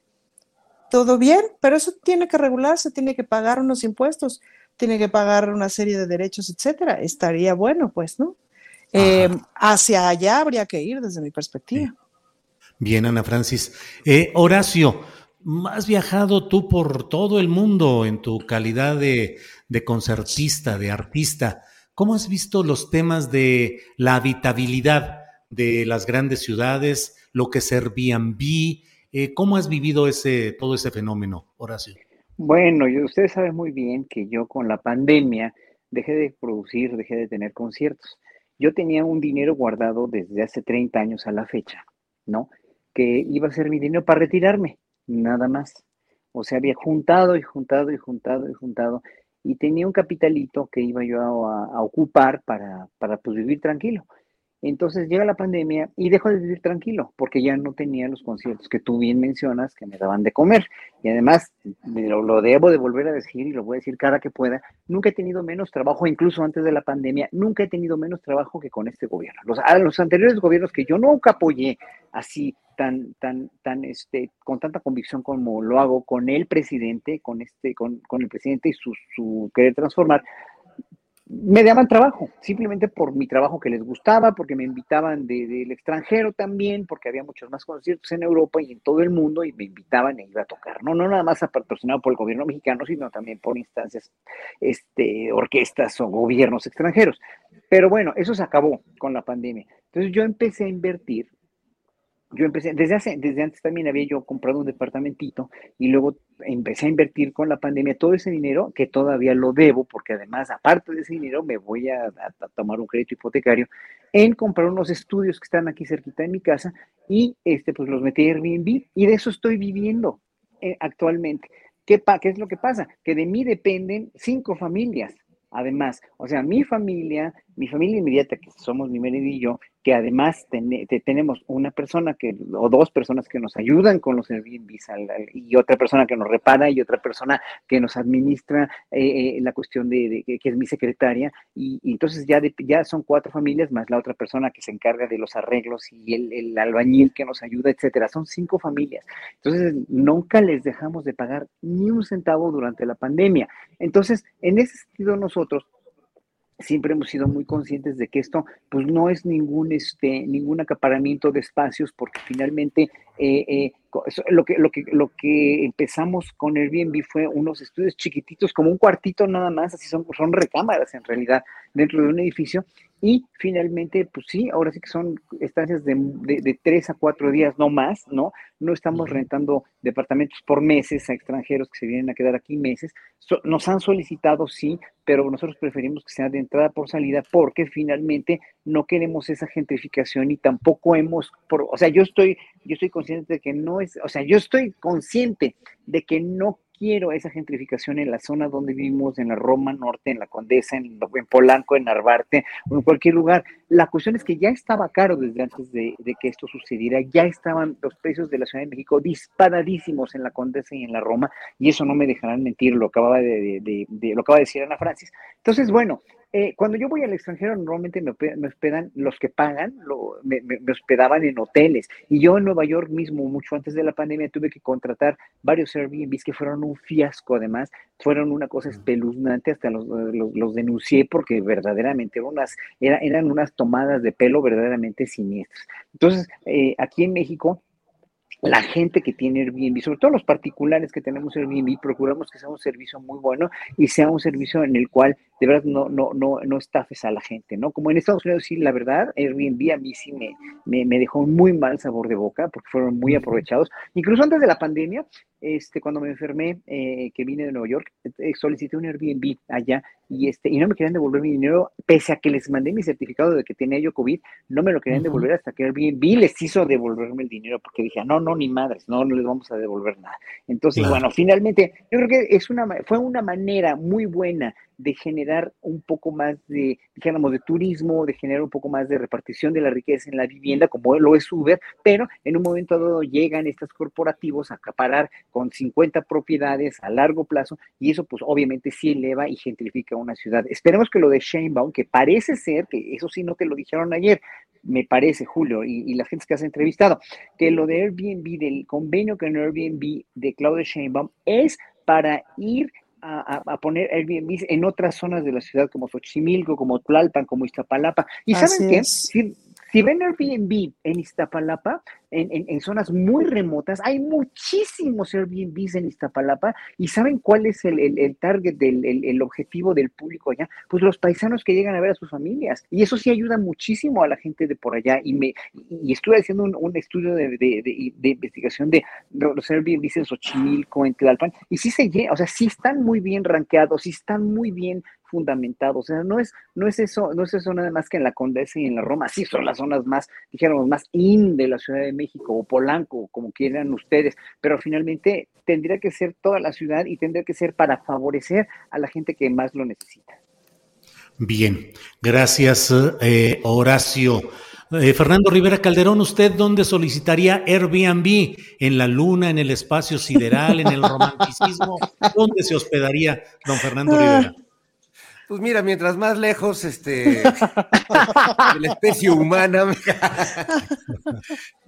Todo bien, pero eso tiene que regularse, tiene que pagar unos impuestos, tiene que pagar una serie de derechos, etcétera. Estaría bueno, pues, ¿no? Eh, hacia allá habría que ir desde mi perspectiva. Bien, Ana Francis. Eh, Horacio, has viajado tú por todo el mundo en tu calidad de, concertista, de artista. ¿Cómo has visto los temas de la habitabilidad de las grandes ciudades, lo que es Airbnb? Eh, ¿Cómo has vivido ese, todo ese fenómeno, Horacio? Bueno, ustedes saben muy bien que yo con la pandemia dejé de producir, dejé de tener conciertos. Yo tenía un dinero guardado desde hace 30 años a la fecha, ¿no? Que iba a ser mi dinero para retirarme, nada más. O sea, había juntado y juntado y juntado y juntado y tenía un capitalito que iba yo a, ocupar para, para pues, vivir tranquilo. Entonces llega la pandemia y dejo de vivir tranquilo porque ya no tenía los conciertos que tú bien mencionas que me daban de comer. Y además, lo, debo de volver a decir y lo voy a decir cada que pueda, nunca he tenido menos trabajo, incluso antes de la pandemia, nunca he tenido menos trabajo que con este gobierno. Los, los anteriores gobiernos que yo nunca apoyé así tan, tan, tan, este, con tanta convicción como lo hago con el presidente, con este, con, con el presidente y su, su querer transformar, me daban trabajo, simplemente por mi trabajo que les gustaba, porque me invitaban del extranjero también, porque había muchos más conciertos en Europa y en todo el mundo y me invitaban e iba a tocar, no, no nada más patrocinado por el gobierno mexicano, sino también por instancias, este, orquestas o gobiernos extranjeros. Pero bueno, eso se acabó con la pandemia. Entonces yo empecé a invertir yo empecé, desde, hace, desde antes también había yo comprado un departamentito y luego empecé a invertir con la pandemia todo ese dinero que todavía lo debo, porque además, aparte de ese dinero, me voy a, tomar un crédito hipotecario en comprar unos estudios que están aquí cerquita de mi casa y este, pues los metí en Airbnb y de eso estoy viviendo eh, actualmente. ¿Qué, ¿Qué es lo que pasa? Que de mí dependen cinco familias. Además, o sea, mi familia, mi familia inmediata, que somos mi marido y yo, que además tenemos una persona que, o dos personas que nos ayudan con los Airbnbs y otra persona que nos repara y otra persona que nos administra eh, eh, la cuestión de, que es mi secretaria y, entonces ya, ya son cuatro familias más la otra persona que se encarga de los arreglos y el, el, albañil que nos ayuda, etcétera. Son cinco familias. Entonces nunca les dejamos de pagar ni un centavo durante la pandemia. Entonces, en ese sentido nosotros siempre hemos sido muy conscientes de que esto pues no es ningún este ningún acaparamiento de espacios porque finalmente eh, eh, lo que lo que lo que empezamos con Airbnb fue unos estudios chiquititos como un cuartito nada más así son son recámaras en realidad dentro de un edificio y finalmente, pues sí, ahora sí que son estancias de, de, tres a cuatro días, no más, ¿no? No estamos rentando departamentos por meses a extranjeros que se vienen a quedar aquí meses. nos han solicitado, sí, pero nosotros preferimos que sea de entrada por salida porque finalmente no queremos esa gentrificación y tampoco hemos, por, o sea, yo estoy, yo estoy consciente de que no es, o sea, yo estoy consciente de que no quiero esa gentrificación en la zona donde vivimos, en la Roma Norte, en la Condesa, en, Polanco, en Narvarte, o en cualquier lugar. La cuestión es que ya estaba caro desde antes de, que esto sucediera, ya estaban los precios de la Ciudad de México disparadísimos en la Condesa y en la Roma, y eso no me dejarán mentir, lo acababa de, de lo acaba de decir Ana Francis. Entonces, bueno, eh, cuando yo voy al extranjero, normalmente me, hospedan los que pagan, me, hospedaban en hoteles. Y yo en Nueva York mismo, mucho antes de la pandemia, tuve que contratar varios Airbnbs que fueron un fiasco, además, fueron una cosa espeluznante, hasta los, los, denuncié porque verdaderamente eran unas, eran unas tomadas de pelo verdaderamente siniestras. Entonces, eh, aquí en México, la gente que tiene Airbnb, sobre todo los particulares que tenemos Airbnb, procuramos que sea un servicio muy bueno y sea un servicio en el cual de verdad no, no, no, no estafes a la gente, ¿no? Como en Estados Unidos, sí, la verdad, Airbnb a mí sí me, me, me dejó un muy mal sabor de boca porque fueron muy aprovechados. Incluso antes de la pandemia, este, cuando me enfermé, eh, que vine de Nueva York, eh, solicité un Airbnb allá y, este, y no me querían devolver mi dinero, pese a que les mandé mi certificado de que tenía yo COVID, no me lo querían devolver hasta que Airbnb les hizo devolverme el dinero, porque dije, no, no, ni madres, no, no les vamos a devolver nada. Entonces, bueno, finalmente, yo creo que es una, fue una manera muy buena de generar un poco más de, dijéramos, de turismo, de generar un poco más de repartición de la riqueza en la vivienda, como lo es Uber, pero en un momento dado llegan estos corporativos a acaparar con 50 propiedades a largo plazo y eso pues obviamente sí eleva y gentrifica una ciudad. Esperemos que lo de Sheinbaum, que parece ser, que eso sí no te lo dijeron ayer, me parece, Julio, y, las gentes que has entrevistado, que lo de Airbnb, del convenio con Airbnb de Claudia Sheinbaum es para ir a, poner Airbnb en otras zonas de la ciudad como Xochimilco, como Tlalpan, como Iztapalapa. ¿Y saben qué? Si ven Airbnb en Iztapalapa, en, zonas muy remotas, hay muchísimos Airbnbs en Iztapalapa y ¿saben cuál es el, target, del, el, objetivo del público allá? Pues los paisanos que llegan a ver a sus familias y eso sí ayuda muchísimo a la gente de por allá y me y estuve haciendo un, estudio de, investigación de los Airbnbs en Xochimilco, en Tlalpan y sí se o sea, sí están muy bien rankeados, sí están muy bien fundamentado. O sea, no es, no es eso, no es eso nada más que en la Condesa y en la Roma. Sí son las zonas más, dijéramos, más in de la Ciudad de o Polanco, como quieran ustedes, pero finalmente tendría que ser toda la ciudad y tendría que ser para favorecer a la gente que más lo necesita. Bien, gracias, eh, Horacio. Eh, Fernando Rivera Calderón, ¿usted dónde solicitaría Airbnb? ¿En la luna, en el espacio sideral, en el romanticismo? ¿Dónde se hospedaría don Fernando Rivera? Pues mira, mientras más lejos este, de la especie humana.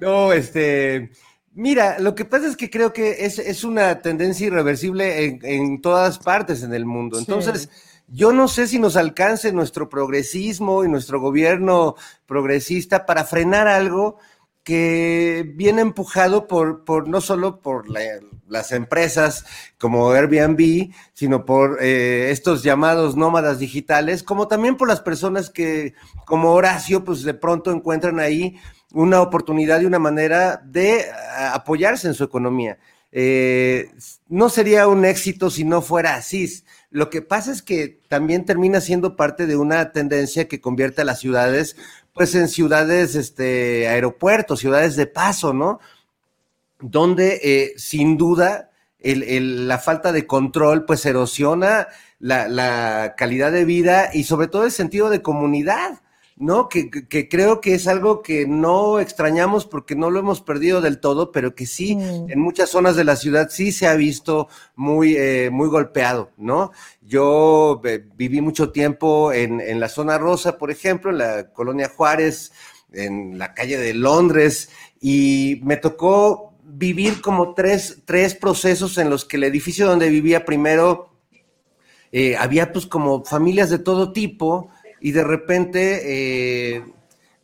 no, este. Mira, lo que pasa es que creo que es, una tendencia irreversible en, todas partes en el mundo. Entonces, yo no sé si nos alcance nuestro progresismo y nuestro gobierno progresista para frenar algo que viene empujado por, por no solo por las empresas como Airbnb, sino por eh, estos llamados nómadas digitales, como también por las personas que, como Horacio, pues de pronto encuentran ahí una oportunidad y una manera de eh, apoyarse en su economía. Eh, no sería un éxito si no fuera así. Lo que pasa es que también termina siendo parte de una tendencia que convierte a las ciudades, pues en ciudades, este, aeropuertos, ciudades de paso, ¿no? Donde eh, sin duda la falta de control, pues erosiona la, la calidad de vida y sobre todo el sentido de comunidad. ¿No? Que, creo que es algo que no extrañamos porque no lo hemos perdido del todo, pero que sí, mm. en muchas zonas de la ciudad sí se ha visto muy, eh, muy golpeado, ¿no? Yo eh, viví mucho tiempo en, en, la zona rosa, por ejemplo, en la colonia Juárez, en la calle de Londres, y me tocó vivir como tres, tres procesos en los que el edificio donde vivía primero eh, había pues como familias de todo tipo, y de repente, eh,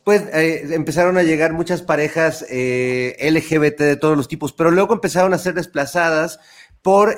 pues eh, empezaron a llegar muchas parejas eh, LGBT de todos los tipos, pero luego empezaron a ser desplazadas por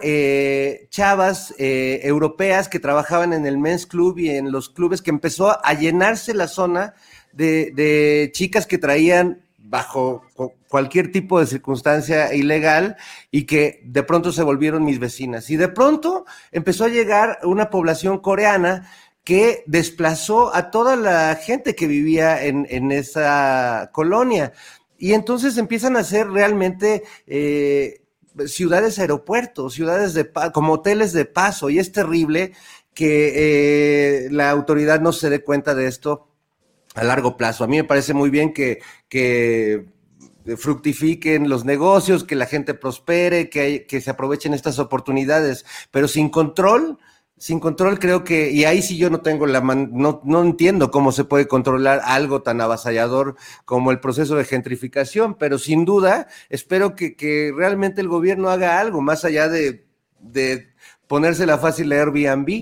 chavas europeas que trabajaban en el Men's Club y en los clubes que empezó a llenarse la zona de, de chicas que traían bajo cualquier tipo de circunstancia ilegal y que de pronto se volvieron mis vecinas. Y de pronto empezó a llegar una población coreana que desplazó a toda la gente que vivía en, esa colonia. Y entonces empiezan a ser realmente eh, ciudades aeropuertos, ciudades de como hoteles de paso, y es terrible que eh, la autoridad no se dé cuenta de esto a largo plazo. A mí me parece muy bien que, que fructifiquen los negocios, que la gente prospere, que, que se aprovechen estas oportunidades, pero sin control, sin control creo que, y ahí sí yo no tengo la no, no entiendo cómo se puede controlar algo tan avasallador como el proceso de gentrificación, pero sin duda espero que, que realmente el gobierno haga algo más allá de, de ponérsela fácil a Airbnb.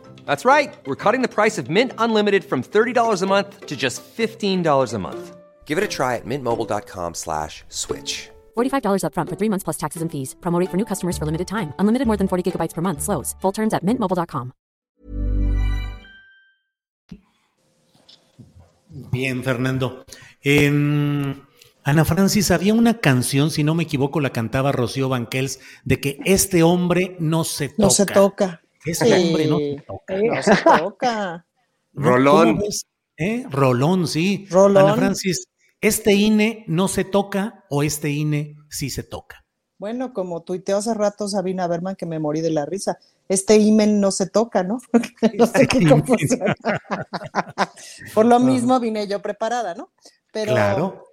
That's right. We're cutting the price of Mint Unlimited from $30 a month to just $15 a month. Give it a try at mintmobile.com slash switch. $45 up front for three months plus taxes and fees. Promoting for new customers for limited time. Unlimited more than 40 gigabytes per month. Slows. Full terms at mintmobile.com. Bien, Fernando. Eh, Ana Francis, había una canción, si no me equivoco, la cantaba Rocío Banquels, de que este hombre no se toca. No se toca. Este hombre no se toca. no se toca. Rolón. ¿Eh? Rolón, sí. Rolón. Ana Francis, ¿este INE no se toca o este INE sí se toca? Bueno, como tuiteó hace rato Sabina Berman, que me morí de la risa. Este IMEN no se toca, ¿no? no sé qué confusión. Por lo mismo vine yo preparada, ¿no? Pero, claro.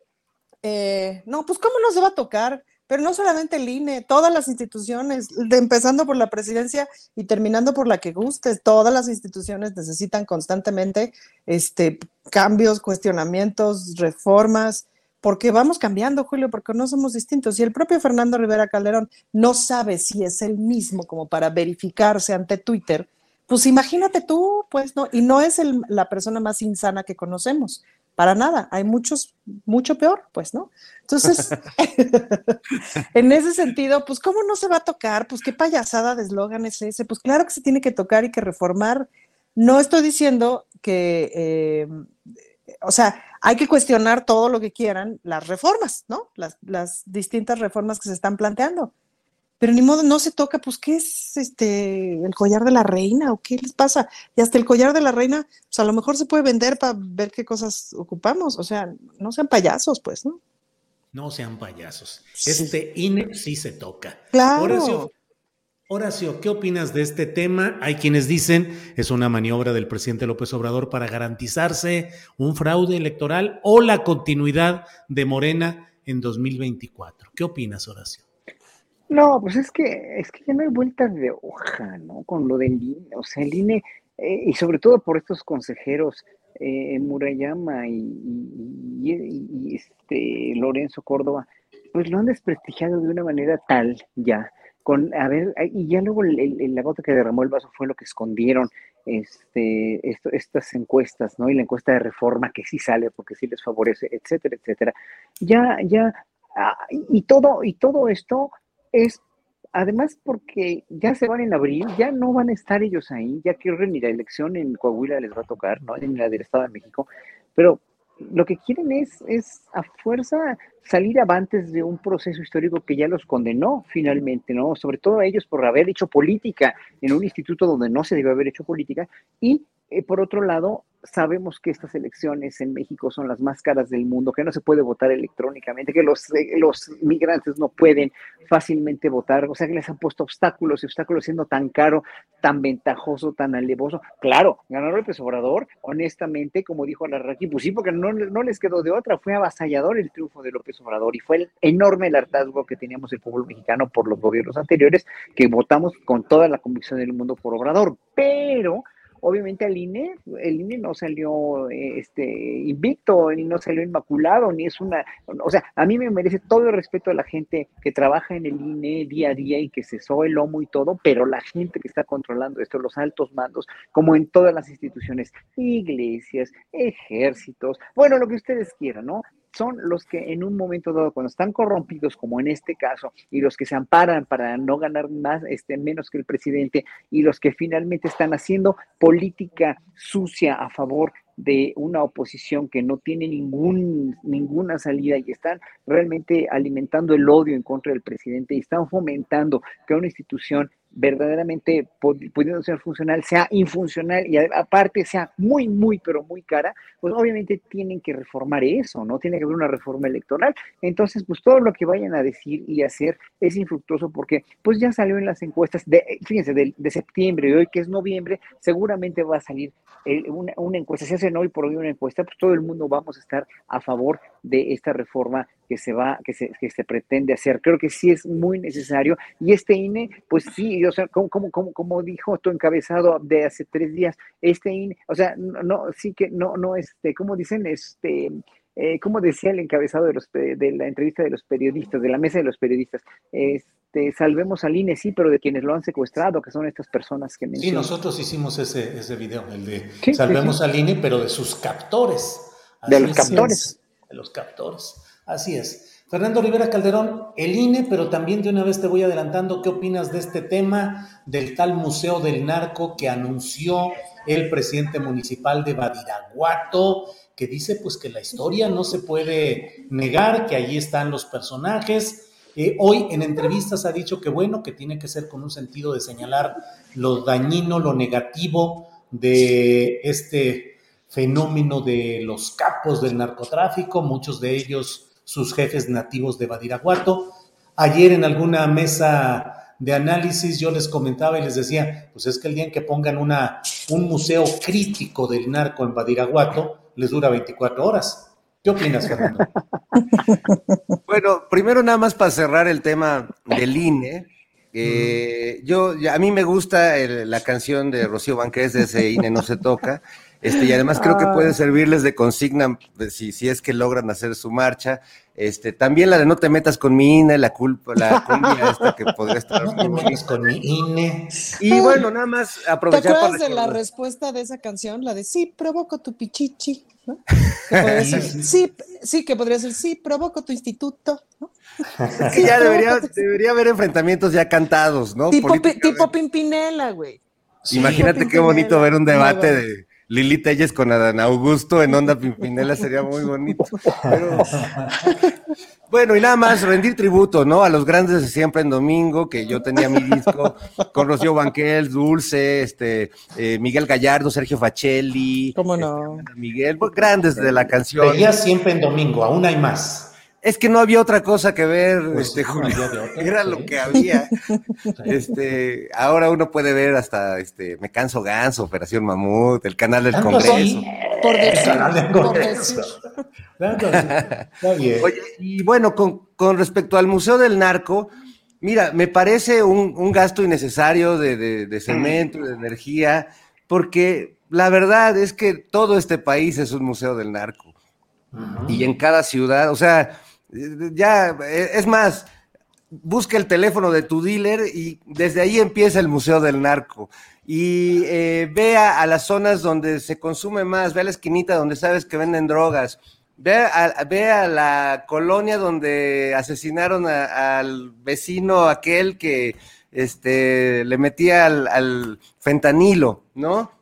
Eh, no, pues cómo no se va a tocar, pero no solamente el INE, todas las instituciones, empezando por la presidencia y terminando por la que guste, todas las instituciones necesitan constantemente este, cambios, cuestionamientos, reformas, porque vamos cambiando, Julio, porque no somos distintos. Y el propio Fernando Rivera Calderón no sabe si es el mismo como para verificarse ante Twitter, pues imagínate tú, pues no, y no es la persona más insana que conocemos para nada, hay muchos, mucho peor, pues, ¿no? Entonces, en ese sentido, pues, ¿cómo no se va a tocar? Pues, ¿qué payasada de eslogan es ese? Pues, claro que se tiene que tocar y que reformar. No estoy diciendo que, eh, o sea, hay que cuestionar todo lo que quieran las reformas, ¿no? Las distintas reformas que se están planteando. Pero ni modo, no se toca, pues, ¿qué es este el collar de la reina o qué les pasa? Y hasta el collar de la reina, pues a lo mejor se puede vender para ver qué cosas ocupamos, o sea, no sean payasos, pues, ¿no? No sean payasos. Este INE sí se toca. Claro. Horacio, Horacio, ¿qué opinas de este tema? Hay quienes dicen es una maniobra del presidente López Obrador para garantizarse un fraude electoral o la continuidad de Morena en 2024. ¿Qué opinas, Horacio? No, pues es que, es que ya no hay vueltas de hoja, ¿no? Con lo del INE. O sea, el INE, eh, y sobre todo por estos consejeros, eh, Murayama y, este Lorenzo Córdoba, pues lo han desprestigiado de una manera tal ya. Con, a ver, y ya luego la gota que derramó el vaso fue lo que escondieron este, estas encuestas, ¿no? Y la encuesta de reforma que sí sale porque sí les favorece, etcétera, etcétera. Ya, ya, ah, y todo, y todo esto es además porque ya se van en abril, ya no van a estar ellos ahí, ya que ni la elección en Coahuila les va a tocar, ¿no? En la del Estado de México, pero lo que quieren es, es a fuerza salir avantes de un proceso histórico que ya los condenó finalmente, ¿no? Sobre todo a ellos por haber hecho política en un instituto donde no se debe haber hecho política y eh, por otro lado, sabemos que estas elecciones en México son las más caras del mundo, que no se puede votar electrónicamente, que los, eh, los migrantes no pueden fácilmente votar, o sea que les han puesto obstáculos y obstáculos siendo tan caro, tan ventajoso, tan alevoso. Claro, ganó López Obrador, honestamente, como dijo Alarraqui, pues sí, porque no, no les quedó de otra, fue avasallador el triunfo de López Obrador y fue el enorme el hartazgo que teníamos el pueblo mexicano por los gobiernos anteriores, que votamos con toda la convicción del mundo por Obrador, pero Obviamente al INE, el INE no salió este, invicto, ni no salió inmaculado, ni es una, o sea, a mí me merece todo el respeto a la gente que trabaja en el INE día a día y que soe el lomo y todo, pero la gente que está controlando esto, los altos mandos, como en todas las instituciones, iglesias, ejércitos, bueno, lo que ustedes quieran, ¿no? Son los que en un momento dado, cuando están corrompidos, como en este caso, y los que se amparan para no ganar más, este, menos que el presidente, y los que finalmente están haciendo política sucia a favor de una oposición que no tiene ningún, ninguna salida y están realmente alimentando el odio en contra del presidente y están fomentando que una institución verdaderamente pudiendo ser funcional sea infuncional y aparte sea muy, muy, pero muy cara, pues obviamente tienen que reformar eso, ¿no? Tiene que haber una reforma electoral. Entonces, pues todo lo que vayan a decir y hacer es infructuoso porque pues ya salió en las encuestas de, fíjense, de, de septiembre y hoy que es noviembre, seguramente va a salir una, una, encuesta, si hacen hoy por hoy una encuesta, pues todo el mundo vamos a estar a favor de esta reforma que se va, que se, que se pretende hacer. Creo que sí es muy necesario. Y este INE, pues sí, o sea, como, como, como, como dijo tu encabezado de hace tres días, este INE, o sea, no, sí que no, no, este, como dicen, este, eh, como decía el encabezado de, los, de la entrevista de los periodistas, de la mesa de los periodistas, este, salvemos al INE, sí, pero de quienes lo han secuestrado, que son estas personas que mencionan. Sí, nosotros hicimos ese, ese video, el de salvemos al INE, pero de sus captores. de los captores. de los captores. Así es. Fernando Rivera Calderón, el INE, pero también de una vez te voy adelantando, ¿qué opinas de este tema del tal Museo del Narco que anunció el presidente municipal de Badiraguato, que dice pues que la historia no se puede negar, que allí están los personajes? Eh, hoy en entrevistas ha dicho que bueno, que tiene que ser con un sentido de señalar lo dañino, lo negativo de este fenómeno de los capos del narcotráfico, muchos de ellos sus jefes nativos de Badiraguato. Ayer en alguna mesa de análisis yo les comentaba y les decía, pues es que el día en que pongan una, un museo crítico del narco en Badiraguato, les dura 24 horas. ¿Qué opinas, Fernando? bueno, primero nada más para cerrar el tema del INE. Eh, yo, a mí me gusta la canción de Rocío Banqués de ese INE no se toca. Este, y además creo que puede ah. servirles de consigna si, si es que logran hacer su marcha. Este, también la de no te metas con mi INE, la culpa, la cumbia esta que podría estar. No te metas con mi INE. Y bueno, nada más aprovechar. ¿Te acuerdas de la respuesta de esa canción? La de sí, provoco tu pichichi. ¿no? sí, sí, que podría ser sí, provoco tu instituto. ¿no? Es que ya debería, debería haber enfrentamientos ya cantados, ¿no? Tipo, tipo Pimpinela, güey. Imagínate qué bonito ver un debate de Lili Telles con Adán Augusto en Onda Pimpinela sería muy bonito. Bueno, y nada más rendir tributo, ¿no? A los grandes de siempre en domingo, que yo tenía mi disco con Rocío Banquel, Dulce, este, eh, Miguel Gallardo, Sergio Facelli. ¿Cómo no? Este, Miguel, pues, grandes de la canción. Veía siempre en domingo, aún hay más. Es que no había otra cosa que ver, pues, este, Julio. Era lo que había. este, ahora uno puede ver hasta este, Me Canso Ganso, Operación Mamut, el canal del Congreso. Por decir, por decir. Está bien. Oye, y bueno, con, con, respecto al Museo del Narco, mira, me parece un, un gasto innecesario de, de, de cemento, de energía, porque la verdad es que todo este país es un museo del narco. Y en cada ciudad, o sea, ya, es más, busca el teléfono de tu dealer y desde ahí empieza el Museo del Narco. Y eh, vea a las zonas donde se consume más, ve a la esquinita donde sabes que venden drogas, ve a, ve a la colonia donde asesinaron al vecino aquel que este, le metía al fentanilo, ¿no?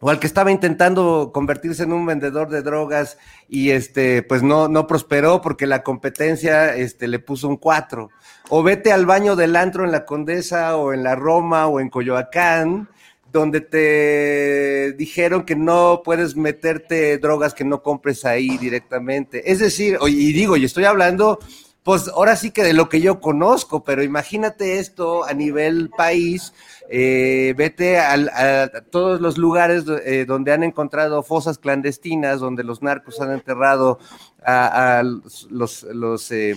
O al que estaba intentando convertirse en un vendedor de drogas y este pues no no prosperó porque la competencia este le puso un cuatro o vete al baño del antro en la Condesa o en la Roma o en Coyoacán donde te dijeron que no puedes meterte drogas que no compres ahí directamente. Es decir, y digo, y estoy hablando pues ahora sí que de lo que yo conozco, pero imagínate esto a nivel país, eh, vete a, todos los lugares eh, donde han encontrado fosas clandestinas, donde los narcos han enterrado eh,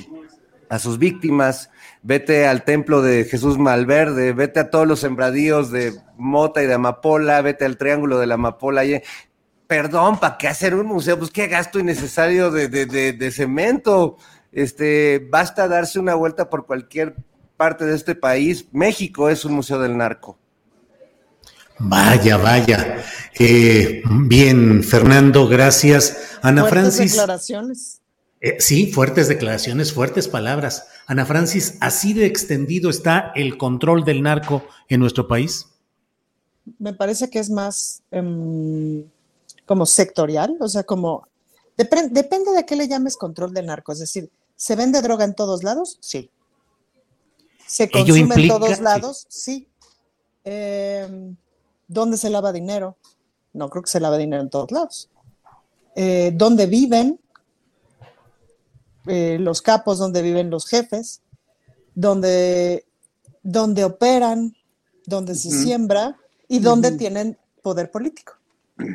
a sus víctimas, vete al templo de Jesús Malverde, vete a todos los sembradíos de Mota y de Amapola, vete al Triángulo de la Amapola. Perdón, ¿para qué hacer un museo? Pues qué gasto innecesario de cemento este, basta darse una vuelta por cualquier parte de este país. México es un museo del narco. Vaya, vaya. Eh, bien, Fernando, gracias. Ana fuertes Francis. declaraciones. Eh, sí, fuertes declaraciones, fuertes palabras. Ana Francis, ¿así de extendido está el control del narco en nuestro país? Me parece que es más um, como sectorial, o sea, como depende, depende de qué le llames control del narco, es decir, ¿Se vende droga en todos lados? Sí. ¿Se consume en todos lados? Sí. Eh, ¿Dónde se lava dinero? No creo que se lave dinero en todos lados. Eh, ¿Dónde viven? Eh, los capos, donde viven los jefes, donde, donde operan, donde se siembra y donde tienen poder político. Pero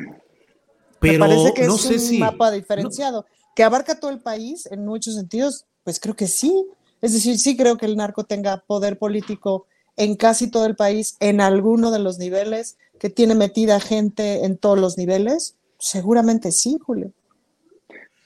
Me parece que no es sé un si mapa diferenciado que abarca todo el país en muchos sentidos, pues creo que sí. Es decir, sí creo que el narco tenga poder político en casi todo el país, en alguno de los niveles, que tiene metida gente en todos los niveles. Seguramente sí, Julio.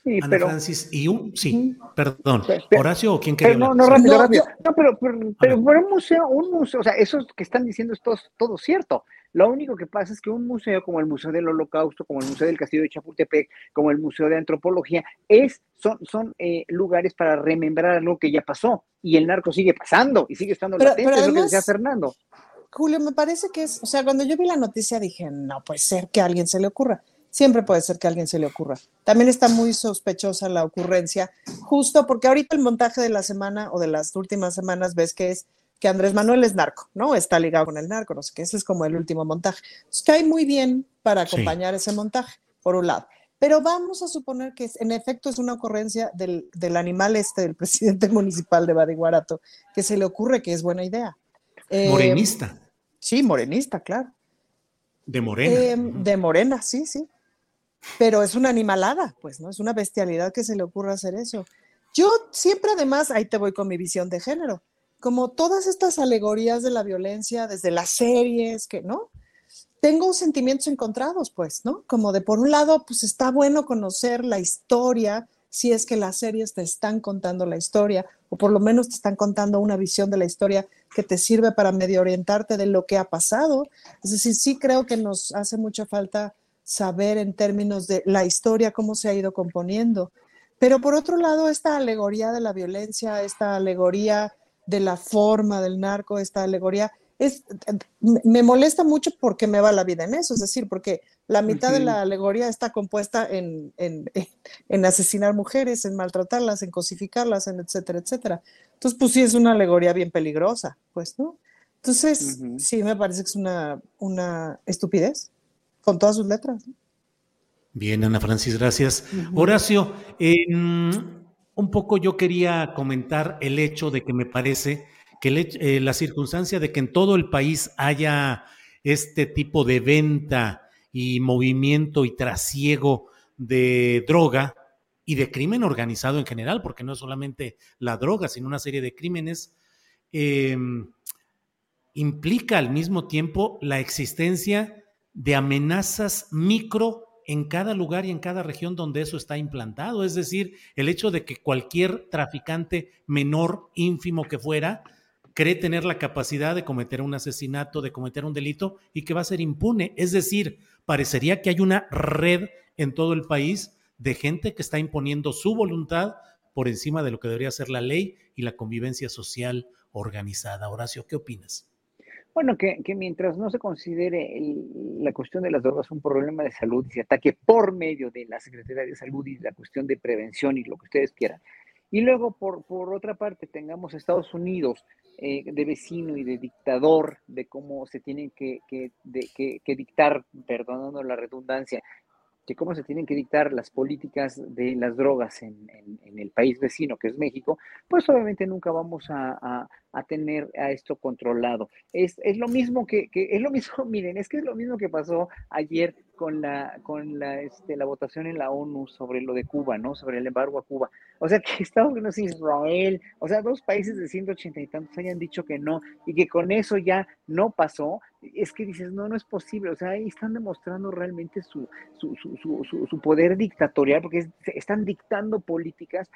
Sí, Ana pero, Francis, y un, sí, perdón, Pe- pe- Horacio o quién quería pero no, hablar? no, rápido, No, rápido. yo- No, pero, pero, pero por un museo, un museo, o sea, eso que están diciendo es todo, todo cierto. Lo único que pasa es que un museo como el Museo del Holocausto, como el Museo del Castillo de Chapultepec, como el Museo de Antropología, es, son, son eh, lugares para remembrar algo que ya pasó. Y el narco sigue pasando y sigue estando Pero- latente, pero es lo que además- decía Fernando. Julio, me parece que es, o sea, cuando yo vi la noticia dije, no puede ser que a alguien se le ocurra. Siempre puede ser que a alguien se le ocurra. También está muy sospechosa la ocurrencia, justo porque ahorita el montaje de la semana o de las últimas semanas ves que es que Andrés Manuel es narco, ¿no? Está ligado con el narco, no sé qué, ese es como el último montaje. Entonces, cae muy bien para Sí. acompañar ese montaje, por un lado. Pero vamos a suponer que en efecto es una ocurrencia del, del animal este, del presidente municipal de Badiguarato, que se le ocurre que es buena idea. Eh, Morenista, Sí, morenista, claro. de Morena. Eh, de morena, sí, sí. Pero es una animalada, pues, ¿no? Es una bestialidad que se le ocurra hacer eso. Yo siempre, además, ahí te voy con mi visión de género, como todas estas alegorías de la violencia, desde las series, que, ¿no? Tengo sentimientos encontrados, pues, ¿no? Como de, por un lado, pues está bueno conocer la historia, si es que las series te están contando la historia, o por lo menos te están contando una visión de la historia que te sirve para medio orientarte de lo que ha pasado. Es decir, sí creo que nos hace mucha falta saber en términos de la historia, cómo se ha ido componiendo. Pero por otro lado, esta alegoría de la violencia, esta alegoría de la forma del narco, esta alegoría, es, me molesta mucho porque me va la vida en eso, es decir, porque la mitad de la alegoría está compuesta en, en, asesinar mujeres, en maltratarlas, en cosificarlas, en etcétera, etcétera. Entonces, pues sí es una alegoría bien peligrosa, pues, ¿no? Entonces, sí, me parece que es una, una estupidez, con todas sus letras. Bien, Ana Francis, gracias. Horacio, un poco yo quería comentar el hecho de que me parece que eh, la circunstancia de que en todo el país haya este tipo de venta y movimiento y trasiego de droga y de crimen organizado en general, porque no es solamente la droga, sino una serie de crímenes, em, implica al mismo tiempo la existencia de amenazas micro en cada lugar y en cada región donde eso está implantado. Es decir, el hecho de que cualquier traficante menor, ínfimo que fuera, cree tener la capacidad de cometer un asesinato, de cometer un delito y que va a ser impune. Es decir, parecería que hay una red en todo el país de gente que está imponiendo su voluntad por encima de lo que debería ser la ley y la convivencia social organizada. Horacio, ¿qué opinas? Bueno, que, mientras no se considere la cuestión de las drogas un problema de salud y se ataque por medio de la Secretaría de Salud y la cuestión de prevención y lo que ustedes quieran, y luego, por, por otra parte, tengamos Estados Unidos eh, de vecino y de dictador, de cómo se tienen que, que, que, dictar, perdonando la redundancia, de cómo se tienen que dictar las políticas de las drogas en, en, el país vecino, que es México, pues obviamente nunca vamos a, tener a esto controlado. Es, es lo mismo que, que, es lo mismo, miren, es que es lo mismo que pasó ayer con la, con la, este, la votación en la ONU sobre lo de Cuba, ¿no? Sobre el embargo a Cuba. O sea, que Estados Unidos y Israel, o sea, dos países de 180 y tantos hayan dicho que no y que con eso ya no pasó, es que dices, no, no es posible. O sea, ahí están demostrando realmente su, su, su, su, su poder dictatorial porque están dictando políticas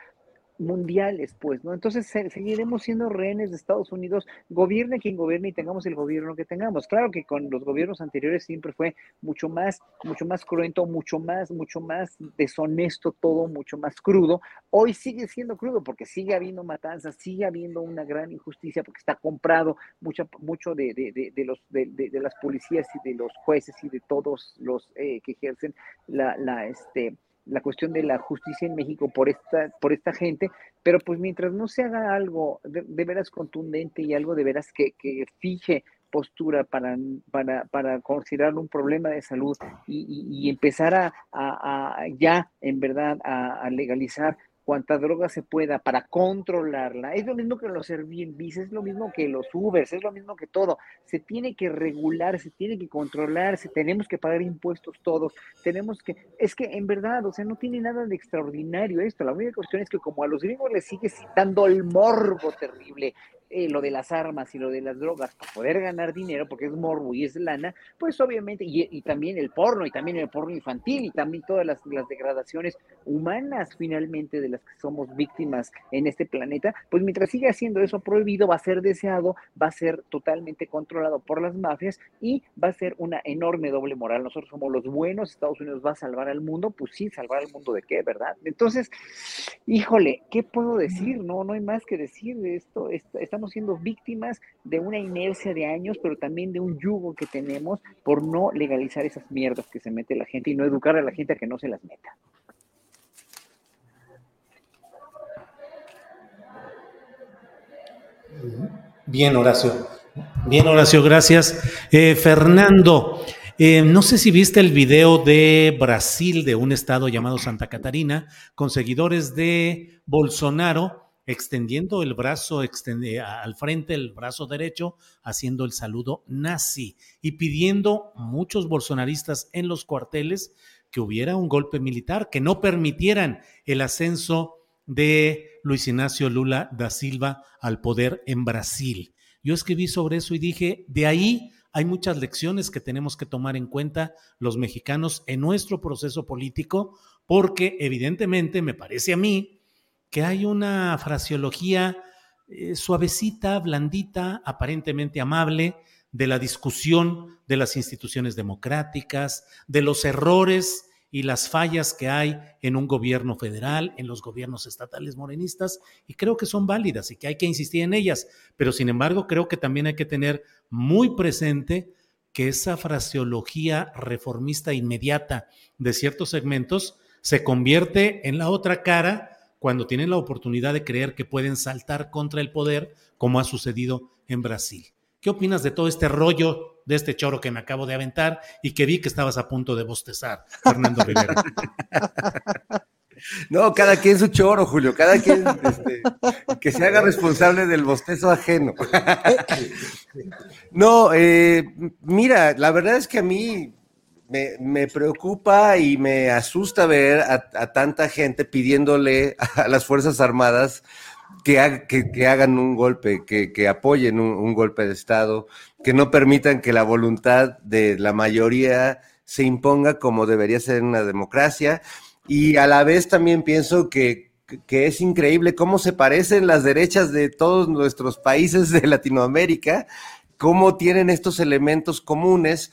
mundiales, pues, ¿no? Entonces seguiremos siendo rehenes de Estados Unidos, gobierne quien gobierne y tengamos el gobierno que tengamos. Claro que con los gobiernos anteriores siempre fue mucho más, mucho más cruento, mucho más, mucho más deshonesto todo, mucho más crudo. Hoy sigue siendo crudo porque sigue habiendo matanzas, sigue habiendo una gran injusticia porque está comprado mucho, mucho de, de, de, los, de, de, las policías y de los jueces y de todos los eh, que ejercen la, la, este, la cuestión de la justicia en México por esta, por esta gente, pero pues mientras no se haga algo de, veras contundente y algo de veras que, que fije postura para, para, para, considerar un problema de salud y, empezar a, a, ya en verdad a, legalizar cuanta droga se pueda para controlarla. Es lo mismo que los Airbnb, es lo mismo que los Ubers, es lo mismo que todo. Se tiene que regular, se tiene que controlar, se, tenemos que pagar impuestos todos, tenemos que, es que en verdad, o sea, no tiene nada de extraordinario esto. La única cuestión es que como a los gringos les sigue citando el morbo terrible, eh, lo de las armas y lo de las drogas para poder ganar dinero, porque es morbo y es lana, pues obviamente, y, también el porno, y también el porno infantil, y también todas las, degradaciones humanas finalmente de las que somos víctimas en este planeta, pues mientras siga siendo eso prohibido, va a ser deseado, va a ser totalmente controlado por las mafias y va a ser una enorme doble moral. Nosotros somos los buenos, Estados Unidos va a salvar al mundo, pues sí, salvar al mundo de qué, ¿verdad? Entonces, híjole, ¿qué puedo decir? No, no hay más que decir de esto. Esta, estamos siendo víctimas de una inercia de años, pero también de un yugo que tenemos por no legalizar esas mierdas que se mete la gente y no educar a la gente a que no se las meta. Bien, Horacio. Bien, Horacio, gracias. Eh, Fernando, eh, no sé si viste el video de Brasil, de un estado llamado Santa Catarina, con seguidores de Bolsonaro extendiendo el brazo al frente, el brazo derecho, haciendo el saludo nazi y pidiendo muchos bolsonaristas en los cuarteles que hubiera un golpe militar, que no permitieran el ascenso de Luis Ignacio Lula da Silva al poder en Brasil. Yo escribí sobre eso y dije, de ahí hay muchas lecciones que tenemos que tomar en cuenta los mexicanos en nuestro proceso político, porque evidentemente me parece a mí que hay una fraseología eh, suavecita, blandita, aparentemente amable de la discusión de las instituciones democráticas, de los errores y las fallas que hay en un gobierno federal, en los gobiernos estatales morenistas, y creo que son válidas y que hay que insistir en ellas, pero sin embargo creo que también hay que tener muy presente que esa fraseología reformista inmediata de ciertos segmentos se convierte en la otra cara cuando tienen la oportunidad de creer que pueden saltar contra el poder, como ha sucedido en Brasil. ¿Qué opinas de todo este rollo, de este choro que me acabo de aventar y que vi que estabas a punto de bostezar, Fernando Rivera? No, cada quien su choro, Julio, cada quien este, que se haga responsable del bostezo ajeno. No, eh, mira, la verdad es que a mí me, preocupa y me asusta ver a, tanta gente pidiéndole a las Fuerzas Armadas que, hagan un golpe, que, apoyen un, golpe de Estado, que no permitan que la voluntad de la mayoría se imponga como debería ser en una democracia. Y a la vez también pienso que es increíble cómo se parecen las derechas de todos nuestros países de Latinoamérica, cómo tienen estos elementos comunes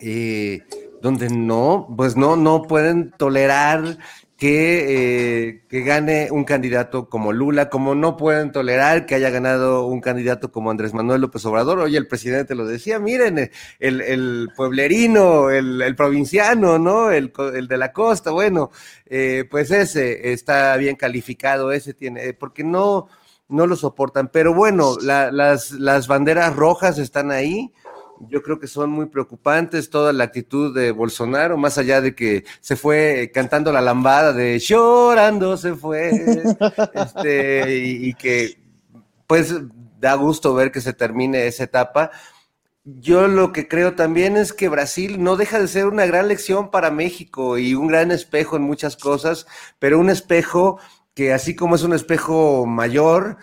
eh, donde no, pues no, no pueden tolerar que, eh, que, gane un candidato como Lula, como no pueden tolerar que haya ganado un candidato como Andrés Manuel López Obrador. Oye, el presidente lo decía, miren, el, el pueblerino, el, el, provinciano, ¿no? El, el, de la costa, bueno, eh, pues ese está bien calificado, ese tiene, porque no, no lo soportan. Pero bueno, las, las banderas rojas están ahí yo creo que son muy preocupantes toda la actitud de Bolsonaro, más allá de que se fue cantando la lambada de llorando se fue, este, y, que pues da gusto ver que se termine esa etapa. Yo lo que creo también es que Brasil no deja de ser una gran lección para México y un gran espejo en muchas cosas, pero un espejo que así como es un espejo mayor,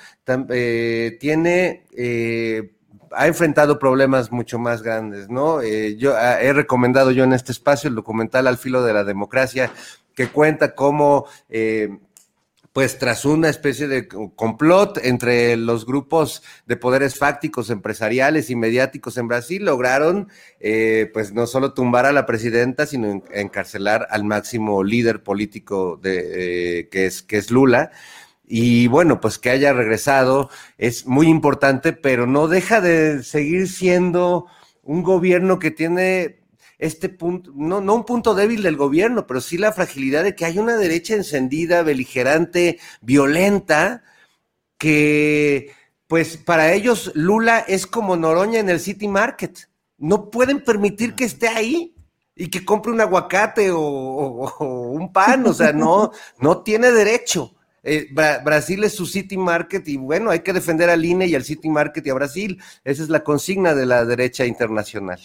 eh, tiene eh, ha enfrentado problemas mucho más grandes, ¿no? Eh, yo ah, he recomendado yo en este espacio el documental Al filo de la democracia, que cuenta cómo, eh, pues tras una especie de complot entre los grupos de poderes fácticos, empresariales y mediáticos en Brasil, lograron, eh, pues no solo tumbar a la presidenta, sino encarcelar al máximo líder político de, que, es, que es Lula. Y bueno, pues que haya regresado es muy importante, pero no deja de seguir siendo un gobierno que tiene este punto, no, no un punto débil del gobierno, pero sí la fragilidad de que hay una derecha encendida, beligerante, violenta, que pues para ellos Lula es como Noroña en el City Market. No pueden permitir que esté ahí y que compre un aguacate o, un pan, o sea, no, no tiene derecho. Eh, Brasil es su City Market y bueno, hay que defender al INE y al City Market y a Brasil. Esa es la consigna de la derecha internacional.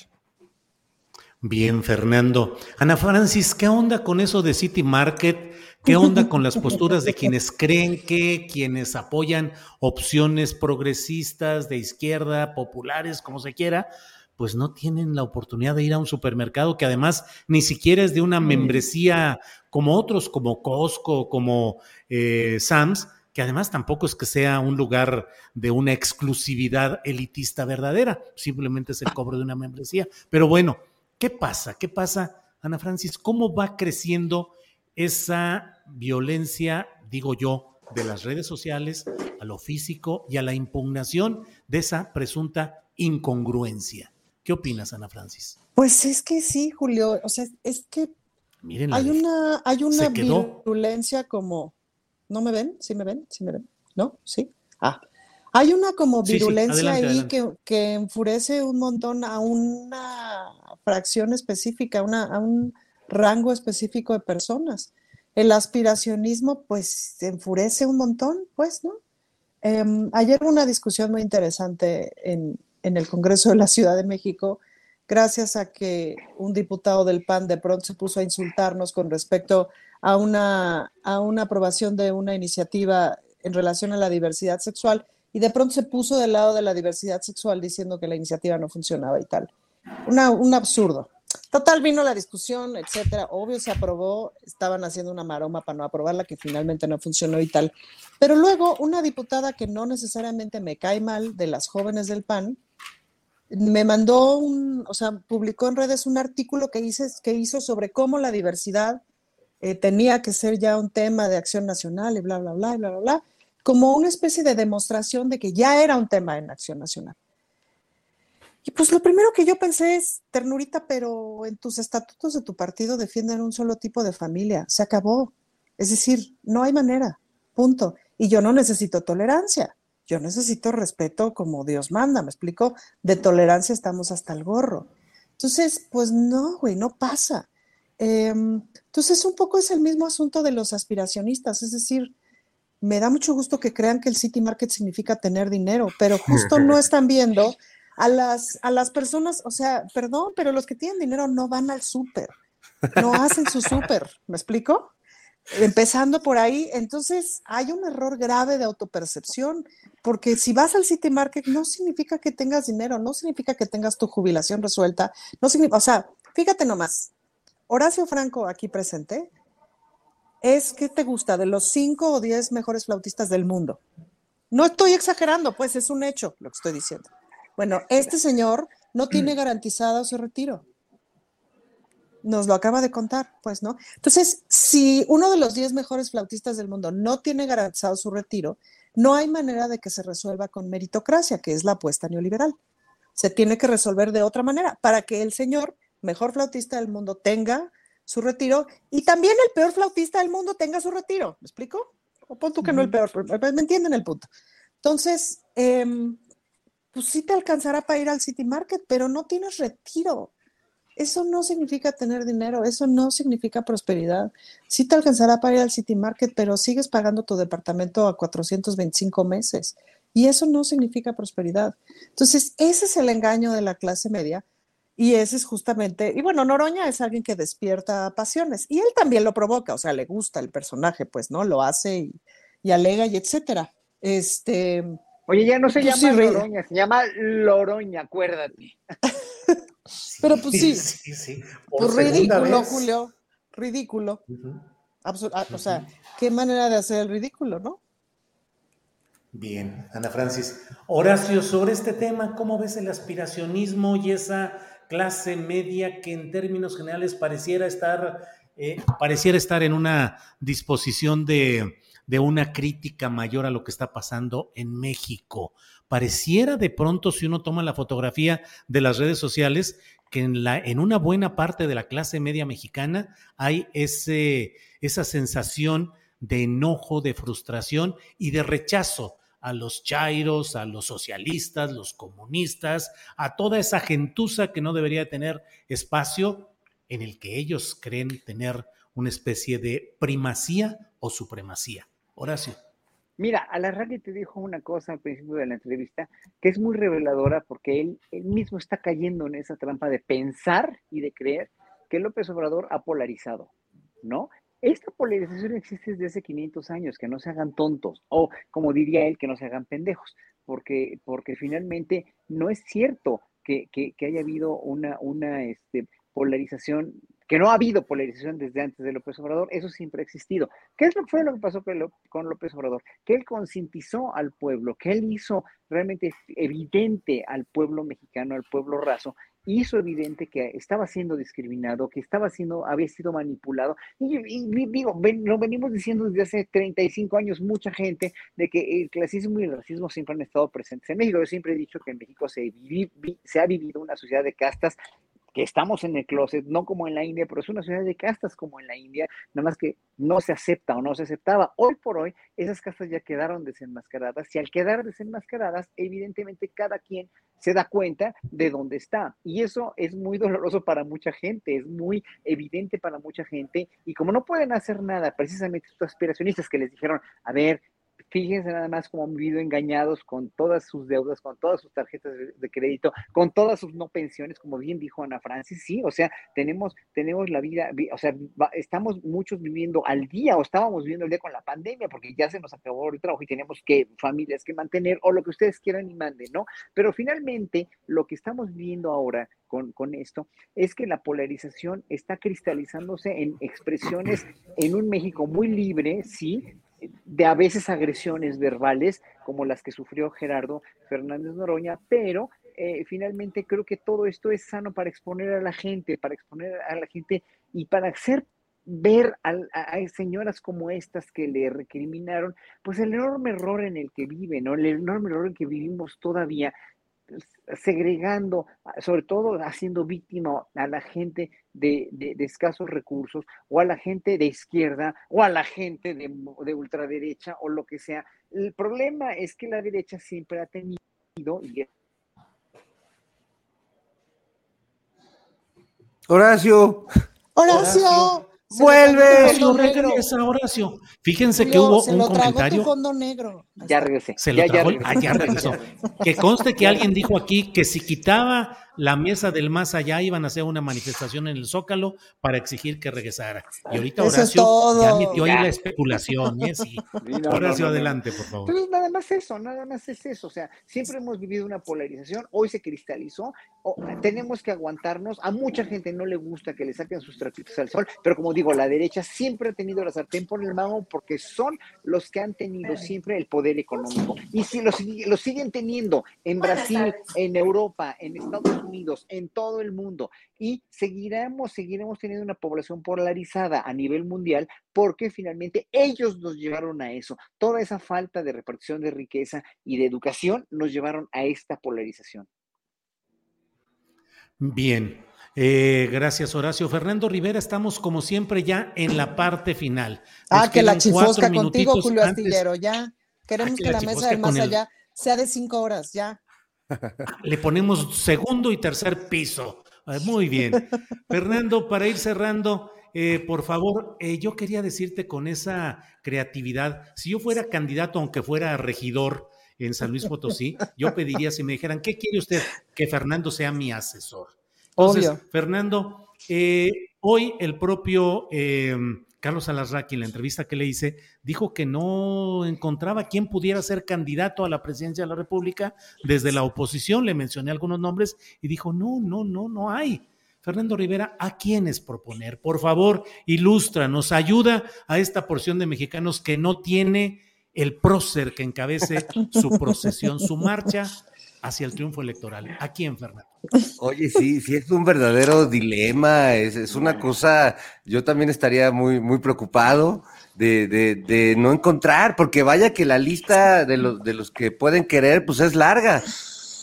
Bien, Fernando. Ana Francis, ¿qué onda con eso de City Market? ¿Qué onda con las posturas de quienes creen que quienes apoyan opciones progresistas de izquierda, populares, como se quiera, pues no tienen la oportunidad de ir a un supermercado que además ni siquiera es de una membresía como otros, como Costco, como eh, Sam's, que además tampoco es que sea un lugar de una exclusividad elitista verdadera, simplemente es el cobro de una membresía. Pero bueno, ¿qué pasa? ¿Qué pasa, Ana Francis? ¿Cómo va creciendo esa violencia, digo yo, de las redes sociales a lo físico y a la impugnación de esa presunta incongruencia? ¿Qué opinas, Ana Francis? Pues es que sí, Julio. O sea, es que hay una, hay una virulencia como. ¿No me ven? ¿Sí me ven? ¿Sí me ven? ¿No? ¿Sí? Ah. Hay una como virulencia ahí Que, que, enfurece un montón a una fracción específica, a un rango específico de personas. El aspiracionismo, pues, enfurece un montón, pues, ¿no? Em, ayer una discusión muy interesante en, en el Congreso de la Ciudad de México, gracias a que un diputado del PAN de pronto se puso a insultarnos con respecto a una, a una aprobación de una iniciativa en relación a la diversidad sexual y de pronto se puso del lado de la diversidad sexual diciendo que la iniciativa no funcionaba y tal. un absurdo. Total, vino la discusión, etcétera. Obvio se aprobó, estaban haciendo una maroma para no aprobarla, que finalmente no funcionó y tal. Pero luego, una diputada que no necesariamente me cae mal, de las jóvenes del PAN, me mandó un, o sea, publicó en redes un artículo que, hice, que hizo sobre cómo la diversidad eh, tenía que ser ya un tema de acción nacional y bla, bla, bla, bla, bla, bla, como una especie de demostración de que ya era un tema en acción nacional. Y pues lo primero que yo pensé es, ternurita, pero en tus estatutos de tu partido defienden un solo tipo de familia, se acabó. Es decir, no hay manera, punto. Y yo no necesito tolerancia, yo necesito respeto como Dios manda, me explico, de tolerancia estamos hasta el gorro. Entonces, pues no, güey, no pasa. Em, entonces, un poco es el mismo asunto de los aspiracionistas, es decir, me da mucho gusto que crean que el City Market significa tener dinero, pero justo no están viendo a las, a las personas, o sea, perdón, pero los que tienen dinero no van al súper, no hacen su súper, ¿me explico? Empezando por ahí, entonces hay un error grave de autopercepción, porque si vas al City Market no significa que tengas dinero, no significa que tengas tu jubilación resuelta, no significa, o sea, fíjate nomás, Horacio Franco aquí presente es que te gusta de los cinco o diez mejores flautistas del mundo. No estoy exagerando, pues es un hecho lo que estoy diciendo. Bueno, este señor no tiene garantizado su retiro. Nos lo acaba de contar, pues, ¿no? Entonces, si uno de los 10 mejores flautistas del mundo no tiene garantizado su retiro, no hay manera de que se resuelva con meritocracia, que es la apuesta neoliberal. Se tiene que resolver de otra manera para que el señor, mejor flautista del mundo, tenga su retiro y también el peor flautista del mundo tenga su retiro. ¿Me explico? O pon tú que no el peor, me entienden el punto. Entonces, eh, pues sí te alcanzará para ir al City Market, pero no tienes retiro. Eso no significa tener dinero, eso no significa prosperidad. Sí te alcanzará para ir al City Market, pero sigues pagando tu departamento a 425 meses. Y eso no significa prosperidad. Entonces, ese es el engaño de la clase media. Y ese es justamente, y bueno, Noroña es alguien que despierta pasiones. Y él también lo provoca, o sea, le gusta el personaje, pues, ¿no? Lo hace y, y alega y etcétera. Este, Oye, ya no se llama Loroña, se llama Loroña, acuérdate. Pero pues sí, sí, sí. Pues ridículo, Julio, ridículo. Ah, o sea, qué manera de hacer el ridículo, ¿no? Bien, Ana Francis. Horacio, sobre este tema, ¿cómo ves el aspiracionismo y esa clase media que en términos generales pareciera estar, eh, pareciera estar en una disposición de de una crítica mayor a lo que está pasando en México. Pareciera de pronto, si uno toma la fotografía de las redes sociales, que en, la, en una buena parte de la clase media mexicana hay esa sensación de enojo, de frustración y de rechazo a los chairos, a los socialistas, los comunistas, a toda esa gentuza que no debería tener espacio en el que ellos creen tener una especie de primacía o supremacía. Horacio. Mira, Alarraqui te dijo una cosa al principio de la entrevista que es muy reveladora porque él, él mismo está cayendo en esa trampa de pensar y de creer que López Obrador ha polarizado, ¿no? Esta polarización existe desde hace 500 años, que no se hagan tontos, o como diría él, que no se hagan pendejos, porque, porque finalmente no es cierto que, que, que haya habido una, una este, polarización que no ha habido polarización desde antes de López Obrador, eso siempre ha existido. ¿Qué es lo, fue lo que pasó con López Obrador? Que él concientizó al pueblo, que él hizo realmente evidente al pueblo mexicano, al pueblo raso, hizo evidente que estaba siendo discriminado, que estaba siendo, había sido manipulado. Y, digo, lo venimos diciendo desde hace 35 años mucha gente de que el clasismo y el racismo siempre han estado presentes en México. Yo siempre he dicho que en México se, se ha vivido una sociedad de castas que estamos en el closet, no como en la India, pero es una ciudad de castas como en la India, nada más que no se acepta o no se aceptaba. Hoy por hoy, esas castas ya quedaron desenmascaradas y al quedar desenmascaradas, evidentemente cada quien se da cuenta de dónde está. Y eso es muy doloroso para mucha gente, es muy evidente para mucha gente. Y como no pueden hacer nada, precisamente estos aspiracionistas que les dijeron, a ver, Fíjense nada más cómo han vivido engañados con todas sus deudas, con todas sus tarjetas de, crédito, con todas sus no pensiones, como bien dijo Ana Francis, sí, o sea, tenemos, tenemos la vida, o sea, estamos muchos viviendo al día o estábamos viviendo el día con la pandemia porque ya se nos acabó el trabajo y tenemos que familias que mantener o lo que ustedes quieran y manden, ¿no? Pero finalmente lo que estamos viendo ahora con, con, esto es que la polarización está cristalizándose en expresiones en un México muy libre, sí, de a veces agresiones verbales como las que sufrió Gerardo Fernández Noroña, pero eh, finalmente creo que todo esto es sano para exponer a la gente, para exponer a la gente y para hacer ver a, señoras como estas que le recriminaron, pues el enorme error en el que viven, ¿no? El enorme error en que vivimos todavía, segregando, sobre todo haciendo víctima a la gente de, escasos recursos, o a la gente de izquierda, o a la gente de, de ultraderecha, o lo que sea. El problema es que la derecha siempre ha tenido, y Horacio. Horacio. Vuelve. Horacio. Fíjense que hubo un comentario. Ya regresé. Se lo ya, ya regresó. Que conste que alguien dijo aquí que si quitaba la mesa del más allá iban a hacer una manifestación en el Zócalo para exigir que regresara. Y ahorita Horacio ya metió ahí la especulación. ¿eh? Sí. Horacio, adelante, por favor. Entonces, nada más eso, nada más es eso. O sea, siempre hemos vivido una polarización, hoy se cristalizó, tenemos que aguantarnos. A mucha gente no le gusta que le saquen sus trapitos al sol, pero como digo, la derecha siempre ha tenido la sartén por el mango porque son los que han tenido siempre el poder económico. Y si lo, lo siguen teniendo en Brasil, en Europa, en Estados Unidos, en todo el mundo. Y seguiremos, seguiremos teniendo una población polarizada a nivel mundial porque finalmente ellos nos llevaron a eso. Toda esa falta de repartición de riqueza y de educación nos llevaron a esta polarización. Bien, eh, gracias, Horacio. Fernando Rivera, estamos como siempre ya en la parte final. ah, que la chifosca contigo, Julio Astillero, ya. Queremos que, la, mesa de más allá sea de cinco horas, ya. Le ponemos segundo y tercer piso. Ah, muy bien. Fernando, para ir cerrando, eh, por favor, eh, yo quería decirte con esa creatividad, si yo fuera candidato, aunque fuera regidor en San Luis Potosí, yo pediría si me dijeran, ¿qué quiere usted? Que Fernando sea mi asesor. Entonces, Fernando, eh, hoy el propio Carlos Alarraqui, en la entrevista que le hice, dijo que no encontraba quién pudiera ser candidato a la presidencia de la República desde la oposición. Le mencioné algunos nombres y dijo, no, no, no, no hay. Fernando Rivera, ¿a quiénes proponer? Por favor, ilustra, nos ayuda a esta porción de mexicanos que no tiene el prócer que encabece su procesión, su marcha hacia el triunfo electoral. ¿A quién, Fernando? Oye, sí, sí es un verdadero dilema, es, una cosa, yo también estaría muy, muy preocupado de, de, no encontrar, porque vaya que la lista de los, de los que pueden querer, pues es larga,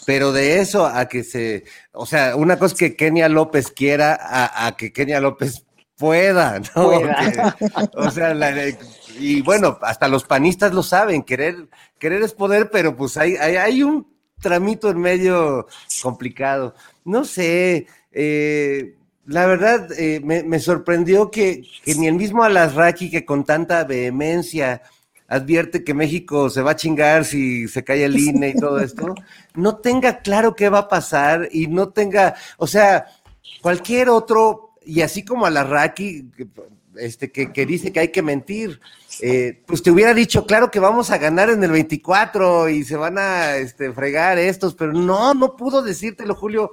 pero de eso a que se, o sea, una cosa es que Kenia López quiera, a, que Kenia López pueda, ¿no? o sea, y bueno, hasta los panistas lo saben, querer, querer es poder, pero pues hay, hay, hay un tramito en medio complicado. No sé, eh, la verdad eh, me, sorprendió que, ni el mismo Alasraki, que con tanta vehemencia advierte que México se va a chingar si se cae el INE y todo esto, no tenga claro qué va a pasar y no tenga, o sea, cualquier otro, y así como Alasraki, este, que, que dice que hay que mentir, eh, pues te hubiera dicho, claro que vamos a ganar en el 24 y se van a este, fregar estos, pero no, no pudo decírtelo, Julio.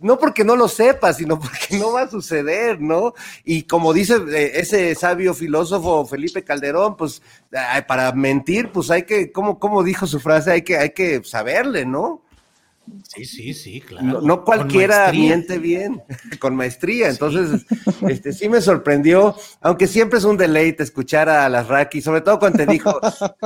No porque no lo sepa, sino porque no va a suceder, ¿no? Y como dice eh, ese sabio filósofo Felipe Calderón, pues para mentir, pues hay que, como, como dijo su frase, hay que, hay que saberle, ¿no? Sí, sí, sí, claro. No, cualquiera miente bien, con maestría. Entonces, este sí me sorprendió, aunque siempre es un deleite escuchar a las Raki, sobre todo cuando te dijo,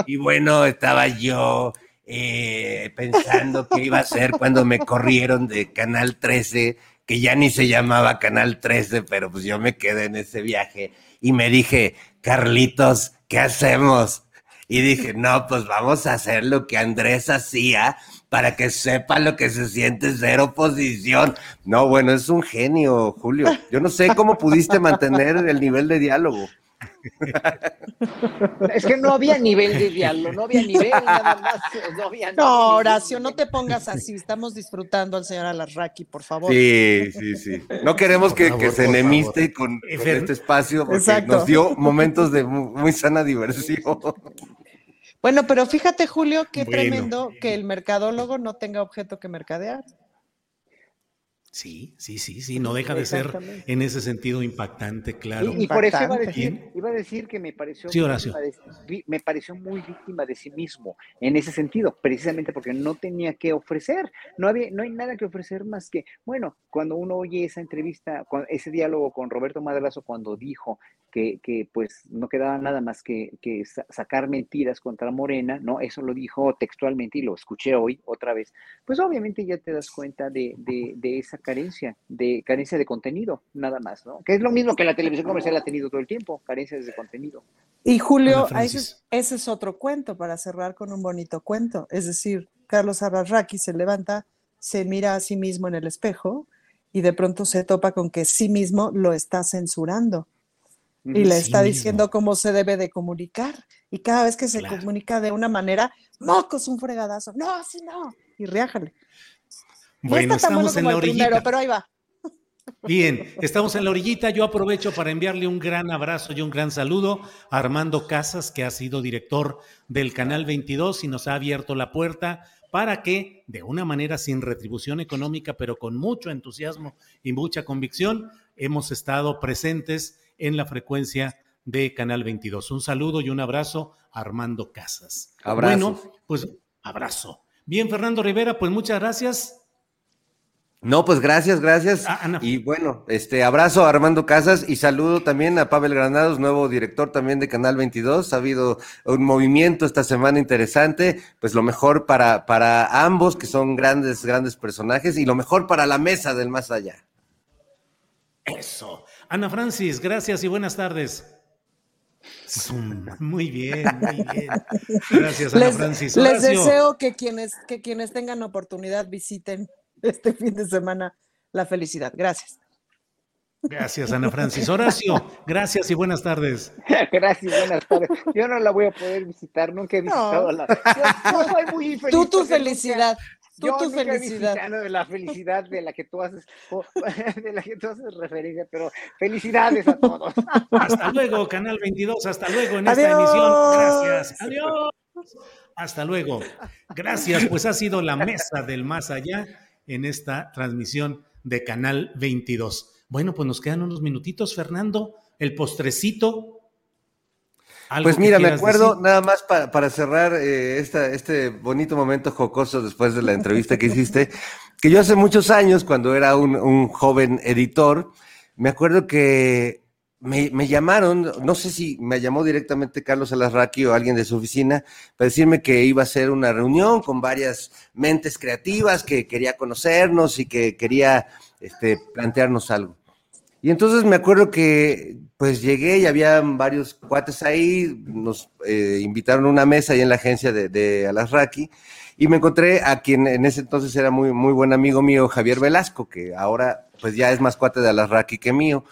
y bueno, estaba yo eh, pensando qué iba a ser cuando me corrieron de Canal 13, que ya ni se llamaba Canal 13, pero pues yo me quedé en ese viaje y me dije, Carlitos, ¿qué hacemos? Y dije, no, pues vamos a hacer lo que Andrés hacía para que sepa lo que se siente ser oposición. No, bueno, es un genio, Julio. Yo no sé cómo pudiste mantener el nivel de diálogo. Es que no había nivel de diálogo, no había nivel, nada más. No, había no Horacio, no te pongas así. Estamos disfrutando al señor Alarraqui, por favor. Sí, sí, sí. No queremos que, se enemiste con, este espacio porque nos dio momentos de muy sana diversión. Bueno, pero fíjate, Julio, qué tremendo que el mercadólogo no tenga objeto que mercadear. Sí, sí, sí, sí, no deja de ser en ese sentido impactante, claro. Y, por eso iba a, decir, iba a decir que me pareció, sí, me pareció muy víctima de sí mismo en ese sentido, precisamente porque no tenía que ofrecer, no había, no hay nada que ofrecer más que, bueno, cuando uno oye esa entrevista, ese diálogo con Roberto Madrazo cuando dijo que, que pues no quedaba nada más que, que sacar mentiras contra Morena, ¿no? Eso lo dijo textualmente y lo escuché hoy otra vez, pues obviamente ya te das cuenta de, de, de esa carencia, de carencia de contenido, nada más, ¿no? Que es lo mismo que la televisión comercial ha tenido todo el tiempo, carencias de contenido. Y Julio, ese, ese, es otro cuento para cerrar con un bonito cuento. Es decir, Carlos Arrarraqui se levanta, se mira a sí mismo en el espejo y de pronto se topa con que sí mismo lo está censurando y le está diciendo cómo se debe de comunicar. Y cada vez que se comunica de una manera, mocos, un fregadazo, no, así no, y riájale. Bueno, estamos en la orillita. pero ahí va. Bien, estamos en la orillita. Yo aprovecho para enviarle un gran abrazo y un gran saludo a Armando Casas, que ha sido director del Canal 22 y nos ha abierto la puerta para que, de una manera sin retribución económica, pero con mucho entusiasmo y mucha convicción, hemos estado presentes en la frecuencia de Canal 22. Un saludo y un abrazo a Armando Casas. Abrazo. Bueno, pues abrazo. Bien, Fernando Rivera, pues muchas gracias. No, pues gracias, gracias. Ah, y bueno, este abrazo a Armando Casas y saludo también a Pavel Granados, nuevo director también de Canal 22. Ha habido un movimiento esta semana interesante, pues lo mejor para, para ambos, que son grandes, grandes personajes, y lo mejor para la mesa del más allá. Eso. Ana Francis, gracias y buenas tardes. Muy bien, muy bien. Gracias, Ana Francis. Les deseo que quienes, que quienes tengan oportunidad visiten este fin de semana la felicidad. Gracias. Gracias, Ana Francis. Horacio, gracias y buenas tardes. Gracias, buenas tardes. Yo no la voy a poder visitar, nunca he visitado la. Yo, soy muy feliz. Tú tu felicidad. Tú tu felicidad. de la felicidad de la que tú haces, de la que tú haces referencia, pero felicidades a todos. Hasta luego, Canal 22, hasta luego en esta emisión. Gracias. Adiós. Hasta luego. Gracias, pues ha sido la mesa del más allá en esta transmisión de Canal 22. Bueno, pues nos quedan unos minutitos, Fernando. El postrecito. Pues mira, me acuerdo nada más para, cerrar eh, este bonito momento jocoso después de la entrevista que hiciste, que yo hace muchos años, cuando era un, un joven editor, me acuerdo que me, llamaron, no sé si me llamó directamente Carlos Alasraqui o alguien de su oficina para decirme que iba a ser una reunión con varias mentes creativas que quería conocernos y que quería este, plantearnos algo. Y entonces me acuerdo que pues llegué y había varios cuates ahí, nos eh, invitaron a una mesa ahí en la agencia de, de Alasraqui y me encontré a quien en ese entonces era muy, muy buen amigo mío, Javier Velasco, que ahora pues ya es más cuate de Alasraqui que mío.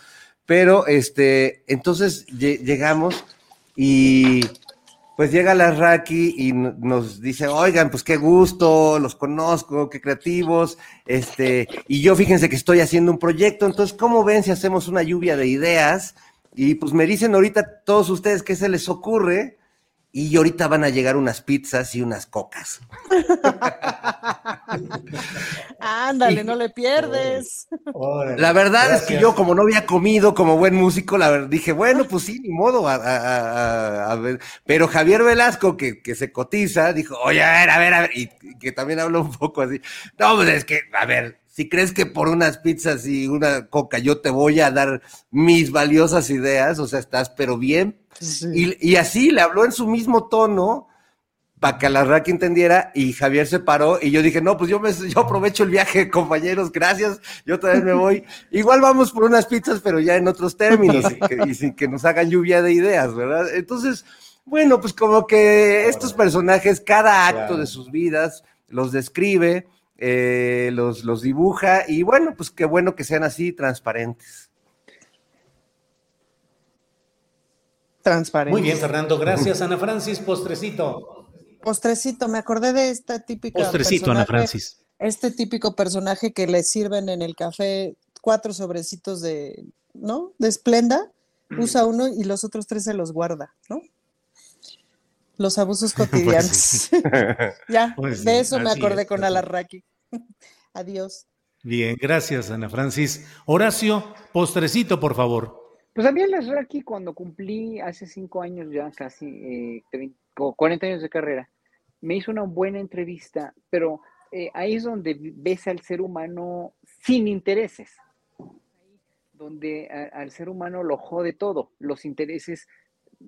Pero este, entonces llegamos y pues llega la Raki y nos dice, oigan, pues qué gusto, los conozco, qué creativos, este, y yo fíjense que estoy haciendo un proyecto, entonces, ¿cómo ven si hacemos una lluvia de ideas? Y pues me dicen ahorita todos ustedes qué se les ocurre, y ahorita van a llegar unas pizzas y unas cocas. Ándale, no le pierdes. la verdad es que yo, como no había comido como buen músico, la verdad dije, bueno, pues sí, ni modo. A, ver. Pero Javier Velasco, que, que, se cotiza, dijo, oye, a ver, a ver, a ver, y que también habló un poco así. No, pues es que, a ver, si crees que por unas pizzas y una coca yo te voy a dar mis valiosas ideas, o sea, estás pero bien. Y, así le habló en su mismo tono para que la Raki entendiera y Javier se paró y yo dije, no, pues yo, me, yo aprovecho el viaje, compañeros, gracias, yo también me voy. Igual vamos por unas pizzas, pero ya en otros términos y, sin que nos hagan lluvia de ideas, ¿verdad? Entonces, bueno, pues como que estos personajes, cada acto de sus vidas los describe eh, los, los dibuja y bueno, pues qué bueno que sean así transparentes. Transparente. Muy bien, Fernando, gracias. Ana Francis, postrecito. Postrecito, me acordé de esta típica. Postrecito, Ana Francis. Este típico personaje que le sirven en el café cuatro sobrecitos de, ¿no? De esplenda, usa uno y los otros tres se los guarda, ¿no? Los abusos pues cotidianos. ya, pues de eso me acordé con Alarraqui. Adiós. Bien, gracias, Ana Francis. Horacio, postrecito, por favor. Pues a mí aquí cuando cumplí hace cinco años ya, casi eh, 40 años de carrera, me hizo una buena entrevista, pero eh, ahí es donde ves al ser humano sin intereses, donde al ser humano lo jode todo, los intereses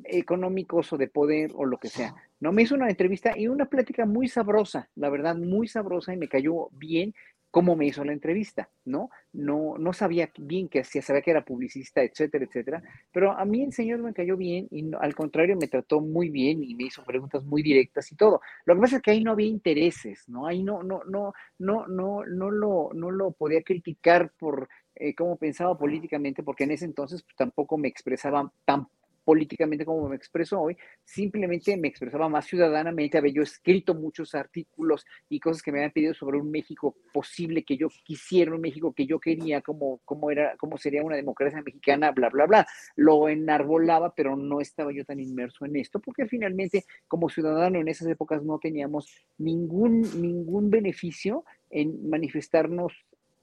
económicos o de poder o lo que sea. No me hizo una entrevista y una plática muy sabrosa, la verdad, muy sabrosa y me cayó bien cómo me hizo la entrevista, ¿no? No, no sabía bien qué hacía, sabía que era publicista, etcétera, etcétera, pero a mí el señor me cayó bien y al contrario me trató muy bien y me hizo preguntas muy directas y todo. Lo que pasa es que ahí no había intereses, ¿no? Ahí no, no, no, no, no, no lo, no lo podía criticar por eh, cómo pensaba políticamente, porque en ese entonces pues, tampoco me expresaba tan políticamente como me expreso hoy, simplemente me expresaba más ciudadanamente, había yo escrito muchos artículos y cosas que me habían pedido sobre un México posible que yo quisiera, un México que yo quería, como, como, era, cómo sería una democracia mexicana, bla, bla, bla. Lo enarbolaba, pero no estaba yo tan inmerso en esto, porque finalmente como ciudadano en esas épocas no teníamos ningún, ningún beneficio en manifestarnos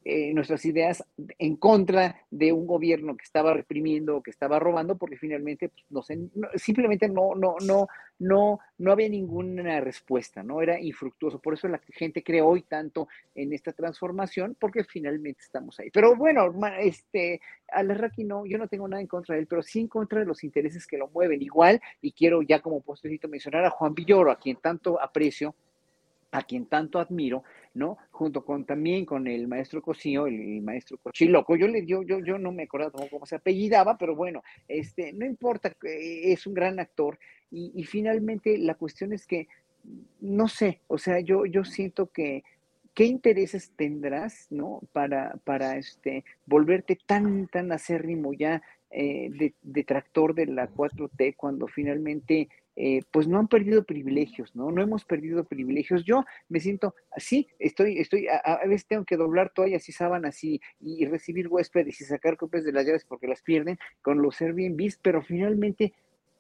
eh, nuestras ideas en contra de un gobierno que estaba reprimiendo que estaba robando, porque finalmente pues, no, simplemente no, no, no, no, no había ninguna respuesta, no era infructuoso. Por eso la gente cree hoy tanto en esta transformación, porque finalmente estamos ahí. Pero bueno, este, Raki no, yo no tengo nada en contra de él, pero sí en contra de los intereses que lo mueven. Igual, y quiero ya como postrecito mencionar a Juan Villoro, a quien tanto aprecio, a quien tanto admiro, ¿no? Junto con también con el maestro Cosío, el, maestro Cochiloco. Yo le yo, yo, yo no me acuerdo cómo se apellidaba, pero bueno, este, no importa, eh, es un gran actor. Y, finalmente la cuestión es que, no sé, o sea, yo, yo siento que qué intereses tendrás, ¿no? Para, para este, volverte tan, tan acérrimo ya eh, detractor de, de la 4T cuando finalmente eh, pues no han perdido privilegios, ¿no? No hemos perdido privilegios. Yo me siento así, estoy, estoy, a, veces tengo que doblar toallas y sábanas y, y recibir huéspedes y sacar copias de las llaves porque las pierden con los Airbnb, pero finalmente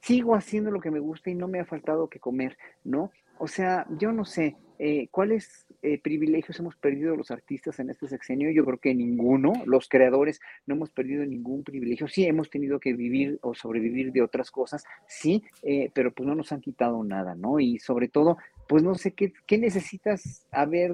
sigo haciendo lo que me gusta y no me ha faltado que comer, ¿no? O sea, yo no sé, eh, ¿cuáles eh, privilegios hemos perdido los artistas en este sexenio? Yo creo que ninguno. Los creadores no hemos perdido ningún privilegio. Sí, hemos tenido que vivir o sobrevivir de otras cosas, sí, eh, pero pues no nos han quitado nada, ¿no? Y sobre todo, pues no sé qué, qué necesitas haber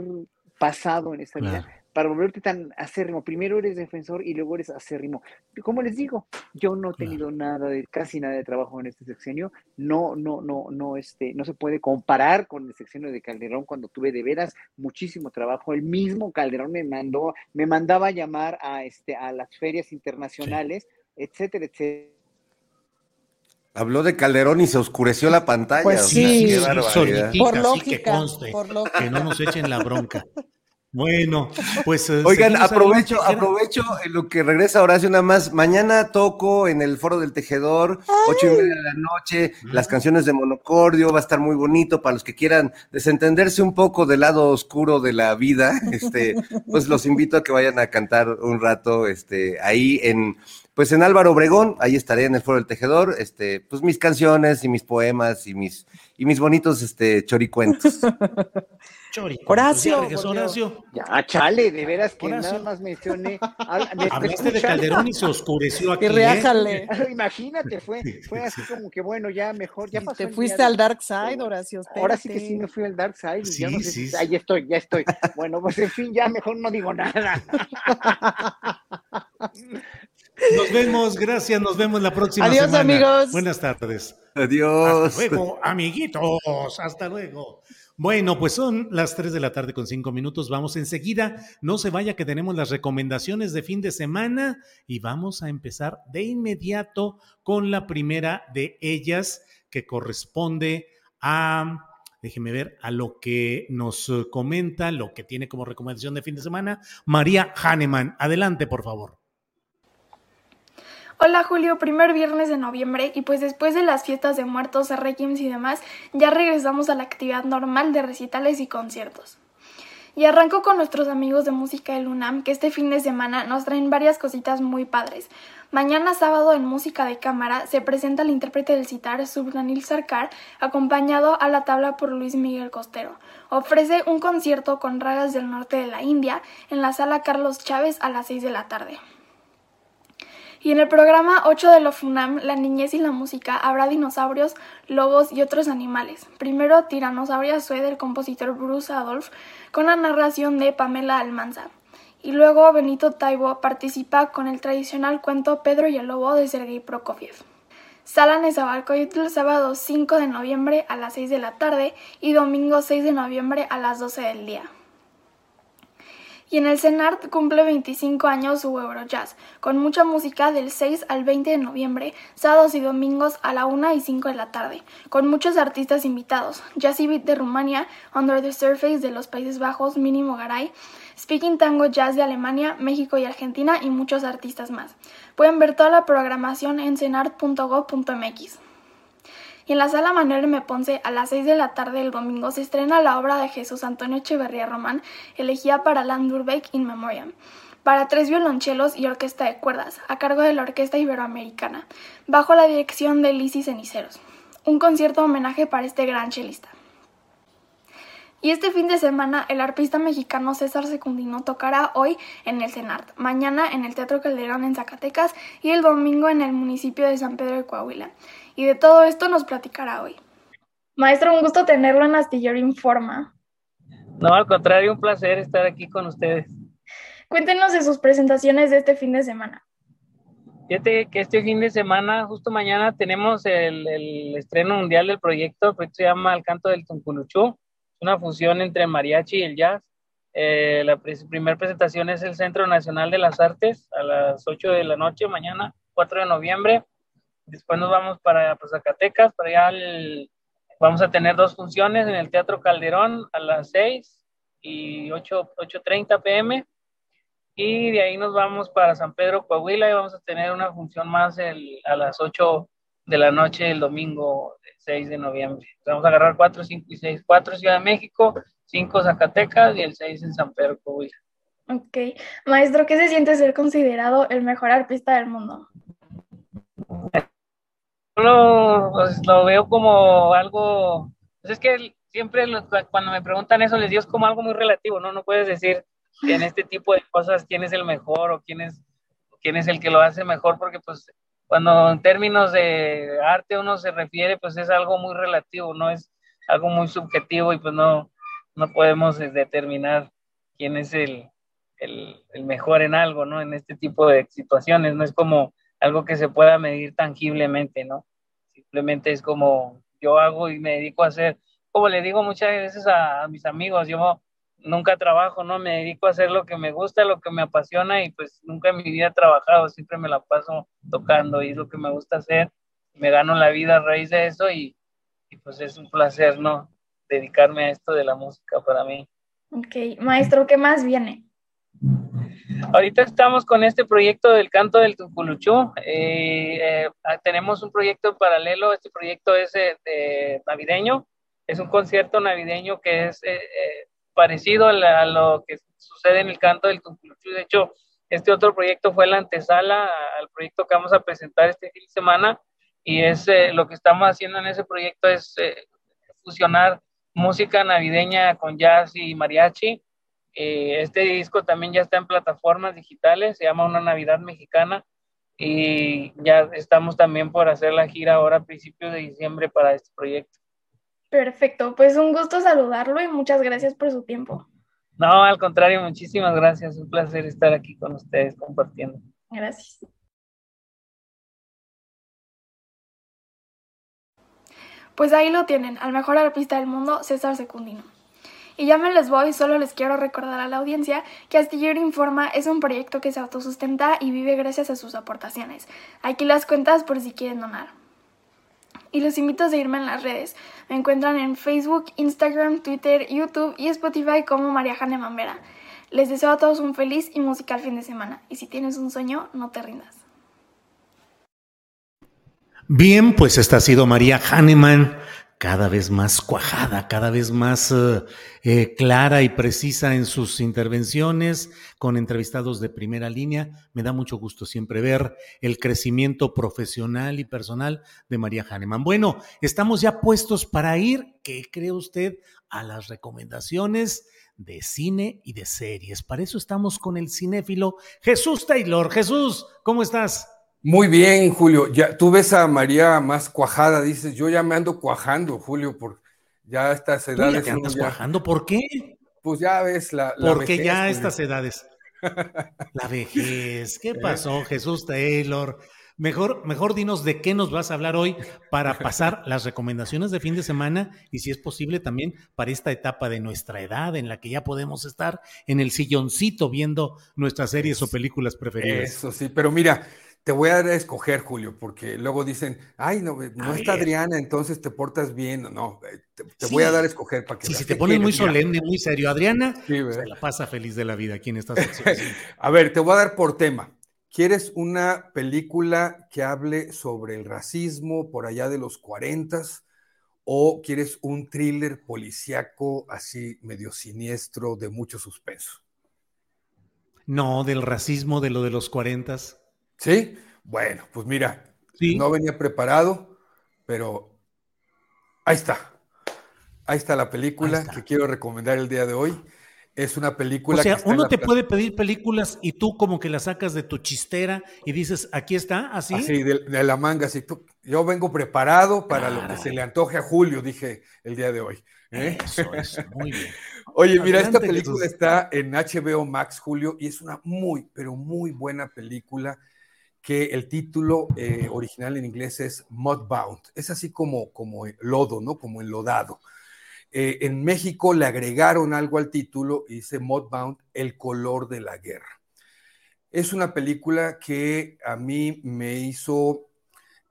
pasado en esta vida para volverte tan acérrimo. Primero eres defensor y luego eres acérrimo. Como les digo, yo no he tenido nada de, casi nada de trabajo en este sexenio. No, no, no, no, este, no se puede comparar con el sexenio de Calderón cuando tuve de veras muchísimo trabajo. El mismo Calderón me mandó, me mandaba a llamar a este, a las ferias internacionales, etcétera, etcétera. Habló de Calderón y se oscureció la pantalla. Pues sí, por lógica, por lógica. Que no nos echen la bronca. Bueno, pues. Eh, Oigan, aprovecho, aprovecho en lo que regresa Horacio nada más. Mañana toco en el Foro del Tejedor, ocho y media de la noche, las canciones de Monocordio, va a estar muy bonito para los que quieran desentenderse un poco del lado oscuro de la vida. Este, pues los invito a que vayan a cantar un rato, este, ahí en, pues en Álvaro Obregón, ahí estaré en el Foro del Tejedor, este, pues mis canciones y mis poemas y mis, y mis bonitos, este, choricuentos. Horacio. Horacio. Ya, chale, de veras que nada más mencioné. Hablaste de Calderón y se oscureció aquí. ¿eh? Imagínate, fue, fue así como que bueno, ya mejor, ya pasó Te fuiste al Dark Side, Horacio. Ahora sí que sí me fui al Dark Side. Sí, ya no sé sí, ahí estoy, ya estoy. Bueno, pues en fin, ya mejor no digo nada. Nos vemos, gracias, nos vemos la próxima Adiós, amigos. Buenas tardes. Adiós. Hasta luego, amiguitos. Hasta luego. Bueno, pues son las 3 de la tarde con 5 minutos. Vamos enseguida. No se vaya que tenemos las recomendaciones de fin de semana y vamos a empezar de inmediato con la primera de ellas que corresponde a déjeme ver, a lo que nos comenta, lo que tiene como recomendación de fin de semana, María Hahnemann. Adelante, por favor. Hola Julio, primer viernes de noviembre y pues después de las fiestas de muertos, requiems y demás, ya regresamos a la actividad normal de recitales y conciertos. Y arranco con nuestros amigos de música del UNAM, que este fin de semana nos traen varias cositas muy padres. Mañana sábado en Música de Cámara se presenta el intérprete del citar Subranil Sarkar, acompañado a la tabla por Luis Miguel Costero. Ofrece un concierto con ragas del norte de la India en la sala Carlos Chávez a las 6 de la tarde. Y en el programa 8 de Lofunam, La niñez y la música, habrá dinosaurios, lobos y otros animales. Primero Tiranosauria Sue del compositor Bruce Adolph con la narración de Pamela Almanza. Y luego Benito Taibo participa con el tradicional cuento Pedro y el Lobo de Sergei Prokofiev. Sala Nezahualcóyotl sábado 5 de noviembre a las 6 de la tarde y domingo 6 de noviembre a las 12 del día. Y en el CENART cumple 25 años su Eurojazz, con mucha música del 6 al 20 de noviembre, sábados y domingos a la 1 y 5 de la tarde, con muchos artistas invitados, Jazzy Beat de Rumania, Under the Surface de los Países Bajos, Mínimo Garay, Speaking Tango Jazz de Alemania, México y Argentina y muchos artistas más. Pueden ver toda la programación en cenart.gov.mx. Y en la sala Manuel M. Ponce, a las 6 de la tarde del domingo, se estrena la obra de Jesús Antonio Echeverría Román, elegida para Landurbeck in Memoriam, para tres violonchelos y orquesta de cuerdas, a cargo de la Orquesta Iberoamericana, bajo la dirección de Lizzy Ceniceros. Un concierto homenaje para este gran chelista. Y este fin de semana el arpista mexicano César Secundino tocará hoy en el CENART, mañana en el Teatro Calderón en Zacatecas y el domingo en el municipio de San Pedro de Coahuila y de todo esto nos platicará hoy. Maestro, un gusto tenerlo en Astillero Informa. No, al contrario, un placer estar aquí con ustedes. Cuéntenos de sus presentaciones de este fin de semana. Fíjate que este fin de semana, justo mañana, tenemos el, el estreno mundial del proyecto. El proyecto se llama El Canto del Tunculuchú. Es una fusión entre mariachi y el jazz. Eh, la primera presentación es el Centro Nacional de las Artes a las 8 de la noche, mañana, 4 de noviembre. Después nos vamos para pues, Zacatecas, para allá vamos a tener dos funciones en el Teatro Calderón a las 6 y 8.30 pm. Y de ahí nos vamos para San Pedro, Coahuila y vamos a tener una función más a las 8 de la noche el domingo 6 de noviembre. Vamos a agarrar 4, 5 y 6. 4 Ciudad de México, 5 Zacatecas y el 6 en San Pedro, Coahuila. Ok. Maestro, ¿qué se siente ser considerado el mejor artista del mundo? lo, pues, lo veo como algo, pues es que siempre cuando me preguntan eso les digo es como algo muy relativo, ¿no? No puedes decir que en este tipo de cosas quién es el mejor o quién es, quién es el que lo hace mejor, porque pues cuando en términos de arte uno se refiere, pues es algo muy relativo, no es algo muy subjetivo y pues no, no podemos determinar quién es el, el mejor en algo, ¿no? En este tipo de situaciones, no es como algo que se pueda medir tangiblemente, ¿no? Simplemente es como yo hago y me dedico a hacer, como le digo muchas veces a, mis amigos, yo nunca trabajo, ¿no? Me dedico a hacer lo que me gusta, lo que me apasiona y pues nunca en mi vida he trabajado, siempre me la paso tocando y es lo que me gusta hacer, me gano la vida a raíz de eso y, pues es un placer, ¿no? Dedicarme a esto de la música para mí. Ok, maestro, ¿qué más viene? Ahorita estamos con este proyecto del canto del Tuculuchú. Eh, eh, tenemos un proyecto paralelo. Este proyecto es eh, navideño. Es un concierto navideño que es parecido a, lo que sucede en el canto del Tuculuchú. De hecho, este otro proyecto fue la antesala al proyecto que vamos a presentar este fin de semana. Y es lo que estamos haciendo en ese proyecto es fusionar música navideña con jazz y mariachi eh, este disco también ya está en plataformas digitales, se llama Una Navidad Mexicana y ya estamos también por hacer la gira ahora a principios de diciembre para este proyecto. Perfecto, pues un gusto saludarlo y muchas gracias por su tiempo. No, al contrario, muchísimas gracias, un placer estar aquí con ustedes compartiendo. Gracias. Pues ahí lo tienen, al mejor artista del mundo, César Secundino. Y ya me les voy, solo les quiero recordar a la audiencia que Astillero Informa es un proyecto que se autosustenta y vive gracias a sus aportaciones. Aquí las cuentas por si quieren donar. Y los invito a seguirme en las redes. Me encuentran en Facebook, Instagram, Twitter, YouTube y Spotify como María Jane Mambera. Les deseo a todos un feliz y musical fin de semana. Y si tienes un sueño, no te rindas. Bien, pues esta ha sido María Hahnemann cada vez más cuajada, cada vez más eh, eh, clara y precisa en sus intervenciones, con entrevistados de primera línea. Me da mucho gusto siempre ver el crecimiento profesional y personal de María Hahnemann. Bueno, estamos ya puestos para ir, ¿qué cree usted? A las recomendaciones de cine y de series. Para eso estamos con el cinéfilo Jesús Taylor. Jesús, ¿cómo estás? Muy bien, Julio. Ya, tú ves a María más cuajada, dices, yo ya me ando cuajando, Julio, por ya estas edades. ¿Tú andas cuajando? ¿Por qué? Pues ya ves la. la Porque ya estas edades. La vejez. ¿Qué pasó, Jesús Taylor? Mejor, mejor dinos de qué nos vas a hablar hoy para pasar las recomendaciones de fin de semana y si es posible también para esta etapa de nuestra edad en la que ya podemos estar en el silloncito viendo nuestras series o películas preferidas. Eso sí, pero mira, te voy a dar escoger, Julio, porque luego dicen, ay, no, no está Adriana, entonces te portas bien. No, eh, te, voy a dar a escoger para que. Sí, si te pones muy solemne, muy serio, Adriana, se la pasa feliz de la vida aquí en esta sección. a ver, te voy a dar por tema. ¿Quieres una película que hable sobre el racismo por allá de los 40 o quieres un thriller policíaco así medio siniestro de mucho suspenso? No, del racismo de lo de los 40 ¿Sí? Bueno, pues mira, no venía preparado, pero ahí está. Ahí está la película que quiero recomendar el día de hoy. Es una película. O sea, uno te puede pedir películas y tú como que la sacas de tu chistera y dices, aquí está, así. Así, de, la manga, así. yo vengo preparado para lo que se le antoje a Julio, dije el día de hoy. ¿eh? Eso, eso, muy bien. Oye, mira, esta película está en HBO Max, Julio, y es una muy, pero muy buena película que el título eh, original en inglés es Mudbound. Es así como, como lodo, ¿no? Como enlodado. Eh, en México le agregaron algo al título y dice Mudbound, el color de la guerra. Es una película que a mí me hizo,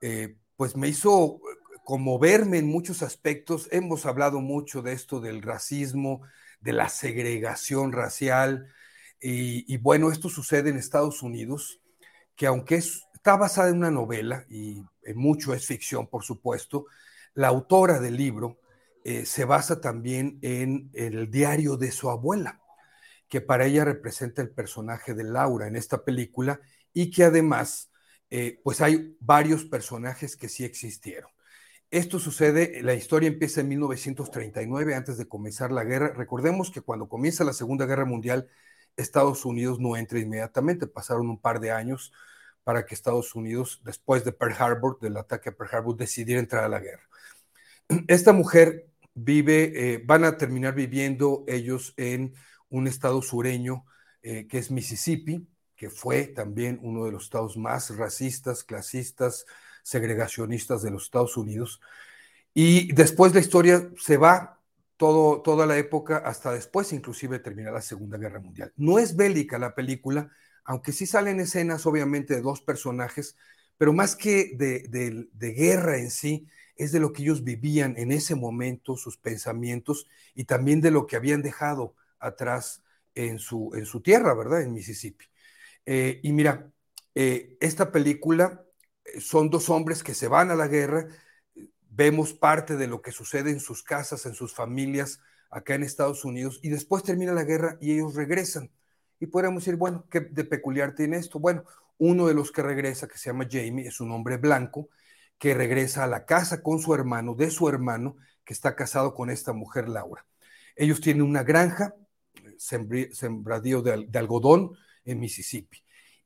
eh, pues me hizo conmoverme en muchos aspectos. Hemos hablado mucho de esto del racismo, de la segregación racial. Y bueno, esto sucede en Estados Unidos que aunque está basada en una novela, y en mucho es ficción, por supuesto, la autora del libro eh, se basa también en el diario de su abuela, que para ella representa el personaje de Laura en esta película y que además, eh, pues hay varios personajes que sí existieron. Esto sucede, la historia empieza en 1939, antes de comenzar la guerra. Recordemos que cuando comienza la Segunda Guerra Mundial, Estados Unidos no entra inmediatamente, pasaron un par de años para que Estados Unidos, después de Pearl Harbor, del ataque a Pearl Harbor, decidiera entrar a la guerra. Esta mujer vive, eh, van a terminar viviendo ellos en un estado sureño eh, que es Mississippi, que fue también uno de los estados más racistas, clasistas, segregacionistas de los Estados Unidos. Y después la historia se va todo, toda la época hasta después, inclusive termina la Segunda Guerra Mundial. No es bélica la película, aunque sí salen escenas obviamente de dos personajes, pero más que de, guerra en sí, es de lo que ellos vivían en ese momento, sus pensamientos y también de lo que habían dejado atrás en su, en su tierra, ¿verdad? En Mississippi. Eh, y mira, eh, esta película eh, son dos hombres que se van a la guerra, vemos parte de lo que sucede en sus casas, en sus familias acá en Estados Unidos, y después termina la guerra y ellos regresan. Y podríamos decir, bueno, ¿qué de peculiar tiene esto? Bueno, uno de los que regresa, que se llama Jamie, es un hombre blanco que regresa a la casa con su hermano, de su hermano, que está casado con esta mujer Laura. Ellos tienen una granja, sembradío de, algodón en Mississippi.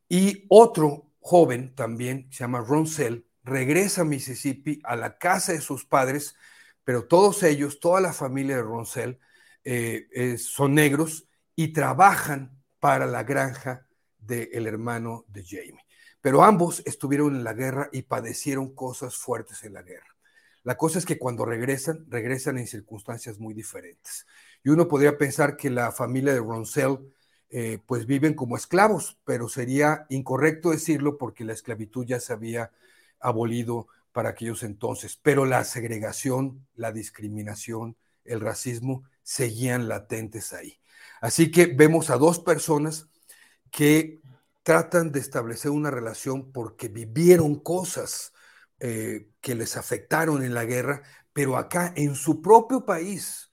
Y otro joven también, se llama Ronsell, regresa a Mississippi, a la casa de sus padres, pero todos ellos, toda la familia de Ronsell, eh, eh, son negros y trabajan para la granja del hermano de Jamie. Pero ambos estuvieron en la guerra y padecieron cosas fuertes en la guerra. La cosa es que cuando regresan, regresan en circunstancias muy diferentes. Y uno podría pensar que la familia de Ronsell eh, pues viven como esclavos, pero sería incorrecto decirlo porque la esclavitud ya se había abolido para aquellos entonces. Pero la segregación, la discriminación, el racismo seguían latentes ahí. Así que vemos a dos personas que tratan de establecer una relación porque vivieron cosas eh, que les afectaron en la guerra, pero acá en su propio país,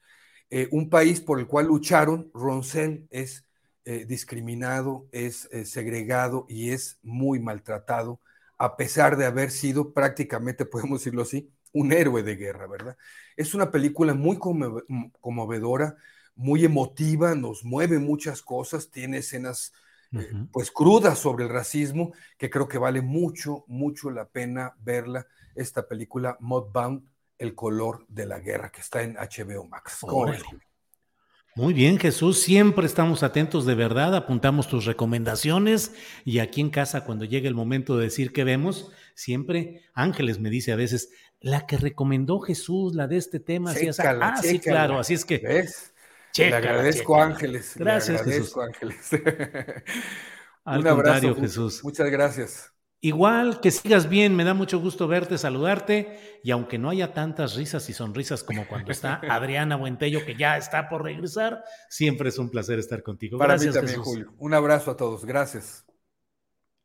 eh, un país por el cual lucharon, Roncel es eh, discriminado, es segregado y es muy maltratado, a pesar de haber sido prácticamente, podemos decirlo así, un héroe de guerra, ¿verdad? Es una película muy conmovedora, muy emotiva, nos mueve muchas cosas, tiene escenas pues cruda sobre el racismo, que creo que vale mucho, mucho la pena verla, esta película Mudbound, El color de la guerra, que está en HBO Max. Muy bien, Jesús, siempre estamos atentos de verdad, apuntamos tus recomendaciones y aquí en casa cuando llegue el momento de decir qué vemos, siempre Ángeles me dice a veces, la que recomendó Jesús, la de este tema, ah, sí, claro, así es que... ¿Ves? le agradezco, Ángeles. Gracias, le agradezco, Ángeles. Un abrazo, Jesús. Muchas gracias. Igual, que sigas bien, me da mucho gusto verte, saludarte, y aunque no haya tantas risas y sonrisas como cuando está Adriana Buentello, que ya está por regresar, siempre es un placer estar contigo. Para gracias, mí también, Julio. Un abrazo a todos, gracias.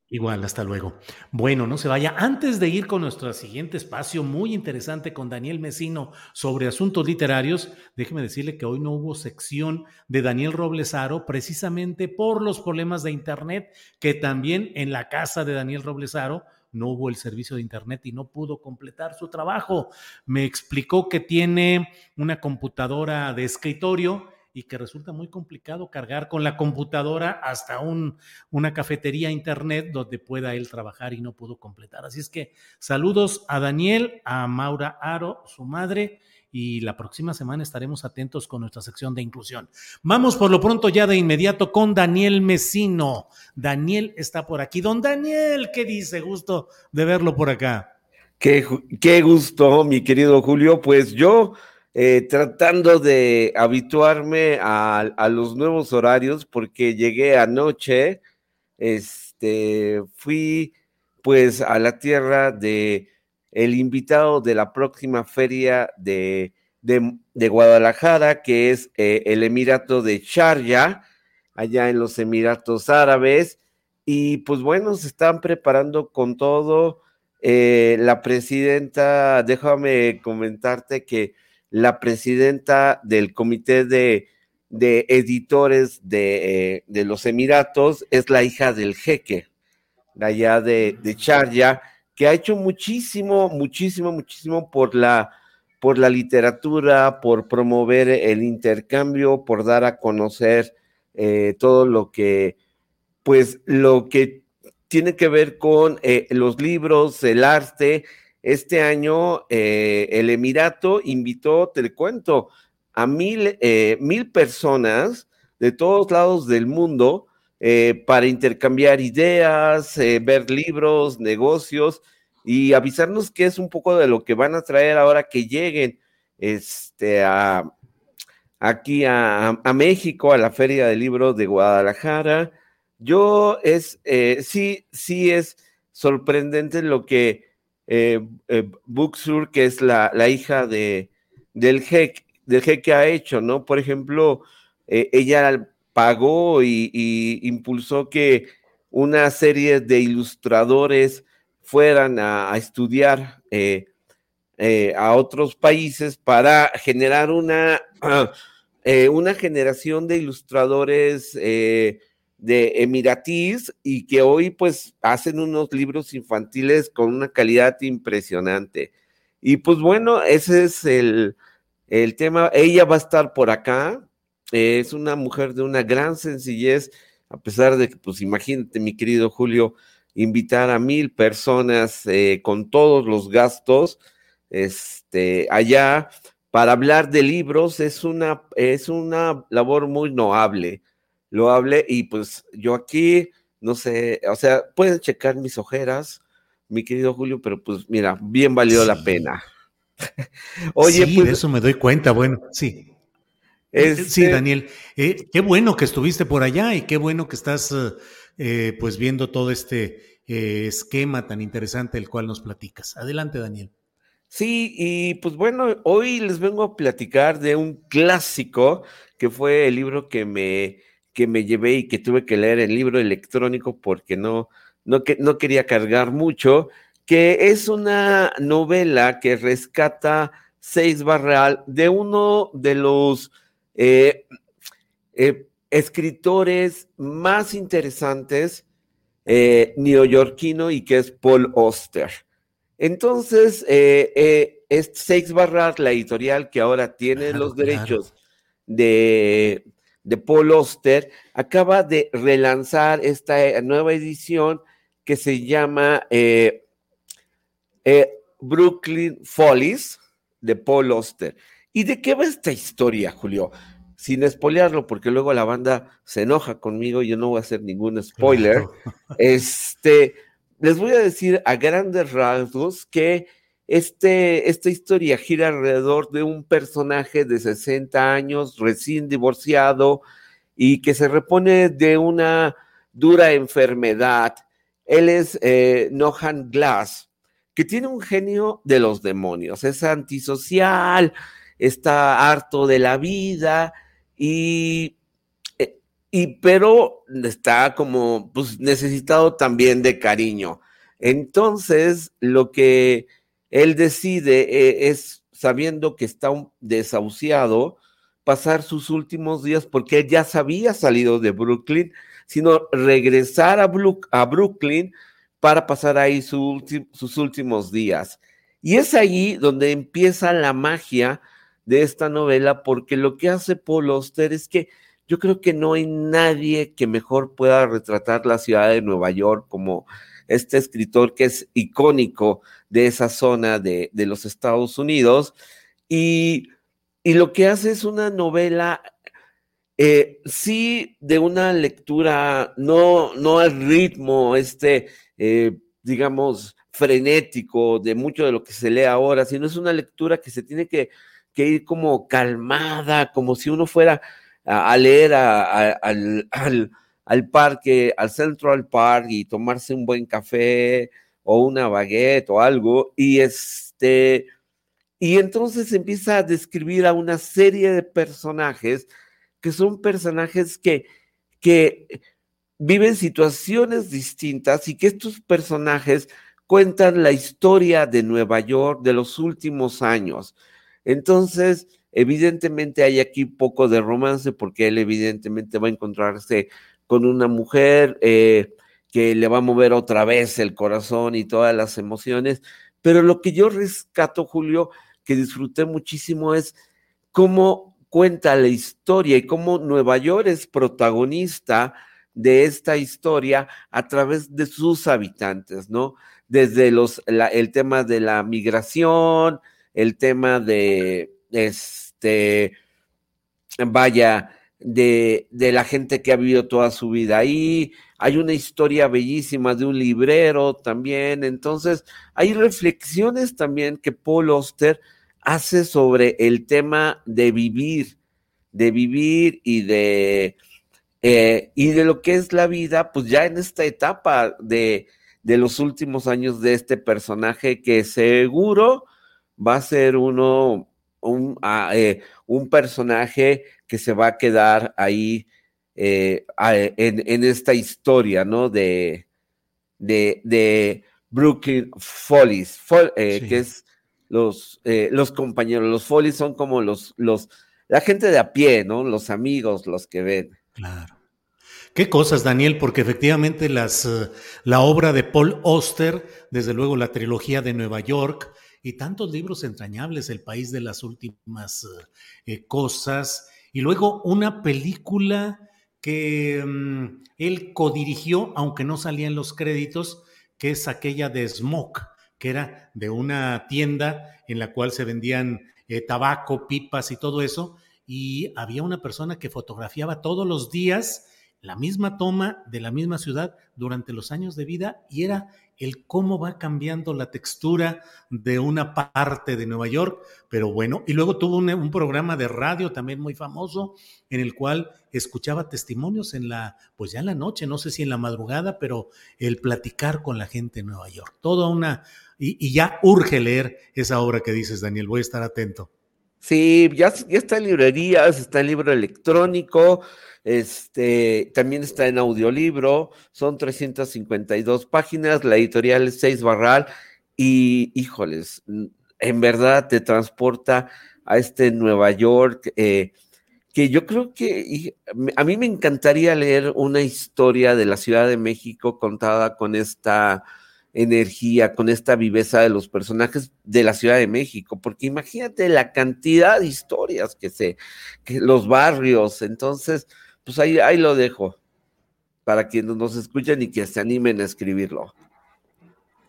Igual, hasta luego. Bueno, no se vaya. Antes de ir con nuestro siguiente espacio muy interesante con Daniel Mesino sobre asuntos literarios, déjeme decirle que hoy no hubo sección de Daniel Roblesaro precisamente por los problemas de Internet, que también en la casa de Daniel Roblesaro no hubo el servicio de Internet y no pudo completar su trabajo. Me explicó que tiene una computadora de escritorio y que resulta muy complicado cargar con la computadora hasta un, una cafetería internet donde pueda él trabajar y no pudo completar. Así es que saludos a Daniel, a Maura Aro, su madre, y la próxima semana estaremos atentos con nuestra sección de inclusión. Vamos por lo pronto ya de inmediato con Daniel Mesino. Daniel está por aquí. Don Daniel, ¿qué dice? Gusto de verlo por acá. Qué, qué gusto, mi querido Julio. Pues yo eh, tratando de habituarme a, los nuevos horarios porque llegué anoche, este, fui pues a la tierra de el invitado de la próxima feria de, de, Guadalajara, que es eh, el Emirato de Sharjah, allá en los Emiratos Árabes, y pues bueno, se están preparando con todo. Eh, la presidenta, déjame comentarte que la presidenta del comité de, editores de, los Emiratos es la hija del jeque, de allá de, de Charya, que ha hecho muchísimo, muchísimo, muchísimo por la, por la literatura, por promover el intercambio, por dar a conocer eh, todo lo que, pues, lo que tiene que ver con eh, los libros, el arte, este año eh, el Emirato invitó, te cuento, a mil, eh, mil personas de todos lados del mundo eh, para intercambiar ideas, ver libros, negocios y avisarnos qué es un poco de lo que van a traer ahora que lleguen este, a, aquí a, a México, a la Feria del Libro de Guadalajara. Yo es, sí, sí es sorprendente lo que eh, eh, Buxur, que es la, hija de, del jeque, del que ha hecho, ¿no? Por ejemplo, eh, ella pagó y, impulsó que una serie de ilustradores fueran a, estudiar a otros países para generar una, una generación de ilustradores de Emiratis y que hoy pues hacen unos libros infantiles con una calidad impresionante. Y pues bueno, ese es el, tema. Ella va a estar por acá. es una mujer de una gran sencillez, a pesar de que, pues imagínate, mi querido Julio, invitar a mil personas eh, con todos los gastos este, allá para hablar de libros es una, es una labor muy noble lo hablé y pues yo aquí, no sé, o sea, pueden checar mis ojeras, mi querido Julio, pero pues mira, bien valió la pena. Oye, sí, pues, de eso me doy cuenta, bueno, sí. Eh, sí, este Daniel, eh, qué bueno que estuviste por allá y qué bueno que estás eh, pues viendo todo este esquema tan interesante el cual nos platicas. Adelante, Daniel. Sí, y pues bueno, hoy les vengo a platicar de un clásico que fue el libro que me que me llevé y que tuve que leer el libro electrónico porque no, no, que, no quería cargar mucho, que es una novela que rescata Seis Barral de uno de los eh, eh, escritores más interesantes eh, neoyorquino y que es Paul Oster. Entonces, es Seis Barral, la editorial que ahora tiene los derechos de, de Paul Oster, acaba de relanzar esta nueva edición que se llama Brooklyn Follies de Paul Oster. ¿Y de qué va esta historia, Julio? Sin espolearlo, porque luego la banda se enoja conmigo y yo no voy a hacer ningún spoiler. Este, les voy a decir a grandes rasgos que este, esta historia gira alrededor de un personaje de 60 años, recién divorciado, y que se repone de una dura enfermedad. Él es eh, Nohan Glass, que tiene un genio de los demonios, es antisocial, está harto de la vida y, eh, y pero está como pues necesitado también de cariño. Entonces, lo que él decide eh, es, sabiendo que está desahuciado, pasar sus últimos días, porque él ya se había salido de Brooklyn, sino regresar a, Brooklyn para pasar ahí sus últimos días. Y es ahí donde empieza la magia de esta novela, porque lo que hace Paul Auster es que yo creo que no hay nadie que mejor pueda retratar la ciudad de Nueva York como este escritor que es icónico de esa zona de, los Estados Unidos. Y, lo que hace es una novela, eh, sí, de una lectura, no, no al ritmo, este eh, digamos, frenético de mucho de lo que se lee ahora, sino es una lectura que se tiene que, ir como calmada, como si uno fuera a, leer al, parque, al Central Park y tomarse un buen café o una baguette o algo, y este, y entonces empieza a describir a una serie de personajes que son personajes que, que viven situaciones distintas y que estos personajes cuentan la historia de Nueva York de los últimos años. Entonces, evidentemente hay aquí poco de romance porque él evidentemente va a encontrarse con una mujer eh, que le va a mover otra vez el corazón y todas las emociones. Pero lo que yo rescato, Julio, que disfruté muchísimo es cómo cuenta la historia y cómo Nueva York es protagonista de esta historia a través de sus habitantes, ¿no? Desde los, el tema de la migración, el tema de, este, vaya, de, de, la gente que ha vivido toda su vida ahí. Hay una historia bellísima de un librero también. Entonces, hay reflexiones también que Paul Oster hace sobre el tema de vivir, de vivir y de eh, y de lo que es la vida, pues ya en esta etapa de, los últimos años de este personaje que seguro va a ser uno, un, ah, eh, un personaje que se va a quedar ahí eh, en, esta historia, ¿no? De, de, Brooklyn Follies, que es los, los compañeros, los Follies son como los, los, la gente de a pie, ¿no? Los amigos, los que ven. Claro. Qué cosas, Daniel, porque efectivamente las, eh, la obra de Paul Auster, desde luego la trilogía de Nueva York y tantos libros entrañables, El país de las últimas eh, eh, cosas, y luego una película que mm, él codirigió, aunque no salía en los créditos, que es aquella de Smoke, que era de una tienda en la cual se vendían tabaco, pipas y todo eso, y había una persona que fotografiaba todos los días la misma toma de la misma ciudad durante los años de vida y era el cómo va cambiando la textura de una parte de Nueva York, pero bueno, y luego tuvo un, programa de radio también muy famoso en el cual escuchaba testimonios en la, pues ya en la noche, no sé si en la madrugada, pero el platicar con la gente en Nueva York, toda una, y, y ya urge leer esa obra que dices, Daniel, voy a estar atento. Sí, ya, está en librerías, está en libro electrónico, este, también está en audiolibro, son 352 páginas, la editorial es 6 Barral y híjoles, en verdad te transporta a este Nueva York, eh, que yo creo que a mí me encantaría leer una historia de la Ciudad de México contada con esta energía, con esta viveza de los personajes de la Ciudad de México, porque imagínate la cantidad de historias que se, que los barrios, entonces, pues ahí, ahí lo dejo, para quienes nos escuchen y que se animen a escribirlo.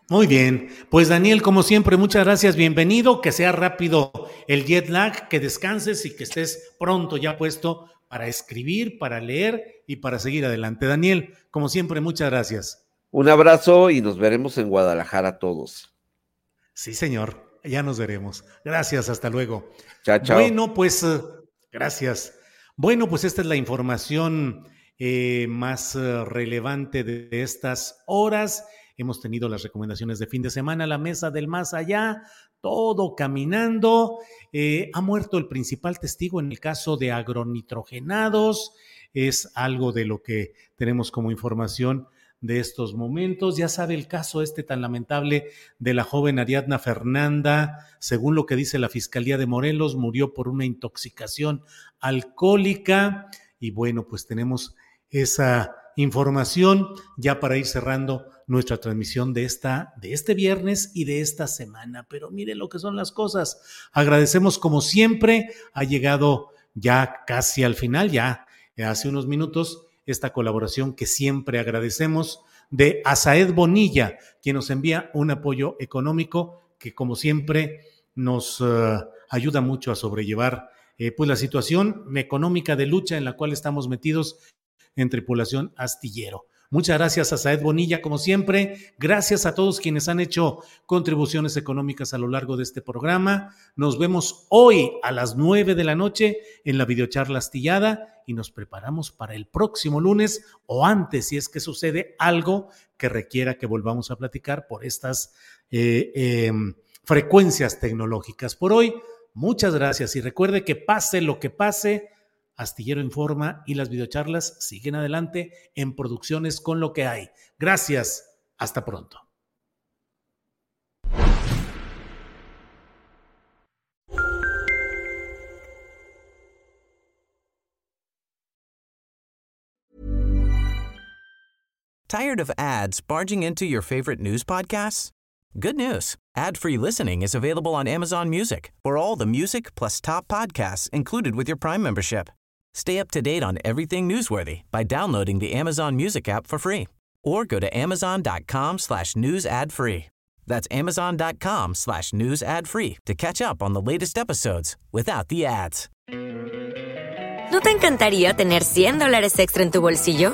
Muy bien, pues Daniel, como siempre, muchas gracias, bienvenido, que sea rápido el jet lag, que descanses y que estés pronto ya puesto para escribir, para leer y para seguir adelante. Daniel, como siempre, muchas gracias. Un abrazo y nos veremos en Guadalajara todos. Sí, señor, ya nos veremos. Gracias, hasta luego. Chao, chao. Bueno, pues, eh, gracias. Bueno, pues esta es la información eh, más eh, relevante de estas horas hemos tenido las recomendaciones de fin de semana, la mesa del más allá, todo caminando. Eh, ha muerto el principal testigo en el caso de agronitrogenados, es algo de lo que tenemos como información de estos momentos. Ya sabe el caso este tan lamentable de la joven Ariadna Fernanda, según lo que dice la Fiscalía de Morelos, murió por una intoxicación alcohólica. Y bueno, pues tenemos esa información ya para ir cerrando nuestra transmisión de, esta, de este viernes y de esta semana. Pero mire lo que son las cosas. Agradecemos como siempre. Ha llegado ya casi al final, ya hace unos minutos, esta colaboración que siempre agradecemos de Asaed Bonilla, quien nos envía un apoyo económico que como siempre nos uh, ayuda mucho a sobrellevar eh, pues la situación económica de lucha en la cual estamos metidos en tripulación astillero. Muchas gracias a Saed Bonilla, como siempre. Gracias a todos quienes han hecho contribuciones económicas a lo largo de este programa. Nos vemos hoy a las nueve de la noche en la videocharla astillada y nos preparamos para el próximo lunes o antes, si es que sucede algo que requiera que volvamos a platicar por estas eh, em, frecuencias tecnológicas. Por hoy, muchas gracias y recuerde que pase lo que pase Astillero Informa y las videocharlas siguen adelante en producciones con lo que hay. Gracias. Hasta pronto. Tired of ads barging into your favorite news podcasts? Good news. Ad-free listening is available on Amazon Music. For all the music plus top podcasts included with your Prime membership. Stay up to date on everything newsworthy by downloading the Amazon Music app for free or go to amazon.com slash news ad free. That's amazon.com slash news ad free to catch up on the latest episodes without the ads. ¿No te encantaría tener 100 dólares extra en tu bolsillo?